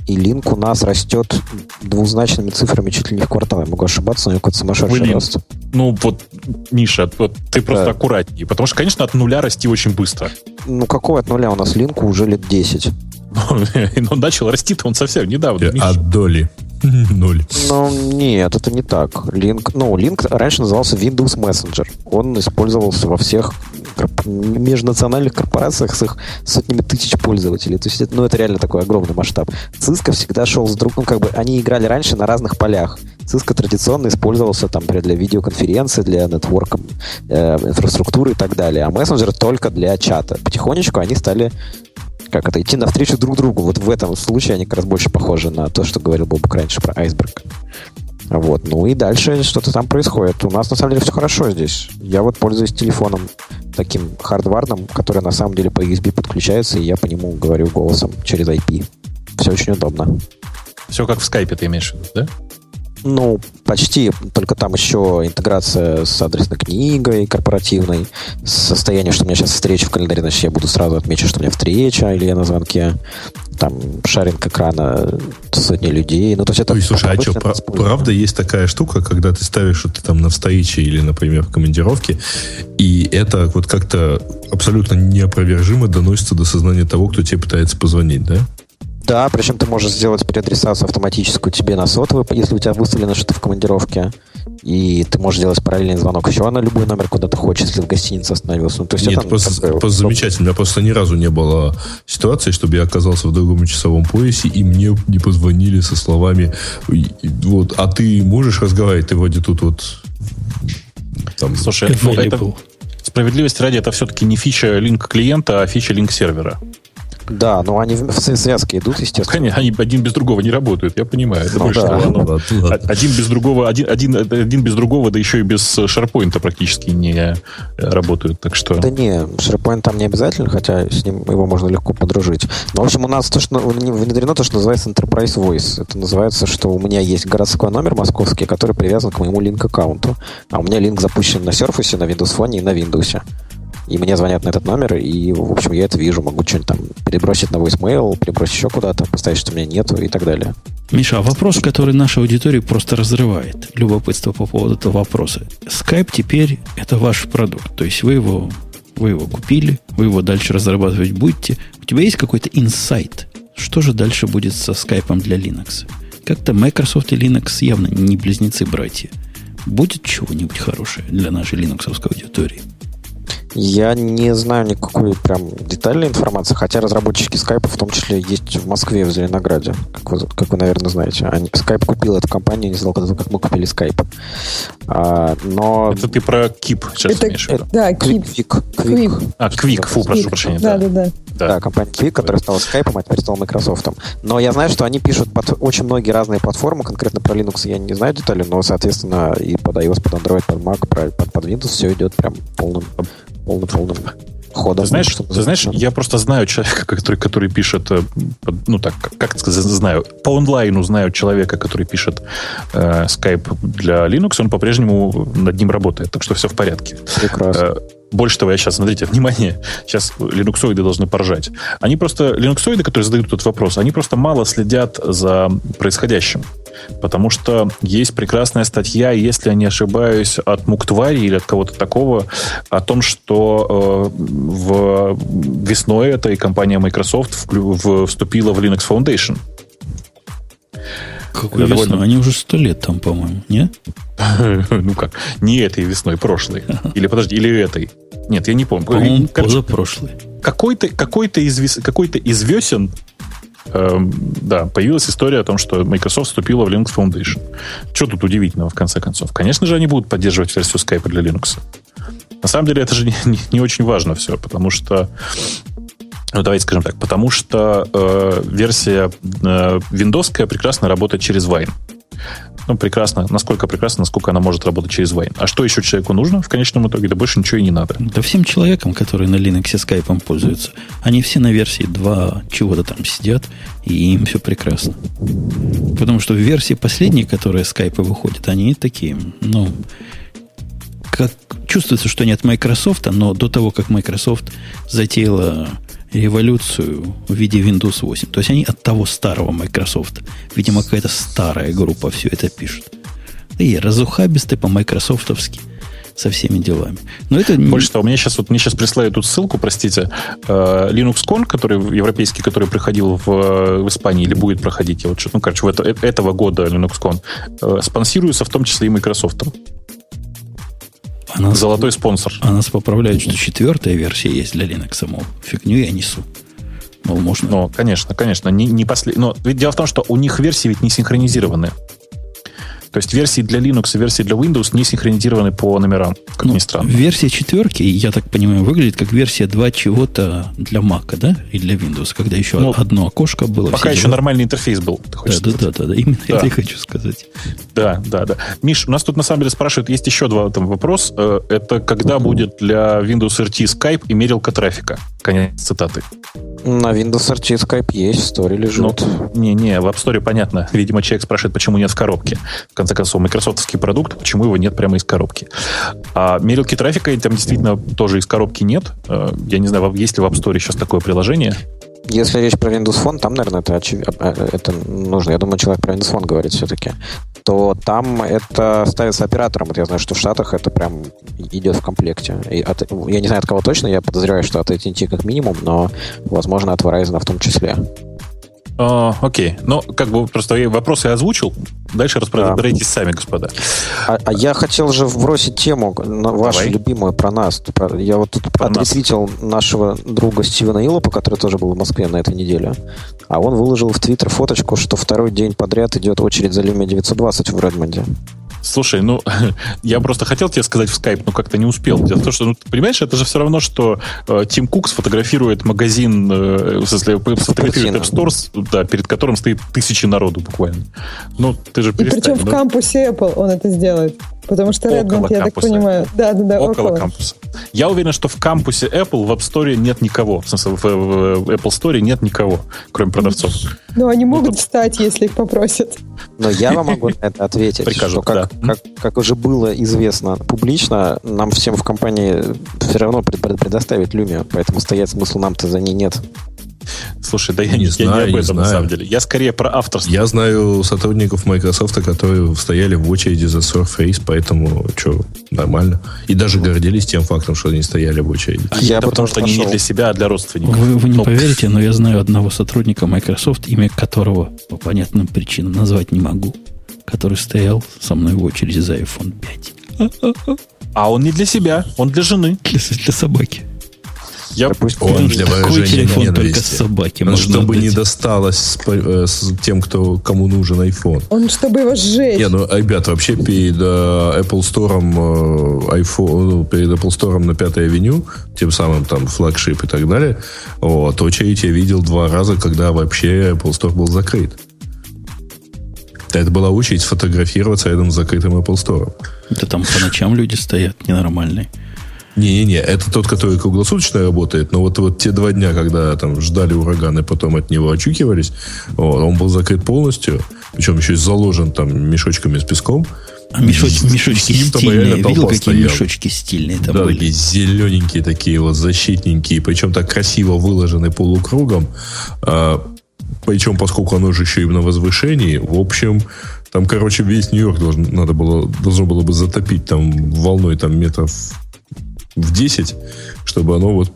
И Link у нас растет двузначными цифрами чуть ли не в квартал. Я могу ошибаться, но у него какой-то сумасшедший Блин. рост. Ну, вот, Миша, вот ты просто Да. аккуратнее. Потому что, конечно, от нуля расти очень быстро. Ну, какого от нуля? У нас Link уже лет 10. Но начал расти-то он совсем недавно. Миш. От доли. Ноль. Ну, нет, это не так. Link, ну, Link раньше назывался Windows Messenger. Он использовался во всех межнациональных корпорациях с их сотнями тысяч пользователей. То есть, это, ну, это реально такой огромный масштаб. Cisco всегда шел с другом, как бы, они играли раньше на разных полях. Cisco традиционно использовался там например, для видеоконференции, для нетворка, э, инфраструктуры и так далее. А мессенджер только для чата. Потихонечку они стали как это, идти навстречу друг другу. Вот в этом случае они как раз больше похожи на то, что говорил Бобук раньше про айсберг. Вот. Ну и дальше что-то там происходит. У нас на самом деле все хорошо здесь. Я вот пользуюсь телефоном таким хардварным, который на самом деле по USB подключается, и я по нему говорю голосом через IP. Все очень удобно. Все как в скайпе ты имеешь в виду, да? Ну, почти. Только там еще интеграция с адресной книгой корпоративной. Состояние, что у меня сейчас встреча в календаре, значит, я буду сразу отмечать, что у меня встреча, или я на звонке. Там шаринг экрана сотни людей. Ну, то есть это... Ой, слушай, а что, правда есть такая штука, когда ты ставишь, что ты там на встрече или, например, в командировке, и это вот как-то абсолютно неопровержимо доносится до сознания того, кто тебе пытается позвонить, да? Да, причем ты можешь сделать переадресацию автоматическую тебе на сотовый, если у тебя выставлено что-то в командировке. И ты можешь делать параллельный звонок еще на любой номер, куда ты хочешь, если в гостинице остановился. Ну, то есть Нет, это просто, такое вот просто замечательно. У меня просто ни разу не было ситуации, чтобы я оказался в другом часовом поясе, и мне не позвонили со словами «И- и вот, а ты можешь разговаривать? Ты вроде тут вот там, Слушай, ну, это, справедливости ради, это все-таки не фича линк клиента, а фича линк сервера. Да, но они в связке идут, естественно. Конечно, они один без другого не работают, я понимаю. Это Ну больше да. того, оно- ладно. Один без другого, один, один, один без другого, да еще и без шарпоинта практически не э, работают. Так что Да не, SharePoint там не обязательно, хотя с ним его можно легко подружить. Но, в общем, у нас то, что внедрено то, что называется Enterprise Voice. Это называется, что у меня есть городской номер московский, который привязан к моему линк-аккаунту. А у меня линк запущен на Surface, на Windows Phone и на Windows. И мне звонят на этот номер, и, в общем, я это вижу. Могу что-нибудь там перебросить на voicemail, перебросить еще куда-то, поставить, что меня нету и так далее. Миша, а вопрос, который нашу аудиторию просто разрывает. Любопытство по поводу этого вопроса. Skype теперь это ваш продукт. То есть вы его, вы его купили, вы его дальше разрабатывать будете. У тебя есть какой-то инсайт? Что же дальше будет со скайпом для Linux? Как-то Microsoft и Linux явно не близнецы-братья. Будет чего-нибудь хорошее для нашей линуксовской аудитории? Я не знаю никакой прям детальной информации, хотя разработчики скайпа в том числе есть в Москве, в Зеленограде, как вы, как вы наверное, знаете. Они, скайп купил эту компанию, не знал, как мы купили скайп. А, но... Это ты про Кип сейчас Это, имеешь в виду? да, Кип. Квик. Квик. А, Квик, фу, прошу прощения. Да, да, да. Да. Да, компания Quick, которая стала скайпом, а теперь стала Microsoft. Но я знаю, что они пишут под очень многие разные платформы, конкретно про Linux я не знаю детали, но, соответственно, и под iOS, под Android, под Mac, под, под Windows все идет прям полным, полным, ходом. Ты знаешь, ты знаешь, я просто знаю человека, который, который пишет, э, ну так, как сказать, знаю, по онлайну знаю человека, который пишет э, Skype для Linux, он по-прежнему над ним работает, так что все в порядке. Прекрасно. Больше того, я сейчас, смотрите, внимание, сейчас линуксоиды должны поржать. Они просто, линуксоиды, которые задают этот вопрос, они просто мало следят за происходящим. Потому что есть прекрасная статья, если я не ошибаюсь, от Муктвари или от кого-то такого, о том, что э, в весной эта и компания Microsoft вклю- в- вступила в Linux Foundation. Какой Это весной? довольно- Они уже сто лет там, по-моему, не? Ну как, не этой весной, прошлой. Или подожди, или этой. Нет, я не помню. По-моему, Короче, позапрошлый. какой-то какой-то из, какой-то из весен эм, да, появилась история о том, что Microsoft вступила в Linux Foundation. Что тут удивительного, в конце концов? Конечно же, они будут поддерживать версию Skype для Linux. На самом деле, это же не, не- не очень важно все, потому что ну, давайте скажем так, потому что э, версия э, Windows прекрасно работает через Wine. Ну, прекрасно. Насколько прекрасно, насколько она может работать через Wine. А что еще человеку нужно в конечном итоге? Да больше ничего и не надо. Да всем человекам, которые на Linux скайпом пользуются, они все на версии 2 чего-то там сидят, и им все прекрасно. Потому что версии последней, которые скайпы выходят, они такие, ну, как чувствуется, что они от Microsoft, но до того, как Microsoft затеяла революцию в виде Windows 8. То есть они от того старого Microsoft. Видимо, какая-то старая группа все это пишет. И разухабисты по-майкрософтовски со всеми делами. Но это Больше того, мне сейчас вот мне сейчас прислали тут ссылку, простите, э, LinuxCon, который европейский, который проходил в, в Испании или будет проходить, я вот ну, короче, в это- э- этого года LinuxCon, э, спонсируется в том числе и Microsoft. А нас, Золотой спонсор. а нас поправляют, что четвертая версия есть для Linux. Мол, фигню я несу. Мол, можно... Ну, конечно, конечно, не, не после... Но ведь дело в том, что у них версии ведь не синхронизированы. То есть версии для Linux и версии для Windows не синхронизированы по номерам, как Ну, ни странно. Версия четверки, я так понимаю, выглядит как версия 2 чего-то для Mac, да? И для Windows, когда еще Ну, одно окошко было. Пока еще дела. нормальный интерфейс был, Да, да, да, да, да, именно Да. это я хочу сказать. Да, да, да. Миш, у нас тут на самом деле спрашивают, есть еще два там вопрос. Э, Это когда будет для Windows RT Skype и мерилка трафика? Конец цитаты. На Windows RT Skype есть, в сторе лежит. Ну, не-не, в App Store понятно. Видимо, человек спрашивает, почему нет в коробке. В конце концов, майкрософтовский продукт, почему его нет прямо из коробки. А мерилки трафика там действительно тоже из коробки нет. Э, Я не знаю, есть ли в App Store сейчас такое приложение. Если речь про Windows Phone, там, наверное, это, очевидно, это нужно. Я думаю, человек про Windows Phone говорит все-таки. То там это ставится оператором. Вот я знаю, что в Штатах это прям идет в комплекте. И от- я не знаю, от кого точно, я подозреваю, что от AT&T как минимум, но, возможно, от Verizon в том числе. А, окей. Ну, как бы просто я вопросы я озвучил. Дальше разбирайтесь сами, господа. А, а я хотел же вбросить тему на вашу Давай. любимую про нас. Я вот тут Про отретвитил нашего друга Стивена Илопа, который тоже был в Москве на этой неделе. А он выложил в Твиттер фоточку, что второй день подряд идет очередь за Lumia 920 в Редмонде. Слушай, ну, я просто хотел тебе сказать в скайп, но как-то не успел. Дело в том, что, ну, ты понимаешь, это же все равно, что э, Тим Кук сфотографирует магазин, э, в смысле, сфотографирует App Store, да, перед которым стоит тысячи народу буквально. Ну, ты же И причем перестань. в кампусе Apple он это сделает. Потому что Около Redmond, я так кампуса. понимаю. Да, да, да, около около. кампуса. Я уверен, что в кампусе Apple в App Store нет никого. В смысле, в, Apple Store нет никого, кроме продавцов. Но они могут тут- встать, если их попросят. Но я вам могу на это ответить, Прикажут, что как, да. как, как уже было известно публично, нам всем в компании все равно пред- пред- предоставить Lumia, поэтому стоять смысла нам-то за ней нет. Слушай, да я Не не, я знаю, не об не этом на знаю. самом деле. Я скорее про авторство. Я знаю сотрудников Microsoft, которые стояли в очереди за Surface, поэтому что, нормально. И даже гордились тем фактом, что они стояли в очереди. Я это бы потому что они не пошел. для себя, а для родственников. Вы, вы не Ну, поверите, но я знаю одного сотрудника Microsoft, имя которого по понятным причинам назвать не могу, который стоял со мной в очереди за iPhone 5. А он не для себя, он для жены. Для, для собаки. Я, пусть Он для выражения телефон только ненависти. собаке Ну, можно чтобы не отдать. досталось с, э, с тем, кто, кому нужен iPhone. Он, чтобы его сжечь. Не, ну, ребят, вообще перед э, Apple Store, э, iPhone, ну, перед Apple Store на Пятой авеню, тем самым там флагшип и так далее, вот, очередь я видел два раза, когда вообще Apple Store был закрыт. Это была очередь сфотографироваться рядом с закрытым Apple Store. Да там по ночам люди стоят ненормальные. Не-не-не, это тот, который круглосуточно работает, но вот, вот те два дня, когда там ждали ураган и потом от него очукивались, вот, он был закрыт полностью, причем еще и заложен там мешочками с песком. А мешоч- И с мешочки ним там стильные. реально Видел, какие стояла. мешочки стильные там да, были? такие зелененькие такие вот защитненькие, причем так красиво выложены полукругом. А, причем, поскольку оно же еще и на возвышении, в общем, там, короче, весь Нью-Йорк должен, надо было, должно было бы затопить там волной там метров в 10, чтобы оно вот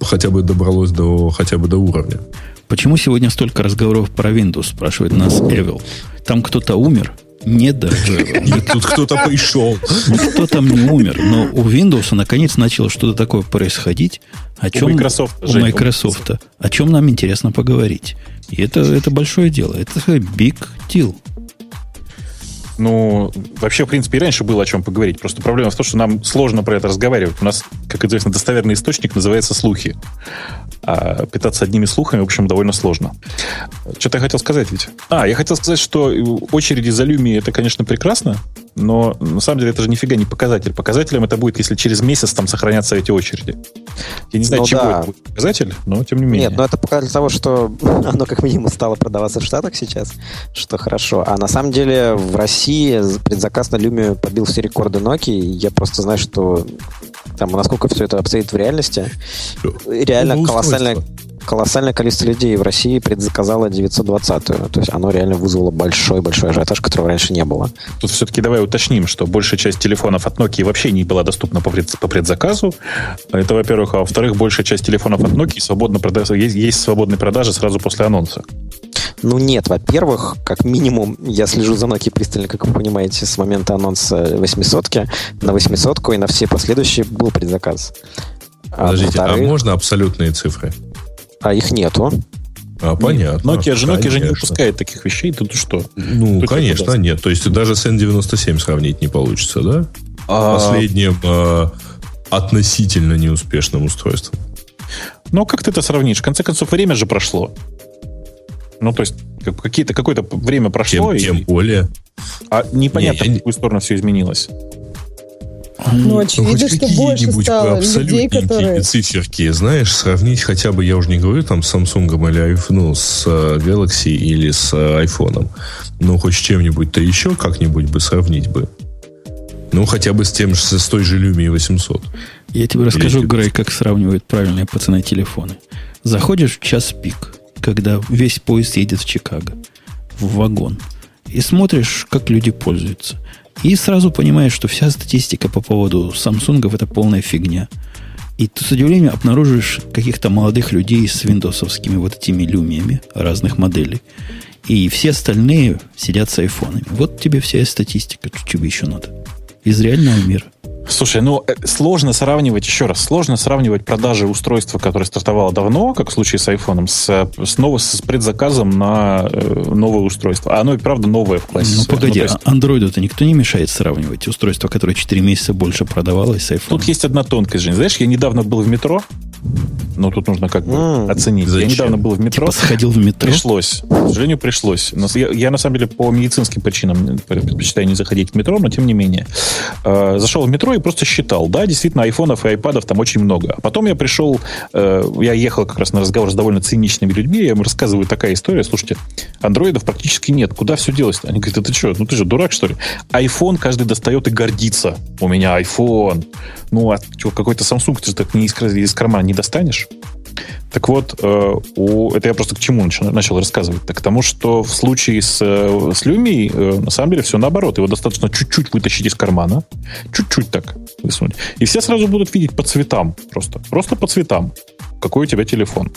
хотя бы добралось до хотя бы до уровня. Почему сегодня столько разговоров про Windows, спрашивает нас Эвил. Там кто-то умер? Нет даже. И тут кто-то пришел. Никто там не умер, но у Windows наконец начало что-то такое происходить, о чем Microsoft, у Microsoft, о чем нам интересно поговорить. И это, это большое дело, это big deal. Ну, вообще, в принципе, и раньше было о чем поговорить. Просто проблема в том, что нам сложно про это разговаривать. У нас, как известно, достоверный источник называется слухи. А питаться одними слухами, в общем, довольно сложно. Что-то я хотел сказать ведь. А, я хотел сказать, что очереди за Люми это, конечно, прекрасно, но на самом деле это же нифига не показатель. Показателем это будет, если через месяц там сохранятся эти очереди. Я не знаю, Ну чего да. это будет показатель, но тем не менее. Нет, ну это показатель того, что оно как минимум стало продаваться в Штатах сейчас, что хорошо. А на самом деле в России предзаказ на Люме побил все рекорды Nokia. и Я просто знаю, что там насколько все это обстоит в реальности. Реально Ну, колоссальное, количество людей в России предзаказало 920-ю. То есть оно реально вызвало большой-большой ажиотаж, которого раньше не было. Тут все-таки давай уточним, что большая часть телефонов от Nokia вообще не была доступна по, пред- по предзаказу. Это, во-первых. А во-вторых, большая часть телефонов от Nokia свободно продается, есть, есть свободные продажи сразу после анонса. Ну нет, во-первых, как минимум, я слежу за Nokia пристально, как вы понимаете, с момента анонса 800 на 800 и на все последующие был предзаказ. А Подождите, а можно абсолютные цифры? А их нету. А, понятно. Nokia же, Nokia же не выпускает таких вещей, тут что? Ну, Тут конечно, нет. То есть даже с N97 сравнить не получится, да? А, Последним э, относительно неуспешным устройством. Ну, как ты это сравнишь? В конце концов, время же прошло. Ну, то есть, как- какие-то, какое-то время прошло, Тем, и- тем более. а непонятно, Не, я в какую сторону все изменилось. Ну, очевидно, хоть что больше какие-нибудь стало людей, которые... циферки, знаешь, сравнить хотя бы, я уже не говорю там с Samsung или iPhone, ну, с э, Galaxy или с э, iPhone. Ну, хоть с чем-нибудь-то еще как-нибудь бы сравнить бы. Ну, хотя бы с тем же, с той же Lumia 800. Я тебе расскажу, Или- Грей, как сравнивают правильные пацаны телефоны. Заходишь в час пик, когда весь поезд едет в Чикаго, в вагон, и смотришь, как люди пользуются. И сразу понимаешь, что вся статистика по поводу Самсунгов это полная фигня. И ты с удивлением обнаружишь каких-то молодых людей с виндосовскими вот этими люмиями разных моделей. И все остальные сидят с айфонами. Вот тебе вся статистика, что тебе еще надо. Из реального мира. Слушай, ну э, сложно сравнивать, еще раз, сложно сравнивать продажи устройства, которое стартовало давно, как в случае с айфоном, с, э, с, ново- с предзаказом на э, новое устройство. А оно и правда новое в классе. Ну, своем. погоди, то есть а андроиду-то никто не мешает сравнивать устройство, которое 4 месяца больше продавалось с iPhone. Тут есть одна тонкость, Жень. Знаешь, я недавно был в метро, ну, тут нужно как бы М, оценить. зачем? Я недавно был в метро. Типа сходил в метро. Пришлось. К сожалению, пришлось. Но Я, я, на самом деле, по медицинским причинам предпочитаю не заходить в метро, но тем не менее. Э, зашел в метро и просто считал. Да, действительно, айфонов и айпадов там очень много. А потом я пришел, э, я ехал как раз на разговор с довольно циничными людьми, я им рассказываю такая история. Слушайте, андроидов практически нет. Куда все делось Они говорят, это что, ну ты же дурак, что ли? Айфон каждый достает и гордится. У меня айфон. Ну, а какой-то Samsung ты же так не из, из кармана не достанешь? Так вот, э, у, это я просто к чему начал, начал рассказывать? Так к тому, что в случае с, э, с Люми, э, на самом деле, все наоборот. Его достаточно чуть-чуть вытащить из кармана, чуть-чуть так высунуть. И все сразу будут видеть по цветам просто. Просто по цветам, какой у тебя телефон.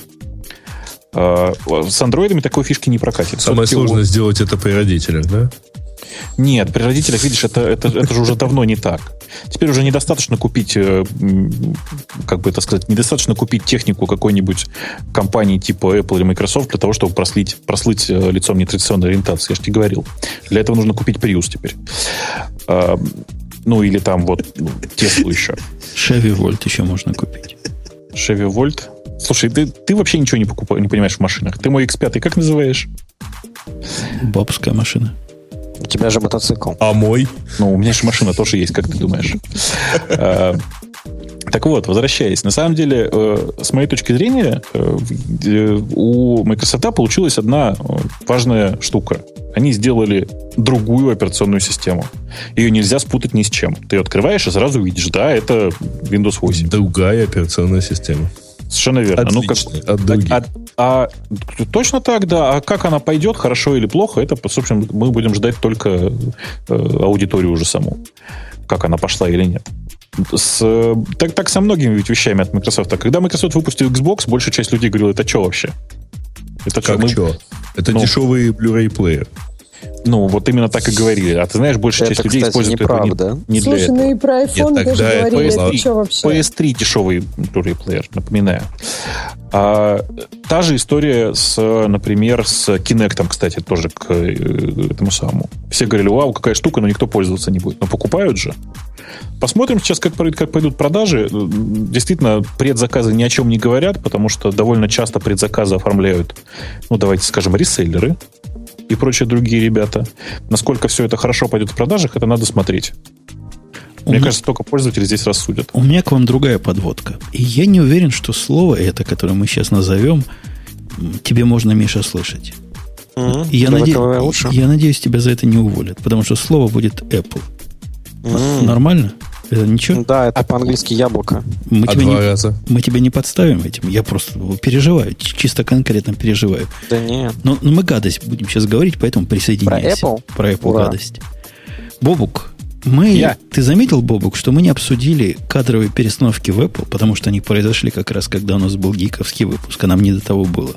С андроидами такой фишки не прокатит. Самое сложное у- сделать это при родителях, да? Нет, при родителях, видишь, это, это, это же уже давно не так. Теперь уже недостаточно купить, э, как бы это сказать, недостаточно купить технику какой-нибудь компании типа Apple или Microsoft для того, чтобы прослить, прослыть э, лицом нетрадиционной ориентации. Я же тебе говорил. Для этого нужно купить Prius теперь. А, Ну, или там вот Теслу еще. Chevy Volt еще можно купить. Chevy Volt. Слушай, ты, ты вообще ничего не, покупаешь, не понимаешь в машинах. Ты мой X5 как называешь? Бабская машина. У тебя же мотоцикл. А мой? Ну, у меня же машина тоже есть, как ты думаешь. Э, Так вот, возвращаясь. На самом деле, э, с моей точки зрения, э, э, у Microsoft получилась одна э, важная штука. Они сделали другую операционную систему. Ее нельзя спутать ни с чем. Ты ее открываешь и сразу видишь, да, это Windows 8. Другая операционная система. Совершенно верно. Ну, как- от других. а, а- точно так, да. А как она пойдет, хорошо или плохо, это, собственно, мы будем ждать только э, аудиторию уже саму. Как она пошла или нет. С, так, так со многими ведь вещами от Microsoft. Когда Microsoft выпустил Xbox, большая часть людей говорила, это что вообще? Это Как мы- что? Это Ну. дешевый Blu-ray плеер. Ну, вот именно так и говорили. А ты знаешь, большая Это, часть людей кстати, использует это неправда. не, не для Слушай, этого. ну и про iPhone Нет, тоже это говорили, была- это что вообще? PS3 дешевый Blu-ray плеер, напоминаю. А, та же история с, например, с Kinect, кстати, тоже к э, этому самому. Все говорили, вау, какая штука, но никто пользоваться не будет. Но покупают же. Посмотрим сейчас, как, как пойдут продажи. Действительно, предзаказы ни о чем не говорят, потому что довольно часто предзаказы оформляют, ну, давайте скажем, реселлеры и прочие другие ребята. Насколько все это хорошо пойдет в продажах, это надо смотреть. У Мне меня- кажется, только пользователи здесь рассудят. У меня к вам другая подводка. И я не уверен, что слово это, которое мы сейчас назовем, тебе можно, Миша, слышать. И я, наде- я надеюсь, тебя за это не уволят, потому что слово будет Apple. М. Нормально? Это ничего? Да, это по-английски яблоко. Мы А тебя, два не, раза? мы тебя не подставим этим. Я просто переживаю, чисто конкретно переживаю. Да нет. Но, но мы гадость будем сейчас говорить, поэтому присоединяйся. Про Apple? Про Apple Ура. гадость. Бобук, мы... Я. Ты заметил, Бобук, что мы не обсудили кадровые перестановки в Apple, потому что они произошли как раз, когда у нас был гиковский выпуск, а нам не до того было.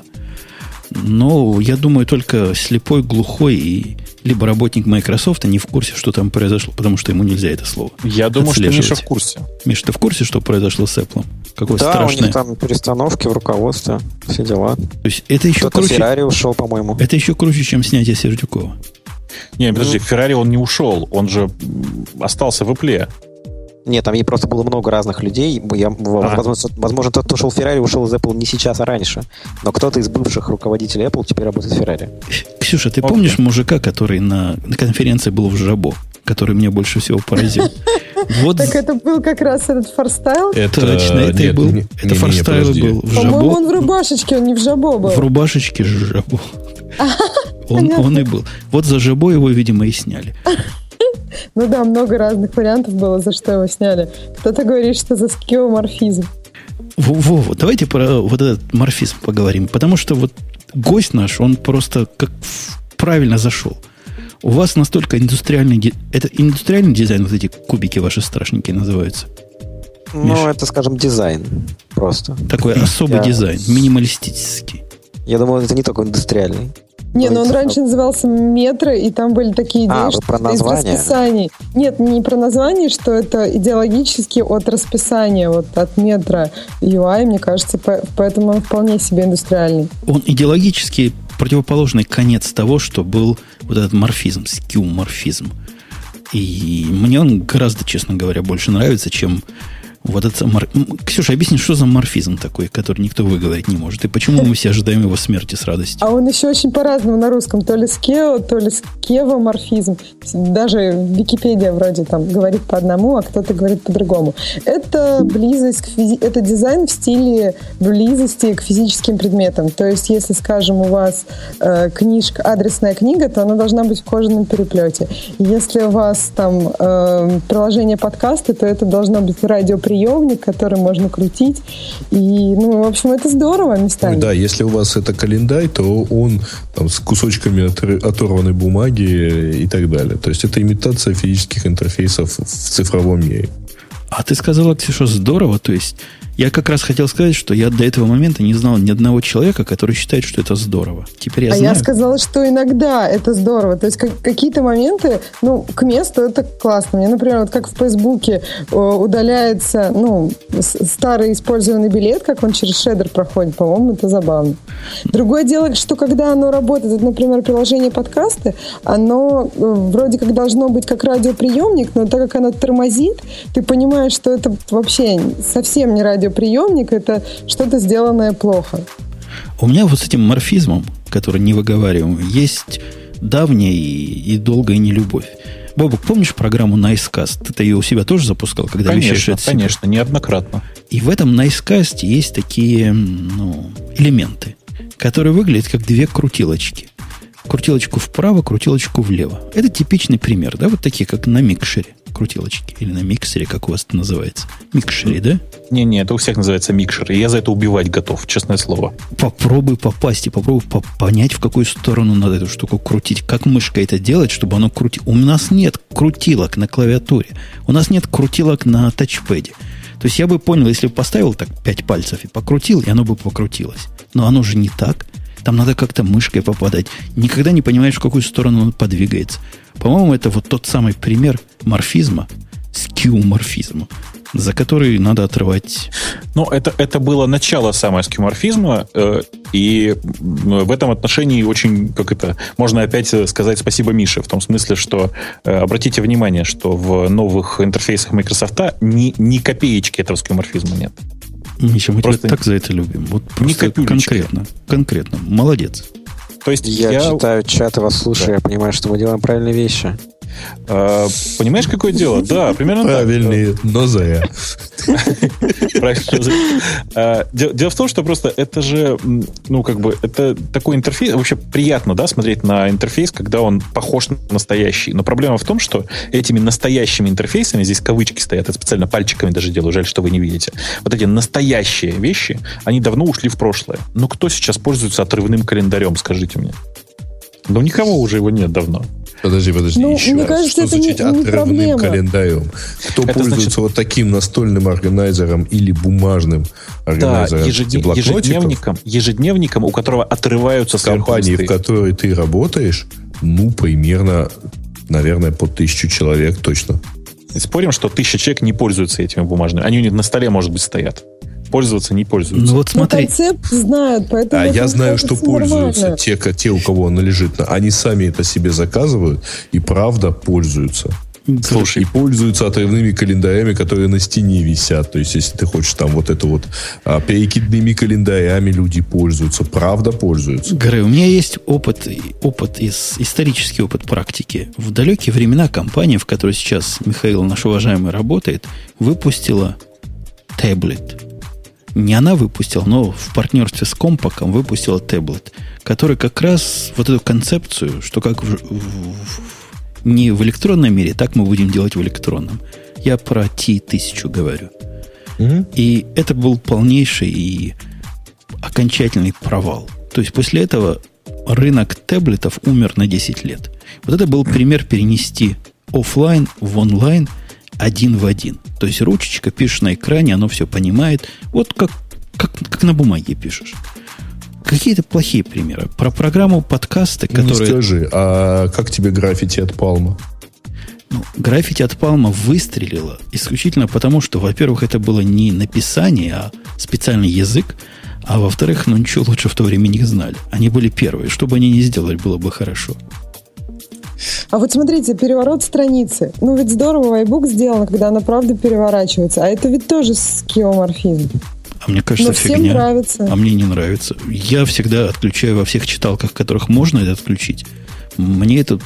Но я думаю, только слепой, глухой и либо работник Microsoft не в курсе, что там произошло, потому что ему нельзя это слово. Я думаю, что. Миша в курсе. Миш, ты в курсе, что произошло с Apple? Какое да, у страшное. них там перестановки в руководстве, все дела. То есть это еще Кто-то круче. Феррари ушел, по-моему. Это еще круче, чем снятие Сердюкова. Не, подожди, Феррари он не ушел, он же остался в Apple. Нет, там и просто было много разных людей. Я, А. возможно, возможно, тот, кто ушел в Феррари, ушел из Apple не сейчас, а раньше. Но кто-то из бывших руководителей Apple теперь работает в Феррари. Ксюша, ты Окей. помнишь мужика, который на, на конференции был в Жабо, который меня больше всего поразил? Вот Так это был как раз этот форстайл? Это, точно, это и нет, был. не- это не-не-не, форстайл подожди. был в По-моему, он Жабо. в рубашечке, он не в жабо был. В рубашечке Жабо. Он, он и был. Вот за Жабо его, видимо, и сняли. Ну да, много разных вариантов было, за что его сняли. Кто-то говорит, что за скеоморфизм. Во- Вова, давайте про вот этот морфизм поговорим. Потому что вот гость наш, он просто как правильно зашел. У вас настолько индустриальный... Это индустриальный дизайн, вот эти кубики ваши страшненькие называются. Ну, Миша. это, скажем, дизайн просто. Такой особый Я- дизайн, минималистический. Я думаю, это не только индустриальный. Не, но он Ой, раньше назывался метро, и там были такие идеи, А, что про это из название? расписаний. Нет, не про название, что это идеологически от расписания, вот от метро UI, мне кажется, по- поэтому он вполне себе индустриальный. Он идеологически противоположный конец того, что был вот этот морфизм, скью-морфизм. И мне он гораздо, честно говоря, больше нравится, чем вот этот... мор- Ксюша, объясни, что за морфизм такой, который никто выговорить не может, и почему мы все ожидаем его смерти с радостью? А он еще очень по-разному на русском. То ли скео, то ли скевоморфизм. Даже Википедия вроде там говорит по одному, а кто-то говорит по-другому. Это близость к физи... Это дизайн в стиле близости к физическим предметам. То есть, если, скажем, у вас э, книжка, адресная книга, то она должна быть в кожаном переплете. Если у вас там э, приложение подкасты, то это должно быть радиоприемник радиоприемник, который можно крутить. И, ну, в общем, это здорово местами. Да, если у вас это календарь, то он там, с кусочками оторванной бумаги и так далее. То есть это имитация физических интерфейсов в цифровом мире. А ты сказала, Ксюша, здорово. То есть я как раз хотел сказать, что я до этого момента не знал ни одного человека, который считает, что это здорово. Теперь я а знаю. я сказала, что иногда это здорово. То есть как, какие-то моменты, ну, к месту это классно. Мне, например, вот как в Фейсбуке э, удаляется, ну, старый использованный билет, как он через шедер проходит, по-моему, это забавно. Другое дело, что когда оно работает, вот, например, приложение подкасты, оно э, вроде как должно быть как радиоприемник, но так как оно тормозит, ты понимаешь, что это вообще совсем не радио радиоприемник, это что-то сделанное плохо. У меня вот с этим морфизмом, который не выговариваем, есть давняя и, и долгая нелюбовь. Бобок, помнишь программу Nicecast? Ты-то ее у себя тоже запускал, когда конечно, вещаешь это Конечно, неоднократно. И в этом Nicecast есть такие ну, элементы, которые выглядят как две крутилочки. Крутилочку вправо, крутилочку влево. Это типичный пример, да, вот такие, как на микшере крутилочки. Или на миксере, как у вас это называется. Микшере, да? Не-не, это у всех называется микшер. И я за это убивать готов, честное слово. Попробуй попасть и попробуй по понять, в какую сторону надо эту штуку крутить. Как мышка это делать, чтобы оно крутило. У нас нет крутилок на клавиатуре. У нас нет крутилок на тачпеде. То есть я бы понял, если бы поставил так пять пальцев и покрутил, и оно бы покрутилось. Но оно же не так. Там надо как-то мышкой попадать. Никогда не понимаешь, в какую сторону он подвигается. По-моему, это вот тот самый пример морфизма, скиуморфизма, за который надо отрывать. Ну, это, это было начало самого скиуморфизма, э, и в этом отношении очень, как это, можно опять сказать спасибо Мише, в том смысле, что э, обратите внимание, что в новых интерфейсах Microsoft ни, ни копеечки этого скиуморфизма нет. Миша, мы просто тебя так за это любим. Вот просто конкретно. Конкретно. Молодец. То есть я, я читаю чат и вас слушаю, да. я понимаю, что мы делаем правильные вещи. А, понимаешь, какое дело? Да, примерно Правильные, так. но зая. А, дело в том, что просто это же, ну, как бы, это такой интерфейс, вообще приятно, да, смотреть на интерфейс, когда он похож на настоящий. Но проблема в том, что этими настоящими интерфейсами, здесь кавычки стоят, я специально пальчиками даже делаю, жаль, что вы не видите. Вот эти настоящие вещи, они давно ушли в прошлое. Но кто сейчас пользуется отрывным календарем, скажите мне? Ну, никого уже его нет давно. Подожди, подожди, ну, еще мне раз. Кажется, что значит не, не отрывным календарем? Кто это пользуется значит... вот таким настольным органайзером или бумажным органайзером? Да, ежеднев... ежедневником, ежедневником, у которого отрываются сверху компании, листы. в которой ты работаешь, ну, примерно, наверное, по тысячу человек точно. Спорим, что тысяча человек не пользуются этими бумажными. Они у них на столе, может быть, стоят пользоваться, не пользуются. Ну вот смотри. Но концепт знают, поэтому... А я знаю, что пользуются те, те, у кого оно лежит. Они сами это себе заказывают и правда пользуются. Слушай, и пользуются отрывными календарями, которые на стене висят. То есть, если ты хочешь там вот это вот а, перекидными календарями люди пользуются, правда пользуются. Грей, у меня есть опыт, опыт из, исторический опыт практики. В далекие времена компания, в которой сейчас Михаил, наш уважаемый, работает, выпустила таблет не она выпустила, но в партнерстве с Компаком выпустила таблет, который как раз вот эту концепцию, что как в, в, не в электронном мире, так мы будем делать в электронном. Я про T1000 говорю. Mm-hmm. И это был полнейший и окончательный провал. То есть после этого рынок таблетов умер на 10 лет. Вот это был пример перенести офлайн в онлайн – один в один. То есть ручечка, пишешь на экране, оно все понимает. Вот как, как, как на бумаге пишешь. Какие-то плохие примеры. Про программу подкасты, которые... Не скажи, а как тебе граффити от Палма? Ну, граффити от Палма выстрелило исключительно потому, что, во-первых, это было не написание, а специальный язык, а во-вторых, ну ничего лучше в то время не знали. Они были первые. Что бы они ни сделали, было бы хорошо. А вот смотрите, переворот страницы. Ну ведь здорово iBook сделано, когда она правда переворачивается. А это ведь тоже скеоморфизм. А мне кажется, Но всем фигня. нравится. А мне не нравится. Я всегда отключаю во всех читалках, которых можно это отключить. Мне это...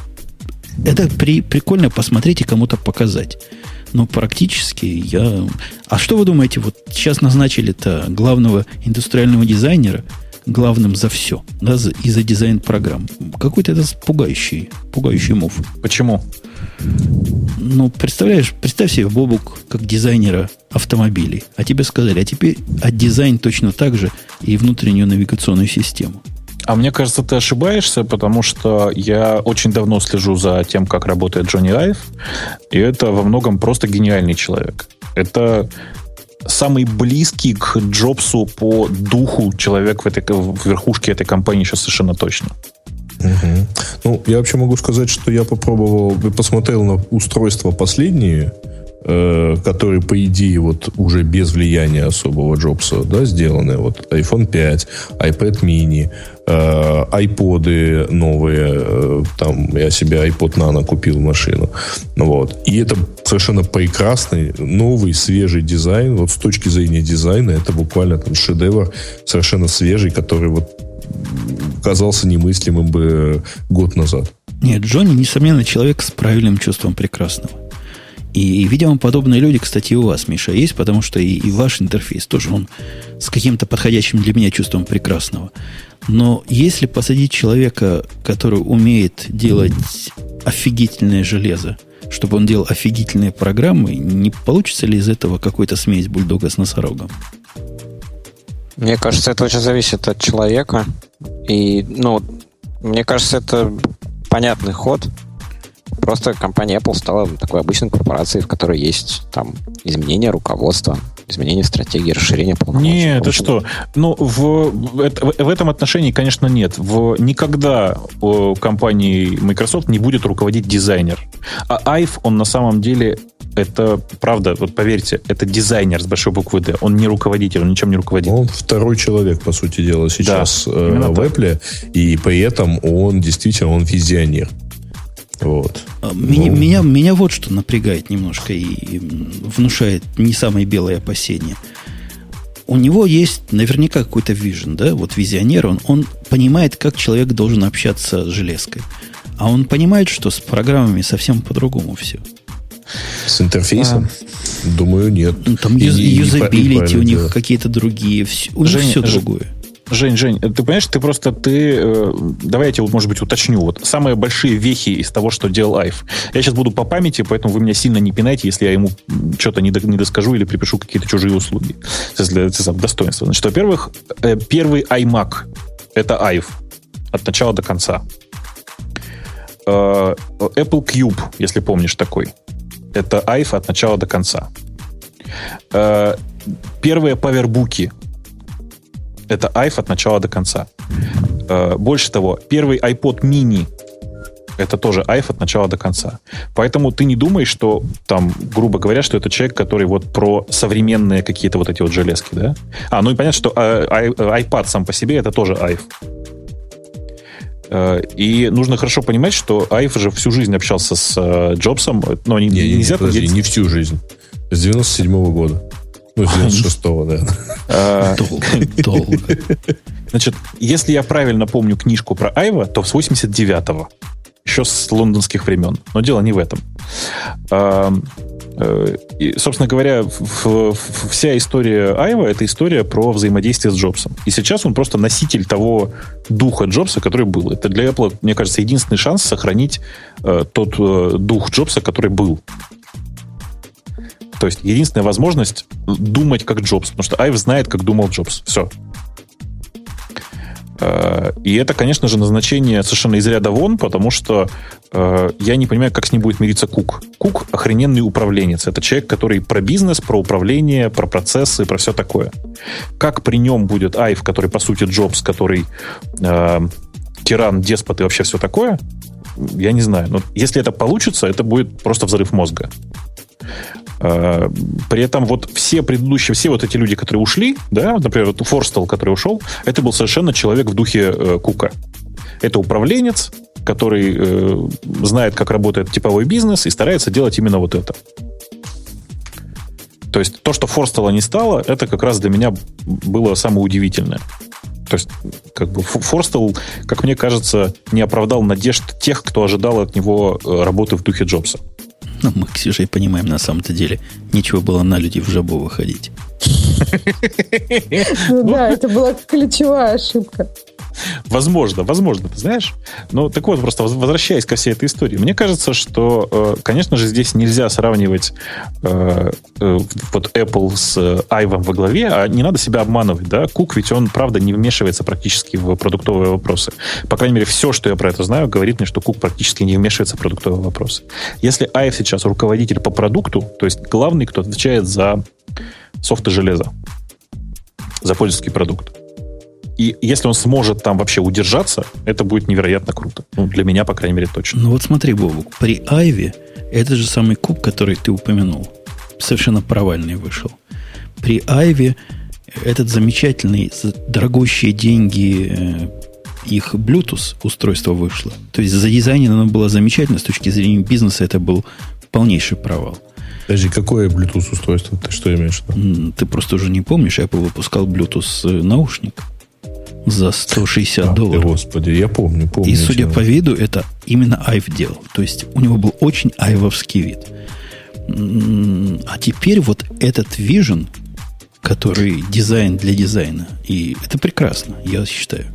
Это при, прикольно посмотреть и кому-то показать. Но практически я... А что вы думаете, вот сейчас назначили-то главного индустриального дизайнера, главным за все, да, и за дизайн программ. Какой-то это пугающий, пугающий мув. Почему? Ну, представляешь, представь себе Бобук как дизайнера автомобилей. А тебе сказали, а теперь отдизайн точно так же и внутреннюю навигационную систему. А мне кажется, ты ошибаешься, потому что я очень давно слежу за тем, как работает Джонни Айв, и это во многом просто гениальный человек. Это самый близкий к Джобсу по духу человек в, этой, в верхушке этой компании сейчас совершенно точно. Угу. Ну, я вообще могу сказать, что я попробовал, посмотрел на устройства последние, которые, по идее, вот уже без влияния особого Джобса, да, сделаны. Вот iPhone 5, iPad mini, э, iPod новые, э, там я себе iPod Nano купил машину. Вот. И это совершенно прекрасный, новый, свежий дизайн. Вот с точки зрения дизайна это буквально там шедевр, совершенно свежий, который вот казался немыслимым бы год назад. Нет, Джонни, несомненно, человек с правильным чувством прекрасного. И, видимо, подобные люди, кстати, и у вас, Миша, есть, потому что и, и ваш интерфейс тоже он с каким-то подходящим для меня чувством прекрасного. Но если посадить человека, который умеет делать офигительное железо, чтобы он делал офигительные программы, не получится ли из этого какой-то смесь бульдога с носорогом? Мне кажется, это очень зависит от человека. И, ну, мне кажется, это понятный ход. Просто компания Apple стала такой обычной корпорацией, в которой есть там изменения руководства, изменение стратегии, расширение полномочий. Нет, это что? Ну, в, в, в этом отношении, конечно, нет. В, никогда у компании Microsoft не будет руководить дизайнер. А Айв, он на самом деле это правда, вот поверьте, это дизайнер с большой буквы D. Он не руководитель, он ничем не руководит. Он второй человек, по сути дела, сейчас да, э, в Apple, и при этом он действительно он визионер. Вот. А, меня, ну. меня, меня вот что напрягает немножко и внушает не самое белое опасение. У него есть наверняка какой-то вижен, да, вот визионер, он, он понимает, как человек должен общаться с железкой. А он понимает, что с программами совсем по-другому все. С интерфейсом? А. Думаю, нет. Ну, там юз, юзабилити у них да. какие-то другие. Все, у них все другое. Жень, Жень, ты понимаешь, ты просто ты. Э, давай я тебе, может быть, уточню. Вот самые большие вехи из того, что делал Айв. Я сейчас буду по памяти, поэтому вы меня сильно не пинайте, если я ему что-то не, не доскажу или припишу какие-то чужие услуги. Для, для достоинства. Значит, во-первых, э, первый iMac это Айв от начала до конца. Э, Apple Cube, если помнишь такой. Это Айв от начала до конца. Э, первые павербуки это iPhone от начала до конца. Э, больше того, первый iPod mini это тоже iPhone от начала до конца. Поэтому ты не думаешь, что там, грубо говоря, что это человек, который вот про современные какие-то вот эти вот железки, да? А, ну и понятно, что э, iPad сам по себе это тоже. Э, и нужно хорошо понимать, что Айв же всю жизнь общался с Джобсом, но не, не, нельзя... Не, подожди, не всю жизнь. С 97 -го года. Ну, 96-го, да. А, долго, Значит, если я правильно помню книжку про Айва, то с 89-го. Еще с лондонских времен. Но дело не в этом. А, э, и, собственно говоря, вся история Айва — это история про взаимодействие с Джобсом. И сейчас он просто носитель того духа Джобса, который был. Это для Apple, мне кажется, единственный шанс сохранить э, тот э, дух Джобса, который был. То есть единственная возможность думать как Джобс, потому что Айв знает, как думал Джобс. Все. Э, и это, конечно же, назначение совершенно из ряда вон, потому что э, я не понимаю, как с ним будет мириться Кук. Кук охрененный управленец. Это человек, который про бизнес, про управление, про процессы, про все такое. Как при нем будет Айв, который, по сути, Джобс, который э, тиран, деспот и вообще все такое, я не знаю. Но если это получится, это будет просто взрыв мозга. Э, при этом вот все предыдущие, все вот эти люди, которые ушли, да, например, вот Форстел, который ушел, это был совершенно человек в духе э, Кука. Это управленец, который э, знает, как работает типовой бизнес и старается делать именно вот это. То есть то, что Форстела не стало, это как раз для меня было самое удивительное. То есть, как бы Форстел, как мне кажется, не оправдал надежд тех, кто ожидал от него э, работы в духе Джобса. Ну, мы, к Ксюшей, понимаем, на самом-то деле, ничего было на людей в жабу выходить. Ну да, это была ключевая ошибка. Возможно, возможно, ты знаешь. Ну, так вот, просто возвращаясь ко всей этой истории, мне кажется, что, э, конечно же, здесь нельзя сравнивать э, э, вот Apple с iVom во главе, а не надо себя обманывать, да. Кук ведь он, правда, не вмешивается практически в продуктовые вопросы. По крайней мере, все, что я про это знаю, говорит мне, что Кук практически не вмешивается в продуктовые вопросы. Если ive сейчас руководитель по продукту, то есть главный, кто отвечает за софт и железо, за пользовательский продукт, и если он сможет там вообще удержаться, это будет невероятно круто. Ну, для меня, по крайней мере, точно. Ну вот смотри, Бобук, при Айве это же самый куб, который ты упомянул, совершенно провальный вышел. При Айве этот замечательный, за дорогущие деньги э, их Bluetooth устройство вышло. То есть за дизайн оно было замечательно, с точки зрения бизнеса это был полнейший провал. Подожди, какое Bluetooth устройство? Ты что имеешь в виду? Ты просто уже не помнишь, Apple выпускал Bluetooth э, наушник за 160 Ах, долларов. Господи, я помню, помню. И судя по виду, это именно Айв делал. То есть у него был очень айвовский вид. А теперь вот этот Vision, который дизайн для дизайна, и это прекрасно, я считаю,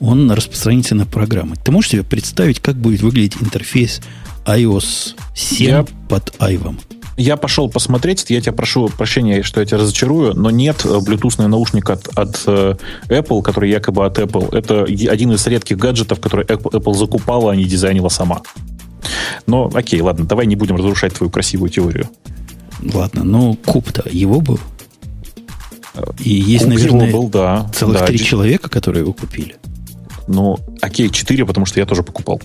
он распространится на программы. Ты можешь себе представить, как будет выглядеть интерфейс iOS 7 я... под айвом? Я пошел посмотреть, я тебя прошу прощения, что я тебя разочарую, но нет Bluetooth наушник от, от э, Apple, который якобы от Apple. Это один из редких гаджетов, который Apple, закупала, а не дизайнила сама. Но окей, ладно, давай не будем разрушать твою красивую теорию. Ладно, но куб-то его был. И есть, куб наверное, был, да. целых да, три человека, которые его купили. Ну, окей, четыре, потому что я тоже покупал.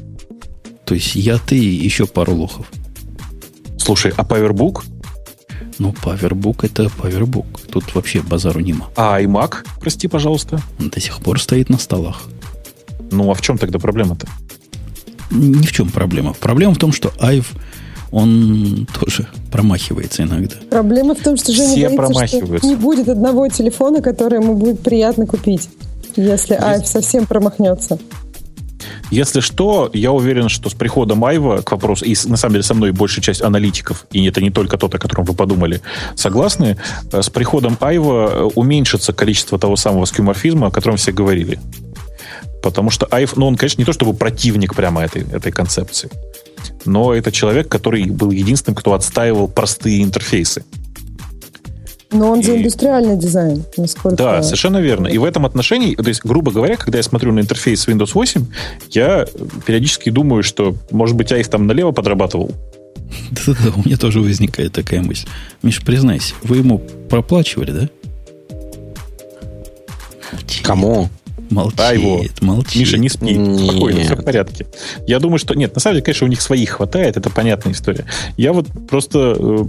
То есть я, ты и еще пару лохов. Слушай, а Powerbook? Ну, Powerbook это Powerbook. Тут вообще базару нема. А iMac, прости, пожалуйста? Он до сих пор стоит на столах. Ну, а в чем тогда проблема-то? Ни в чем проблема. Проблема в том, что Ive он тоже промахивается иногда. Проблема в том, что Женя Все боится, промахиваются. что не будет одного телефона, который ему будет приятно купить, если Ive совсем промахнется. Если что, я уверен, что с приходом Айва к вопросу, и на самом деле со мной большая часть аналитиков, и это не только тот, о котором вы подумали, согласны, э, с приходом Айва э, уменьшится количество того самого скюморфизма, о котором все говорили. Потому что Айв, ну он, конечно, не то чтобы противник прямо этой, этой концепции, но это человек, который был единственным, кто отстаивал простые интерфейсы. Но он и... за индустриальный дизайн, насколько... Да, совершенно верно. И в этом отношении, то есть, грубо говоря, когда я смотрю на интерфейс Windows 8, я периодически думаю, что, может быть, я их там налево подрабатывал. Да-да-да, у меня тоже возникает такая мысль. Миш, признайся, вы ему проплачивали, да? Кому? Молчит, а его. молчит. Миша, не спи. Нет. Спокойно, все в порядке. Я думаю, что... Нет, на самом деле, конечно, у них своих хватает, это понятная история. Я вот просто, э,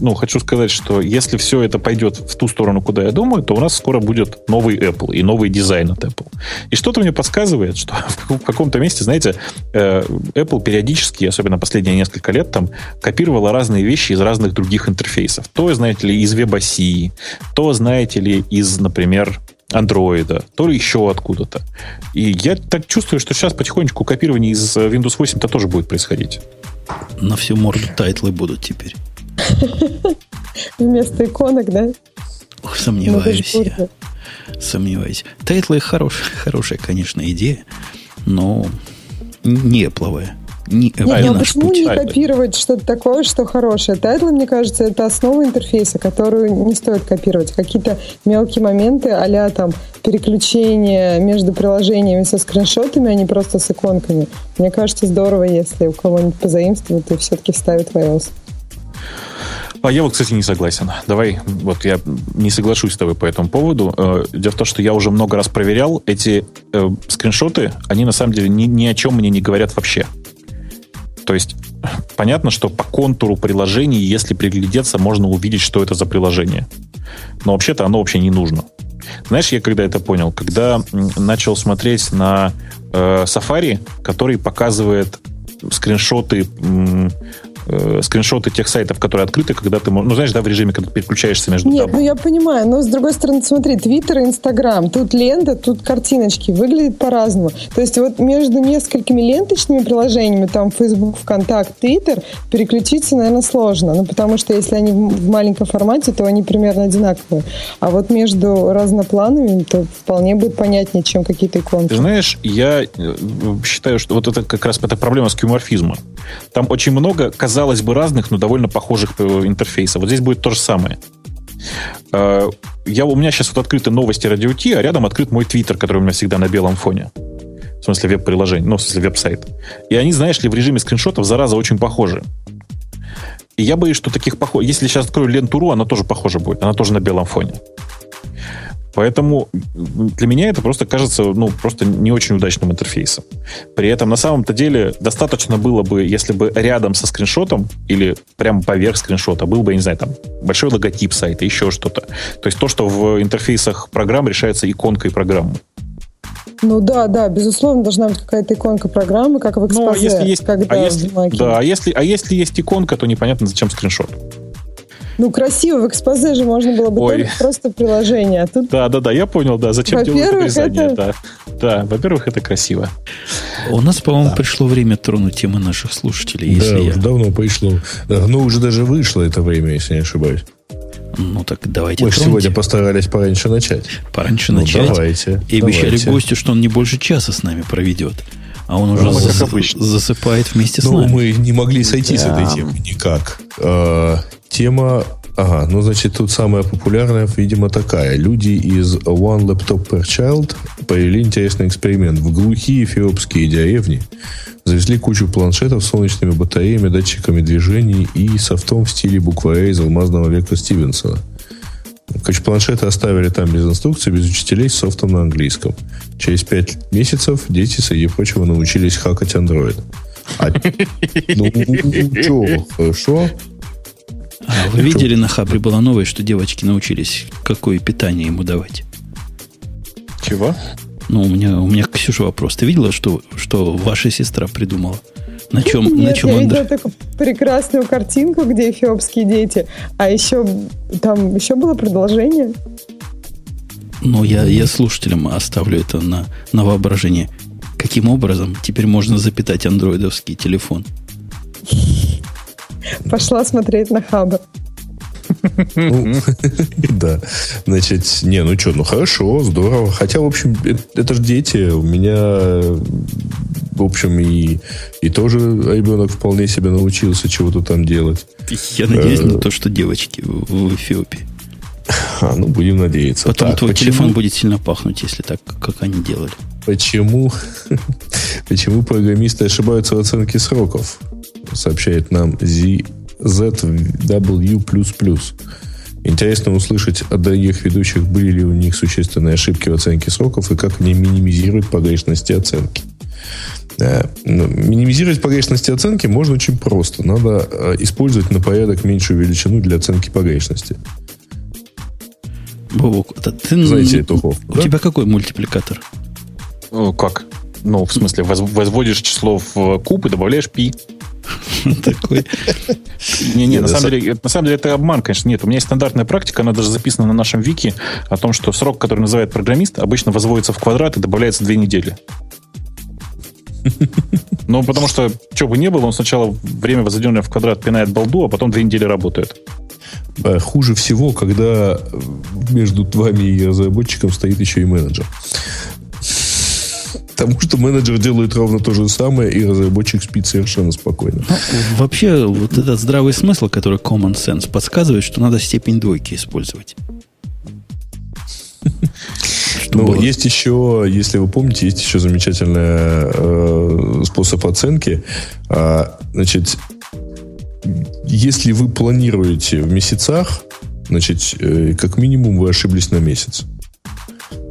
ну, хочу сказать, что если все это пойдет в ту сторону, куда я думаю, то у нас скоро будет новый Apple и новый дизайн от Apple. И что-то мне подсказывает, что в каком-то месте, знаете, э, Apple периодически, особенно последние несколько лет, там, копировала разные вещи из разных других интерфейсов. То, знаете ли, из WebOSI, то, знаете ли, из, например, андроида, то ли еще откуда-то. И я так чувствую, что сейчас потихонечку копирование из э, Windows 8-то тоже будет происходить. На всю морду tile-ы будут теперь. Вместо иконок, да? Ох, сомневаюсь я. Сомневаюсь. Tile-ы хорошая, хорошая, конечно, идея, но не плавая не, Нет, ну, а почему путь. не копировать что-то такое, что хорошее? Tile-ы, мне кажется, это основа интерфейса, которую не стоит копировать. Какие-то мелкие моменты а там переключение между приложениями со скриншотами, а не просто с иконками. Мне кажется, здорово, если у кого-нибудь позаимствуют и все-таки вставят в iOS. А я вот, кстати, не согласен. Давай, вот я не соглашусь с тобой по этому поводу. Э, дело в том, что я уже много раз проверял, эти э, скриншоты, они на самом деле ни, ни о чем мне не говорят вообще. То есть понятно, что по контуру приложений, если приглядеться, можно увидеть, что это за приложение. Но вообще-то оно вообще не нужно. Знаешь, я когда это понял? Когда начал смотреть на э, Safari, который показывает скриншоты э, скриншоты тех сайтов, которые открыты, когда ты, ну, знаешь, да, в режиме, когда ты переключаешься между Нет, табом. ну я понимаю, но с другой стороны, смотри, Твиттер и Инстаграм, тут лента, тут картиночки, выглядит по-разному. То есть вот между несколькими ленточными приложениями, там Facebook, ВКонтакт, Твиттер, переключиться, наверное, сложно. Ну, потому что если они в маленьком формате, то они примерно одинаковые. А вот между разноплановыми, то вполне будет понятнее, чем какие-то иконки. Ты знаешь, я э, считаю, что вот это как раз эта проблема скюморфизма. Там очень много, казалось бы, разных, но довольно похожих э, интерфейсов. Вот здесь будет то же самое. Э, я, у меня сейчас вот открыты новости Радио Ти, а рядом открыт мой твиттер, который у меня всегда на белом фоне. В смысле веб-приложение, ну, в смысле веб-сайт. И они, знаешь ли, в режиме скриншотов, зараза, очень похожи. И я боюсь, что таких похожих... Если сейчас открою лентуру, она тоже похожа будет. Она тоже на белом фоне. Поэтому для меня это просто кажется, ну, просто не очень удачным интерфейсом. При этом на самом-то деле достаточно было бы, если бы рядом со скриншотом или прямо поверх скриншота был бы, я не знаю, там большой логотип сайта, еще что-то. То есть то, что в интерфейсах программ решается иконкой программы. Ну да, да, безусловно, должна быть какая-то иконка программы, как в экспозе. Ну, а если есть, когда а если, да, а если, а если есть иконка, то непонятно, зачем скриншот. Ну, красиво, в экспозе же можно было бы только просто приложение. А тут... Да, да, да, я понял, да. Зачем делать обрезание? Это... Да. да, во-первых, это красиво. У нас, по-моему, да. пришло время тронуть темы наших слушателей. Если да, я... давно пришло. Ну, уже даже вышло это время, если не ошибаюсь. Ну так давайте. Мы сегодня постарались пораньше начать. Пораньше ну, начать. Давайте. И обещали давайте. гостю, что он не больше часа с нами проведет. А он уже ну, зас... засыпает вместе с ну, нами. Мы не могли сойти да. с этой темы никак. Тема Ага, ну, значит, тут самая популярная, видимо, такая. Люди из One Laptop Per Child провели интересный эксперимент. В глухие эфиопские деревни завезли кучу планшетов с солнечными батареями, датчиками движений и софтом в стиле буква А из алмазного века Стивенсона. Короче, планшеты оставили там без инструкции, без учителей, с софтом на английском. Через пять месяцев дети, среди прочего, научились хакать Android. А, ну, что, хорошо. А вы видели, на Хабре была новость, что девочки научились, какое питание ему давать? Чего? Ну, у меня, у меня Ксюша вопрос. Ты видела, что, что ваша сестра придумала? На чем, Нет, на чем я Андр... видела такую прекрасную картинку, где эфиопские дети. А еще там еще было продолжение. Ну, я, я слушателям оставлю это на, на воображение. Каким образом теперь можно запитать андроидовский телефон? Пошла смотреть на Хабр. Ну, да. Значит, не, ну что, ну хорошо, здорово. Хотя, в общем, это, это же дети. У меня, в общем, и, и тоже ребенок вполне себе научился чего-то там делать. Я надеюсь на то, что девочки в Эфиопии. А, ну, будем надеяться. Потом так, твой почему? телефон будет сильно пахнуть, если так, как они делали. Почему, почему программисты ошибаются в оценке сроков? Сообщает нам Z ZW++. Интересно услышать от дорогих ведущих, были ли у них существенные ошибки в оценке сроков и как они минимизируют погрешности оценки. Ну, минимизировать погрешности оценки можно очень просто. Надо э, использовать на порядок меньшую величину для оценки погрешности. Бобок, это ты, Знаете Тухов, У да? тебя какой мультипликатор? Как? Ну, в смысле, возводишь число в куб и добавляешь пи. Такой. Не-не, на самом деле, на самом деле это обман, конечно. Нет, у меня есть стандартная практика, она даже записана на нашем вики, о том, что срок, который называет программист, обычно возводится в квадрат и добавляется две недели. Ну, потому что, что бы ни было, он сначала время возведенное в квадрат пинает балду, а потом две недели работает. Э, хуже всего, когда между вами и разработчиком стоит еще и менеджер. Потому что менеджер делает ровно то же самое, и разработчик спит совершенно спокойно. Ну, вообще, вот этот здравый смысл, который common sense, подсказывает, что надо степень двойки использовать. Ну, было. есть еще, если вы помните, есть еще замечательный э, способ оценки. А, значит, если вы планируете в месяцах, значит, э, как минимум вы ошиблись на месяц.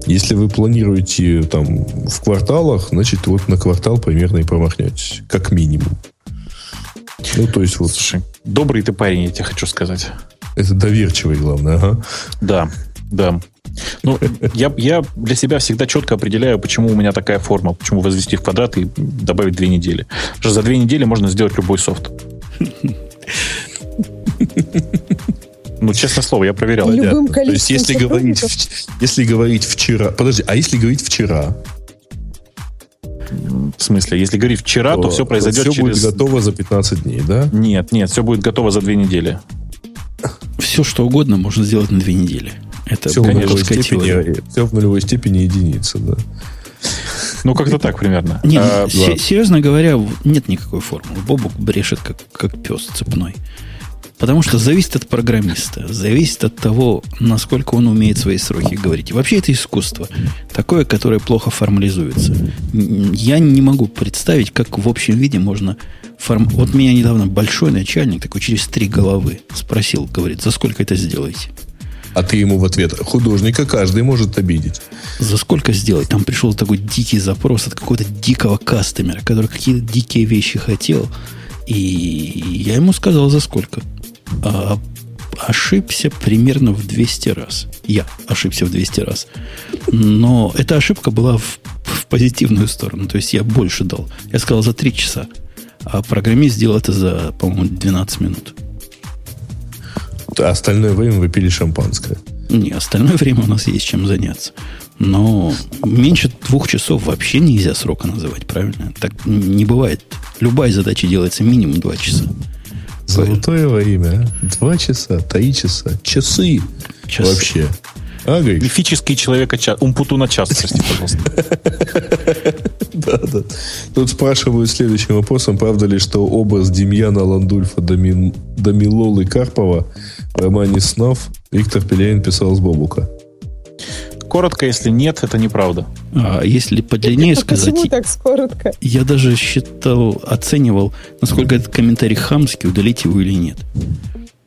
Если вы планируете там в кварталах, значит, вот на квартал примерно и промахнетесь. Как минимум. Ну, то есть вот... Слушай, добрый ты парень, я тебе хочу сказать. Это доверчивый, главное, ага. Да, да. Ну, я, я для себя всегда четко определяю, почему у меня такая форма, почему возвести в квадрат и добавить две недели. Потому что за две недели можно сделать любой софт. Ну, честное слово, я проверял. Любым Понятно. То есть, количеством если говорить, если говорить вчера... Подожди, а если говорить вчера, В смысле, если говорить вчера, то, все произойдет все через... будет готово за 15 дней, да? Нет, нет, все будет готово за две недели. Все, что угодно можно сделать на две недели. Это Все в, нулевой степени, все в нулевой степени единицы, да. Ну, как-то так примерно. Не, А, се- серьезно говоря, нет никакой формулы. Бобук брешет, как, как пес цепной. Потому что зависит от программиста, зависит от того, насколько он умеет свои сроки говорить. Вообще это искусство, такое, которое плохо формализуется. Я не могу представить, как в общем виде можно... Форм... Вот меня недавно большой начальник, такой через три головы, спросил, говорит, за сколько это сделаете? А ты ему в ответ, художника каждый может обидеть. За сколько сделать? Там пришел такой дикий запрос от какого-то дикого кастомера, который какие-то дикие вещи хотел. И я ему сказал, за сколько. А ошибся примерно в 200 раз. Я ошибся в 200 раз. Но эта ошибка была в, в позитивную сторону. То есть я больше дал. Я сказал за 3 часа. А программист сделал это за, по-моему, 12 минут. А остальное время вы пили шампанское. Не, остальное время у нас есть чем заняться. Но меньше двух часов вообще нельзя срока называть, правильно? Так не бывает. Любая задача делается минимум два часа. Золотое время, а? Два часа, три часа, часы. Часы. Вообще. А, Гриш? Мифический человек час. Умпутуна час, прости, пожалуйста. Да, да. Тут спрашивают следующим вопросом, правда ли, что образ Демьяна Ландульфа Домилолы Карпова в романе «Снов» Виктор Пелевин писал с Бобука. Коротко, если нет, это неправда. А если подлиннее А сказать, почему так коротко? я даже считал, оценивал, насколько этот комментарий хамский, удалить его или нет.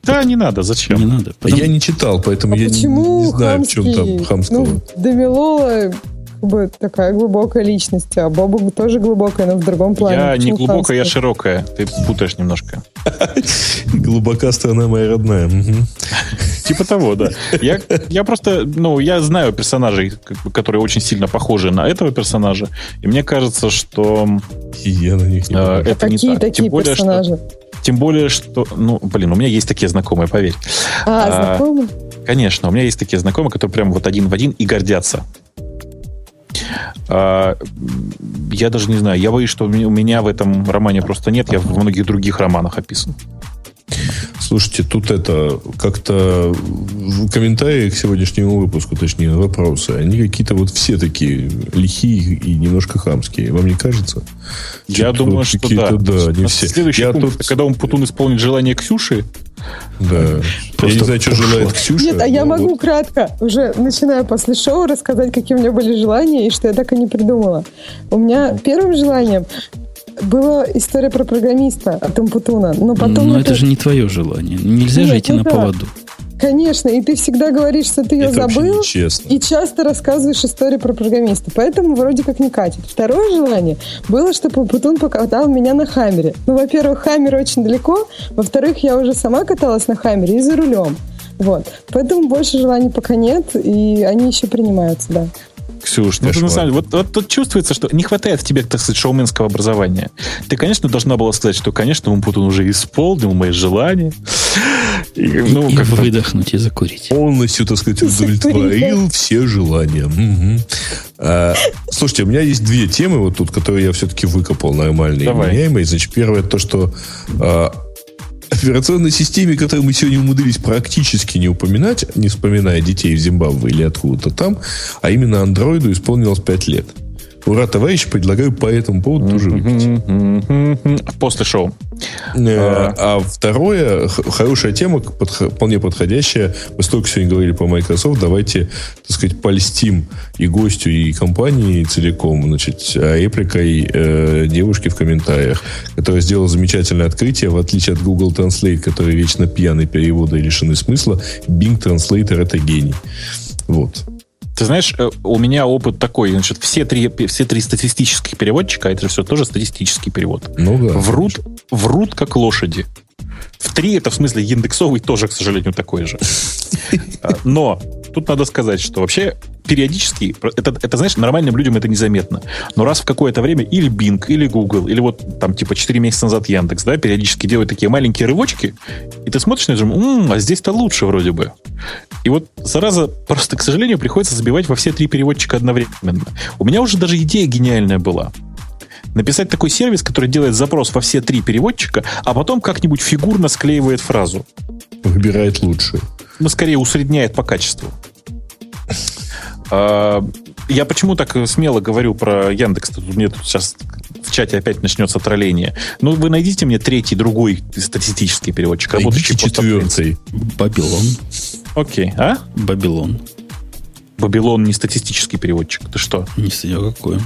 Да, не надо, зачем? Не надо. А Я не читал, поэтому А я не, не знаю, в чем там хамского. Ну, Дамилола как бы такая глубокая личность, а Бобук тоже глубокая, но в другом плане. Я не глубокая, я широкая. Ты путаешь немножко. Глубока страна моя родная. Типа того, да. Я, я просто, ну, я знаю персонажей, которые очень сильно похожи на этого персонажа, и мне кажется, что я на них не э, это не Какие так. такие Тем более, что, персонажи? тем более, что, ну, блин, у меня есть такие знакомые, поверь. А, а, знакомый? Конечно, у меня есть такие знакомые, которые прям вот один в один и гордятся. А, я даже не знаю, я боюсь, что у меня- в этом романе просто нет, я в многих других романах описан. Слушайте, тут это как-то в комментарии к сегодняшнему выпуску, точнее, вопросы, они какие-то вот все такие лихие и немножко хамские. Вам не кажется? Я Что-то думаю, вот что да. да, не А все. Следующий Я пункт, тут- когда он Путун исполнит желание Ксюши, Да. я Просто не знаю, что пошло. желает Ксюша. Нет, а я могу вот кратко, уже начиная после шоу, рассказать, какие у меня были желания и что я так и не придумала. У меня первым желанием была история про программиста от Умпутуна. Но потом Но это же не твое желание. Нельзя Нет, же идти ну на да. поводу. Конечно, и ты всегда говоришь, что ты ее это забыл, и часто рассказываешь истории про программиста. Поэтому вроде как не катит. Второе желание было, чтобы Путун покатал меня на Хаммере. Ну, во-первых, Хаммер очень далеко. Во-вторых, я уже сама каталась на Хаммере и за рулем. Вот. Поэтому больше желаний пока нет, и они еще принимаются, да. Ксюш, ну ты на самом деле, вот, вот тут чувствуется, что не хватает в тебе, так сказать, шоуменского образования. Ты, конечно, должна была сказать, что, конечно, Умпутун уже исполнил мои желания. И, ну, и как бы- выдохнуть и закурить. полностью, так сказать, удовлетворил все желания. А, слушайте, у меня есть две темы вот тут, которые я все-таки выкопал нормальные Давай. и меняемые. Значит, первое то, что а, операционной системе, которую мы сегодня умудрились практически не упоминать, не вспоминая детей в Зимбабве или откуда-то там, а именно андроиду исполнилось 5 лет. Ура, товарищи, предлагаю по этому поводу тоже выпить. После шоу. Э, А второе, х- хорошая тема, подх- вполне подходящая. Мы столько сегодня говорили по Microsoft. Давайте, так сказать, польстим и гостю, и компании целиком. Значит, а репликой э, девушки в комментариях, которая сделала замечательное открытие. В отличие от Google Translate, который вечно пьяный перевода и лишены смысла, Bing Translator это гений. Вот. Ты знаешь, э, у меня опыт такой, значит, все три, все три статистических переводчика, это же все тоже статистический перевод, Ну да. врут, врут как лошади. В три это в смысле индексовый тоже, к сожалению, такой же. А, Но тут надо сказать, что вообще периодически, это, это, знаешь, нормальным людям это незаметно, но раз в какое-то время или Bing, или Google, или вот там типа 4 месяца назад Яндекс, да, периодически делают такие маленькие рывочки, и ты смотришь на это, м-м, а здесь-то лучше вроде бы. И вот, зараза, просто, к сожалению, приходится забивать во все три переводчика одновременно. У меня уже даже идея гениальная была написать такой сервис, который делает запрос во все три переводчика, а потом как-нибудь фигурно склеивает фразу. Выбирает лучшую. Ну, скорее усредняет по качеству. А, я почему так смело говорю про Яндекс? Тут мне тут сейчас в чате опять начнется тролление. Ну, вы найдите мне третий, другой статистический переводчик, работающий четвертый. Бабилон. Окей. А? Бабилон. Бабилон не статистический переводчик. Ты что? Не знаю, какой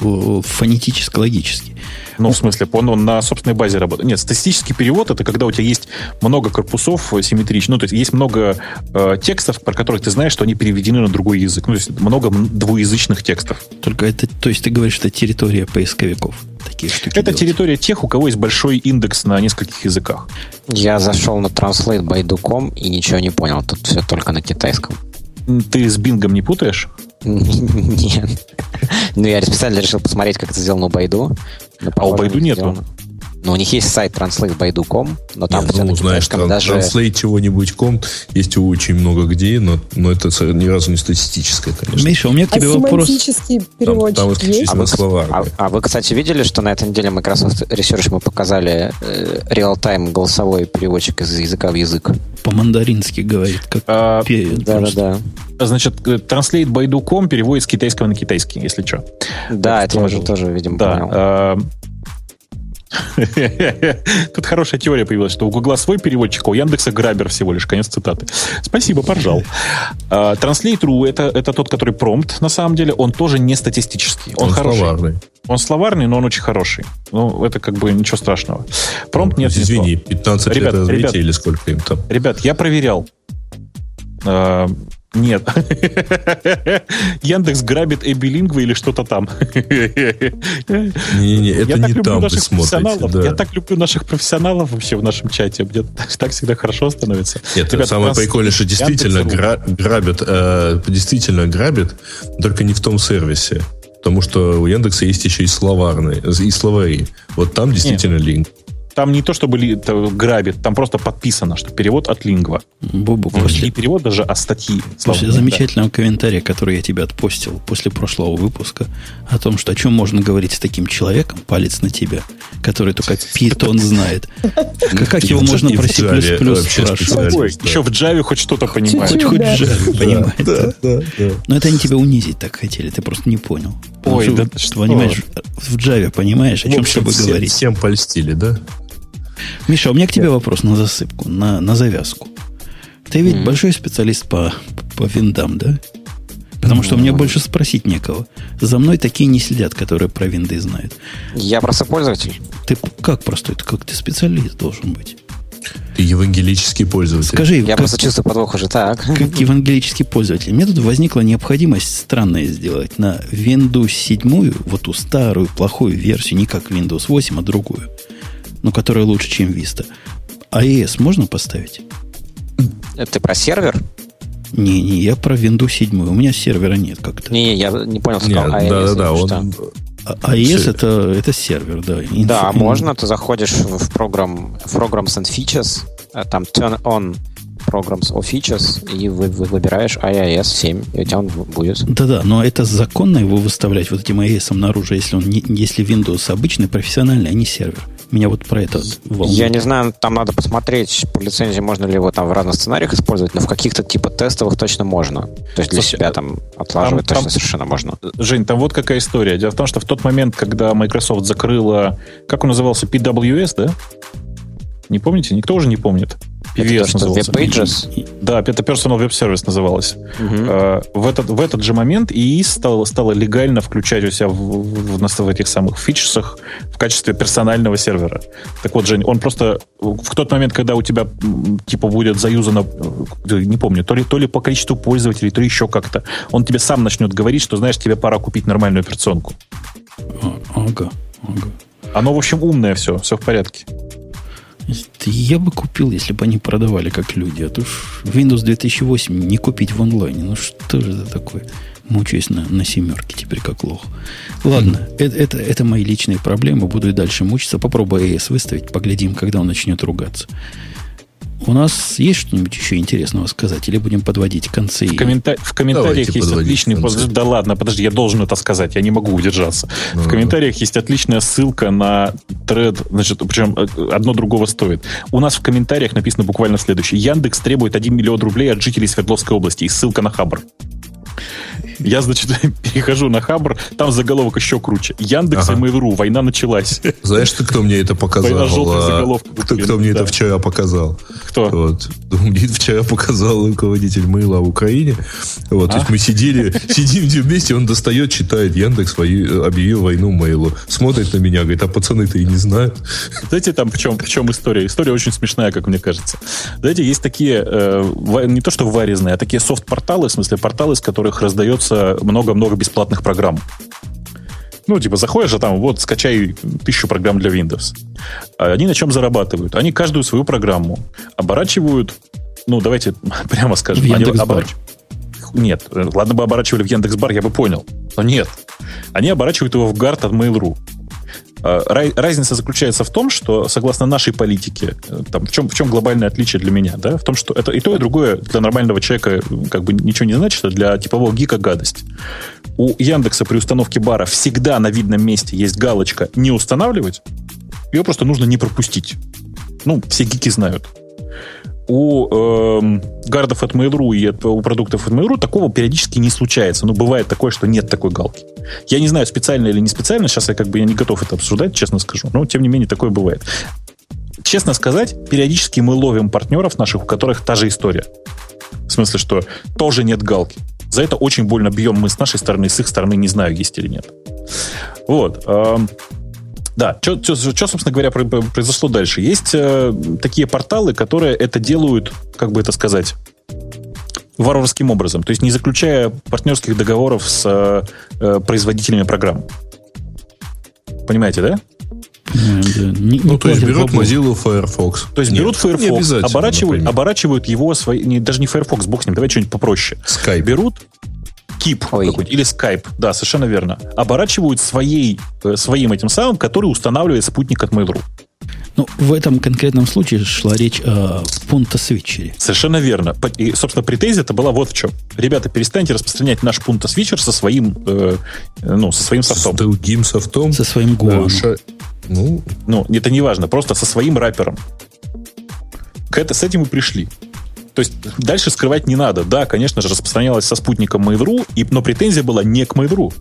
фонетически-логически. Ну, в смысле, он, он на собственной базе работает. Нет, статистический перевод это когда у тебя есть много корпусов симметричных, ну, то есть есть много э, текстов, про которых ты знаешь, что они переведены на другой язык. Ну, то есть много двуязычных текстов. Только это, то есть ты говоришь, это территория поисковиков. Такие штуки это делать. территория тех, у кого есть большой индекс на нескольких языках. Я зашел на Translate by и ничего не понял. Тут все только на китайском. Ты с бингом не путаешь? Нет. Ну, я специально решил посмотреть, как это сделано у Байду. А у Байду нету? Ну, у них есть сайт translate.baidu.com, но там Нет, ну, знаешь, тран- даже... translate чего-нибудь.com есть очень много где, но, но это ни разу не статистическое, конечно. Миша, у меня к тебе а вопрос. переводчик там, там есть? А вы, а, а вы, кстати, видели, что на этой неделе Microsoft Research мы показали э, реал-тайм голосовой переводчик из языка в язык? По-мандарински говорит, как а, Да, да, да. Значит, э, translate by.com переводит с китайского на китайский, если что. Да, это я уже тоже, видимо, да. понял. А, Тут хорошая теория появилась, что у Гугла свой переводчик, а у Яндекса грабер всего лишь. Конец цитаты. Спасибо, поржал. А, Translate.ru это, это тот, который промпт, на самом деле. Он тоже не статистический. Он, он хороший. словарный. Он словарный, но он очень хороший. Ну, это как бы ничего страшного. Промпт нет. Извини, 15 ребят, лет развития ребят, или сколько им там? Ребят, я проверял. А, нет. Яндекс грабит Эбби Лингва или что-то там. Не-не, это не там вы смотрите. Я так люблю наших профессионалов вообще в нашем чате. Мне так всегда хорошо становится. Нет, самое прикольное, что действительно грабят, э, действительно грабят, только не в том сервисе. Потому что у Яндекса есть еще и словарные, и словари. Вот там действительно линк. Там не то, чтобы ли, это грабит, там просто подписано, что перевод от лингва. Бубу, после... Не перевод даже, а статьи. После Слава замечательного да. комментария, который я тебе отпостил после прошлого выпуска, о том, что о чем можно говорить с таким человеком, палец на тебя, который только питон знает. Как его можно про C++ спрашивать? Еще в Java хоть что-то понимает. Хоть хоть Java понимает. Но это они тебя унизить так хотели, ты просто не понял. Ой, да что? Понимаешь, в Java понимаешь, о чем с тобой говорить. Всем польстили, да? Миша, у меня к тебе вопрос на засыпку, на, на завязку. Ты ведь mm-hmm. большой специалист по, по виндам, да? Потому mm-hmm. что мне больше спросить некого. За мной такие не следят, которые про винды знают. Я просто пользователь. Ты как простой? Ты как ты специалист должен быть? Ты евангелический пользователь. Скажи, я как, просто чувствую подвох уже так. Как евангелический пользователь. Мне тут возникла необходимость странное сделать на Windows 7, вот ту старую, плохую версию, не как Windows 8, а другую но которая лучше, чем Vista. AES можно поставить? Это ты про сервер? Не, не, я про Windows 7. У меня сервера нет как-то. Не, я не понял, сказал нет, AES. Да, да, да. Он... А AES это, это сервер, да. Inf... Да, можно. Ты заходишь в программ Programs and Features, э, там Turn on Programs or Features, и вы, вы выбираешь iOS 7, и у тебя он будет. Да-да, но это законно его выставлять вот этим iOS наружу, если он не, если Windows обычный, профессиональный, а не сервер. Меня вот про это волнует. Я не знаю, там надо посмотреть по лицензии, можно ли его там в разных сценариях использовать, но в каких-то типа тестовых точно можно. То есть для Слушай, себя там отлаживать там, точно там, совершенно можно. Жень, там вот какая история. Дело в том, что в тот момент, когда Microsoft закрыла, как он назывался, PWS, да? Не помните? Никто уже не помнит. PVS это назывался. Web Pages? Да, это Personal Web Service называлось. Угу. В, этот, в этот же момент ИИ стало, стало легально включать у себя в, в, в, в этих самых фичерсах в качестве персонального сервера. Так вот, Жень, он просто в тот момент, когда у тебя типа будет заюзано, э, не помню, то ли, то ли по количеству пользователей, то ли еще как-то, он тебе сам начнет говорить, что, знаешь, тебе пора купить нормальную операционку. А, ага, ага. Оно, в общем, умное все, все в порядке. Я бы купил, если бы они продавали как люди. А то уж Windows 2008 не купить в онлайне. Ну что же это такое? Мучаюсь на, на семерке теперь как лох. Ладно, mm. это, это, это мои личные проблемы. Буду и дальше мучиться. Попробую AS выставить. Поглядим, когда он начнет ругаться. У нас есть что-нибудь еще интересного сказать? Или будем подводить концы? В, коммента... в комментариях Давайте есть отличный... Концы. Да ладно, подожди, я должен это сказать, я не могу удержаться. Uh-huh. В комментариях есть отличная ссылка на тред, значит, причем э, одно другого стоит. У нас в комментариях написано буквально следующее. Яндекс требует 1 миллион рублей от жителей Свердловской области. И ссылка на Хабр. Я, значит, перехожу на Хабр, там заголовок еще круче. Яндекс ага. и Mail.ru, война началась. Знаешь ты, кто мне это показал? Война желтых а, заголовков. Кто, кто мне да. это вчера показал? Кто? Вот. Мне вчера показал руководитель Мейла в Украине. Вот, а? то есть а? мы сидели, сидим вместе, он достает, читает Яндекс свою, объявил войну Мейлу. Смотрит на меня, говорит, а пацаны-то и не знают. Знаете, там в чем, в чем история? История очень смешная, как мне кажется. Знаете, есть такие, э, не то что варезные, а такие софт-порталы, в смысле порталы, из которых раздается много-много бесплатных программ. Ну, типа, заходишь, а там, вот, скачай тысячу программ для Windows. А они на чем зарабатывают? Они каждую свою программу оборачивают, ну, давайте прямо скажем. В они оборач... Нет, ладно бы оборачивали в Яндекс.Бар, я бы понял. Но нет. Они оборачивают его в гард от Mail.ru. А, разница заключается в том, что, согласно нашей политике, э, там, в, чем, в чем глобальное отличие для меня, да, в том, что это и то, и другое для нормального человека как бы ничего не значит, а для типового гика гадость. У Яндекса при установке бара всегда на видном месте есть галочка «Не устанавливать», ее просто нужно не пропустить. Ну, все гики знают у э, гардов от Mail.ru и от, у продуктов от Mail.ru такого периодически не случается. Но бывает такое, что нет такой галки. Я не знаю, специально или не специально, сейчас я как бы я не готов это обсуждать, честно скажу. Но, тем не менее, такое бывает. Честно сказать, периодически мы ловим партнеров наших, у которых та же история. В смысле, что тоже нет галки. За это очень больно бьем мы с нашей стороны, с их стороны не знаю, есть или нет. Вот. Да, что, собственно говоря, произошло дальше? Есть э, такие порталы, которые это делают, как бы это сказать, варварским образом, то есть не заключая партнерских договоров с э, производителями программ. Понимаете, да? Да. Не, ну, не то есть берут Mozilla Firefox. То есть Нет, берут Firefox, оборачивают, оборачивают его свои, не, даже не Firefox, бог с ним, давай что-нибудь попроще. Skype. Берут Keep какой-нибудь, или Skype, да, совершенно верно, оборачивают своей, э, своим этим самым, который устанавливает спутник от Mail.ru. Ну, в этом конкретном случае шла речь о пункта свитчере. Совершенно верно. И, собственно, претензия это была вот в чем. Ребята, перестаньте распространять наш пункта свитчер со своим, э, ну, со своим софтом. С другим софтом? Со своим гуаном. Ша... Ну, ну, это не важно, просто со своим рэпером. К это, с этим мы пришли. То есть дальше скрывать не надо. Да, конечно же, распространялось со спутником Mail.ru, и, но претензия была не к Mail.ru.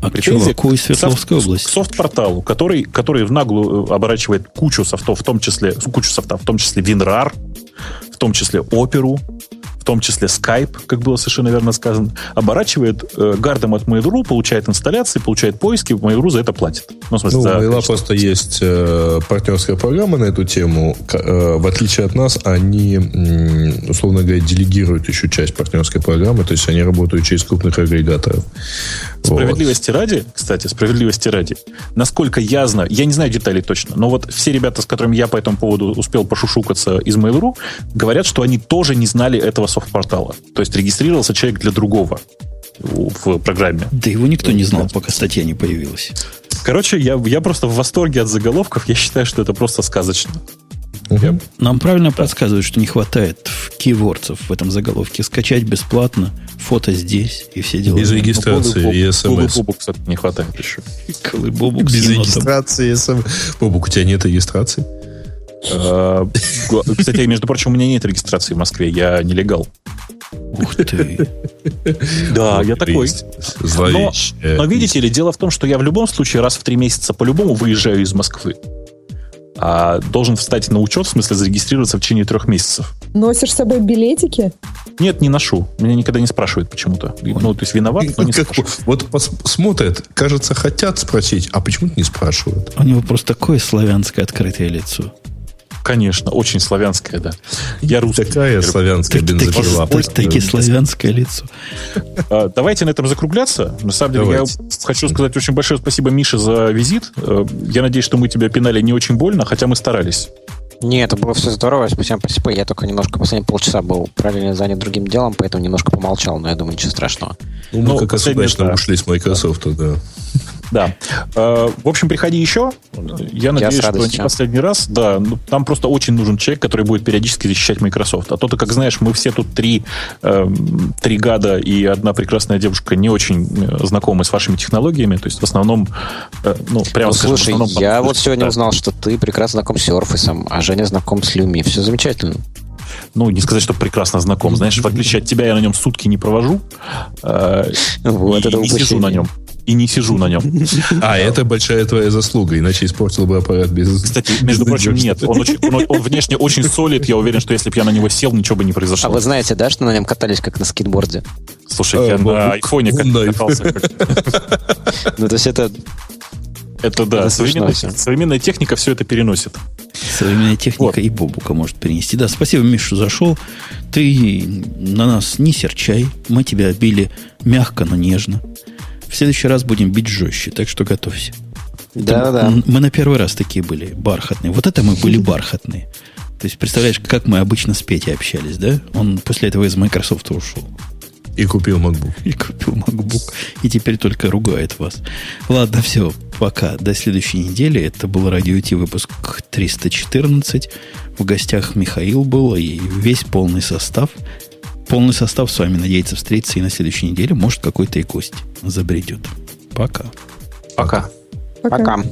А претензия к Свердловской области. К софт-порталу, который, который в наглую э, оборачивает кучу софтов, в том числе, кучу софтов, в том числе WinRAR, в том числе Оперу, том числе Skype, как было совершенно верно сказано, оборачивает э, гардом от Mail.ru, получает инсталляции, получает поиски, Mail.ru за это платит. Ну, в смысле, ну, за Mail просто есть э, партнерская программа на эту тему. Э, в отличие от нас, они, э, условно говоря, делегируют еще часть партнерской программы, то есть они работают через крупных агрегаторов. Справедливости вот. ради, кстати, справедливости ради, насколько я знаю, я не знаю деталей точно, но вот все ребята, с которыми я по этому поводу успел пошушукаться из Mail.ru, говорят, что они тоже не знали этого софт-портала. То есть регистрировался человек для другого в программе. Да его никто не знал, пока статья не появилась. Короче, я, я просто в восторге от заголовков. Я считаю, что это просто сказочно. Угу. Нам правильно подсказывают, что не хватает кейвордсов в этом заголовке. Скачать бесплатно, фото здесь и все дела. Без регистрации ну, и смс. Бобук, кстати, не хватает еще. Бобук Без регистрации и смс. Бобук, у тебя нет регистрации? А, кстати, между прочим, у меня нет регистрации в Москве, я нелегал. Ух ты. Да, я такой. Но, но видите ли, дело в том, что я в любом случае раз в три месяца по-любому выезжаю из Москвы. А должен встать на учет, в смысле зарегистрироваться в течение трех месяцев. Носишь с собой билетики? Нет, не ношу. Меня никогда не спрашивают почему-то. Ну, то есть виноват, но не спрашивают. Вот смотрят, кажется, хотят спросить, а почему-то не спрашивают. У него просто такое славянское открытое лицо. Конечно, очень славянское, да. Я русский. Такая славянская бензопила. Такие славянское лицо. А, давайте на этом закругляться. На самом деле, я хочу сказать очень большое спасибо Мише за визит. Э, я надеюсь, что мы тебя пинали не очень больно, хотя мы старались. Не, это было все здорово, спасибо, спасибо. Я только немножко последние полчаса был параллельно занят другим делом, поэтому немножко помолчал, но я думаю, ничего страшного. Ну, мы Ну, как раз удачно да. ушли с Microsoft, да. Да. Э, В общем, приходи еще. Я надеюсь, с что не последний раз. Да, ну, там просто очень нужен человек, который будет периодически защищать Microsoft. А то ты, как знаешь, мы все тут три, эм, три гада и одна прекрасная девушка не очень э, знакомы с вашими технологиями. То есть в основном, э, ну, прямо Ну, скажем, слушай, основном я вот сегодня да. узнал, что ты прекрасно знаком с Surface, а Женя знаком с Люми. Все замечательно. Ну, не сказать, что прекрасно знаком. Знаешь, в отличие от тебя, я на нем сутки не провожу. э, Вот и это не сижу на нем. И не сижу на нем. А, это большая твоя заслуга, иначе испортил бы аппарат без... Кстати, между прочим, нет. Он, очень- он- он внешне очень солид. Я уверен, что если бы я на него сел, ничего бы не А произошло. вы знаете, да, что на нем катались как на скейтборде? Слушай, А, я на бабук, айфоне катался. Ну, то есть это... Это да, Это современная, современная техника все это переносит. Современная техника и Бобука может перенести. Да, спасибо, Миша, что зашел. Ты на нас не серчай. Мы тебя били мягко, но нежно. В следующий раз будем бить жестче, так что готовься. Да-да-да. М- Мы на первый раз такие были, бархатные. Вот это мы были бархатные. То есть, представляешь, как мы обычно с Петей общались, да? Он после этого из Microsoft ушел. И купил MacBook. И купил MacBook. И теперь только ругает вас. Ладно, все. Пока. До следующей недели. Это был Радио Ти выпуск 314. В гостях Михаил был и весь полный состав. Полный состав с вами надеется встретиться и на следующей неделе. Может, какой-то и гость забредет. Пока. Пока. Пока.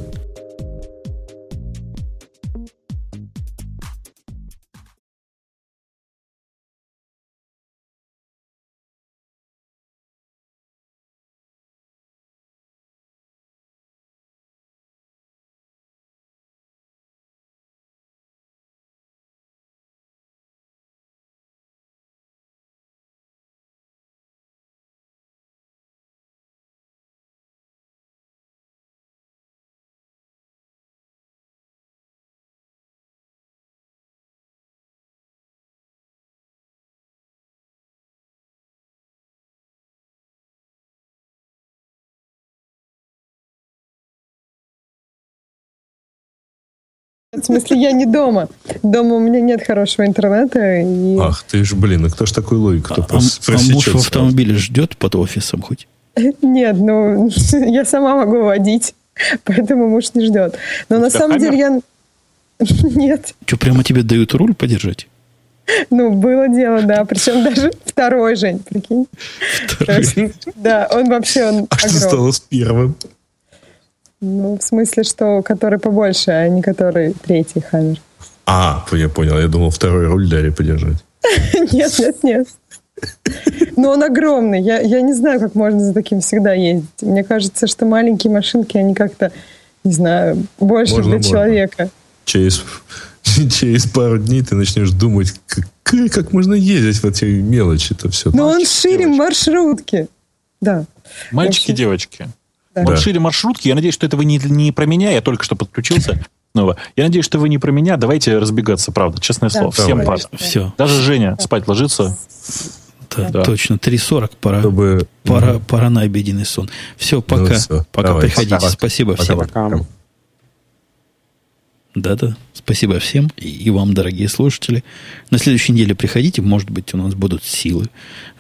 В смысле, я не дома. Дома у меня нет хорошего интернета. И... Ах, ты ж, блин, ну кто ж такой логик, кто А, прос- а муж в автомобиле ждет под офисом хоть? Нет, ну, я сама могу водить, поэтому муж не ждет. Но У на самом деле я... Нет. Что, прямо тебе дают руль подержать? Ну, было дело, да. Причем даже второй, Жень, прикинь. То есть, Да, он вообще, он А что огромный. стало с первым? Ну, в смысле, что который побольше, а не который третий хаммер. А, я понял, я думал, второй руль дали подержать. Нет, нет, нет. Но он огромный. Я, я не знаю, как можно за таким всегда ездить. Мне кажется, что маленькие машинки, они как-то, не знаю, больше Можно, для можно. человека. Через, через пару дней ты начнешь думать, как, как можно ездить в эти мелочи-то все. Но он Мальчик, шире девочка. маршрутки. Да. Мальчики, Вообще. девочки. Да. Вот Да. шире маршрутки. Я надеюсь, что это вы не, не про меня. Я только что подключился снова. Я надеюсь, что вы не про меня. Давайте разбегаться, правда. Честное Да, слово. Всем пора. Все. Даже Женя спать ложится. Да, Да. точно. 3.40 пора. Чтобы... Пора, пора на обеденный сон. Все, пока. всё, пока давай. приходите. Пока. Спасибо Пока, всем. Пока. Да-да. Спасибо всем. И, и вам, дорогие слушатели. На следующей неделе приходите. Может быть, у нас будут силы,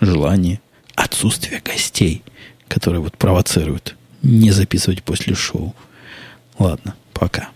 желание, отсутствие гостей, которые вот провоцируют не записывать после шоу. Ладно, пока.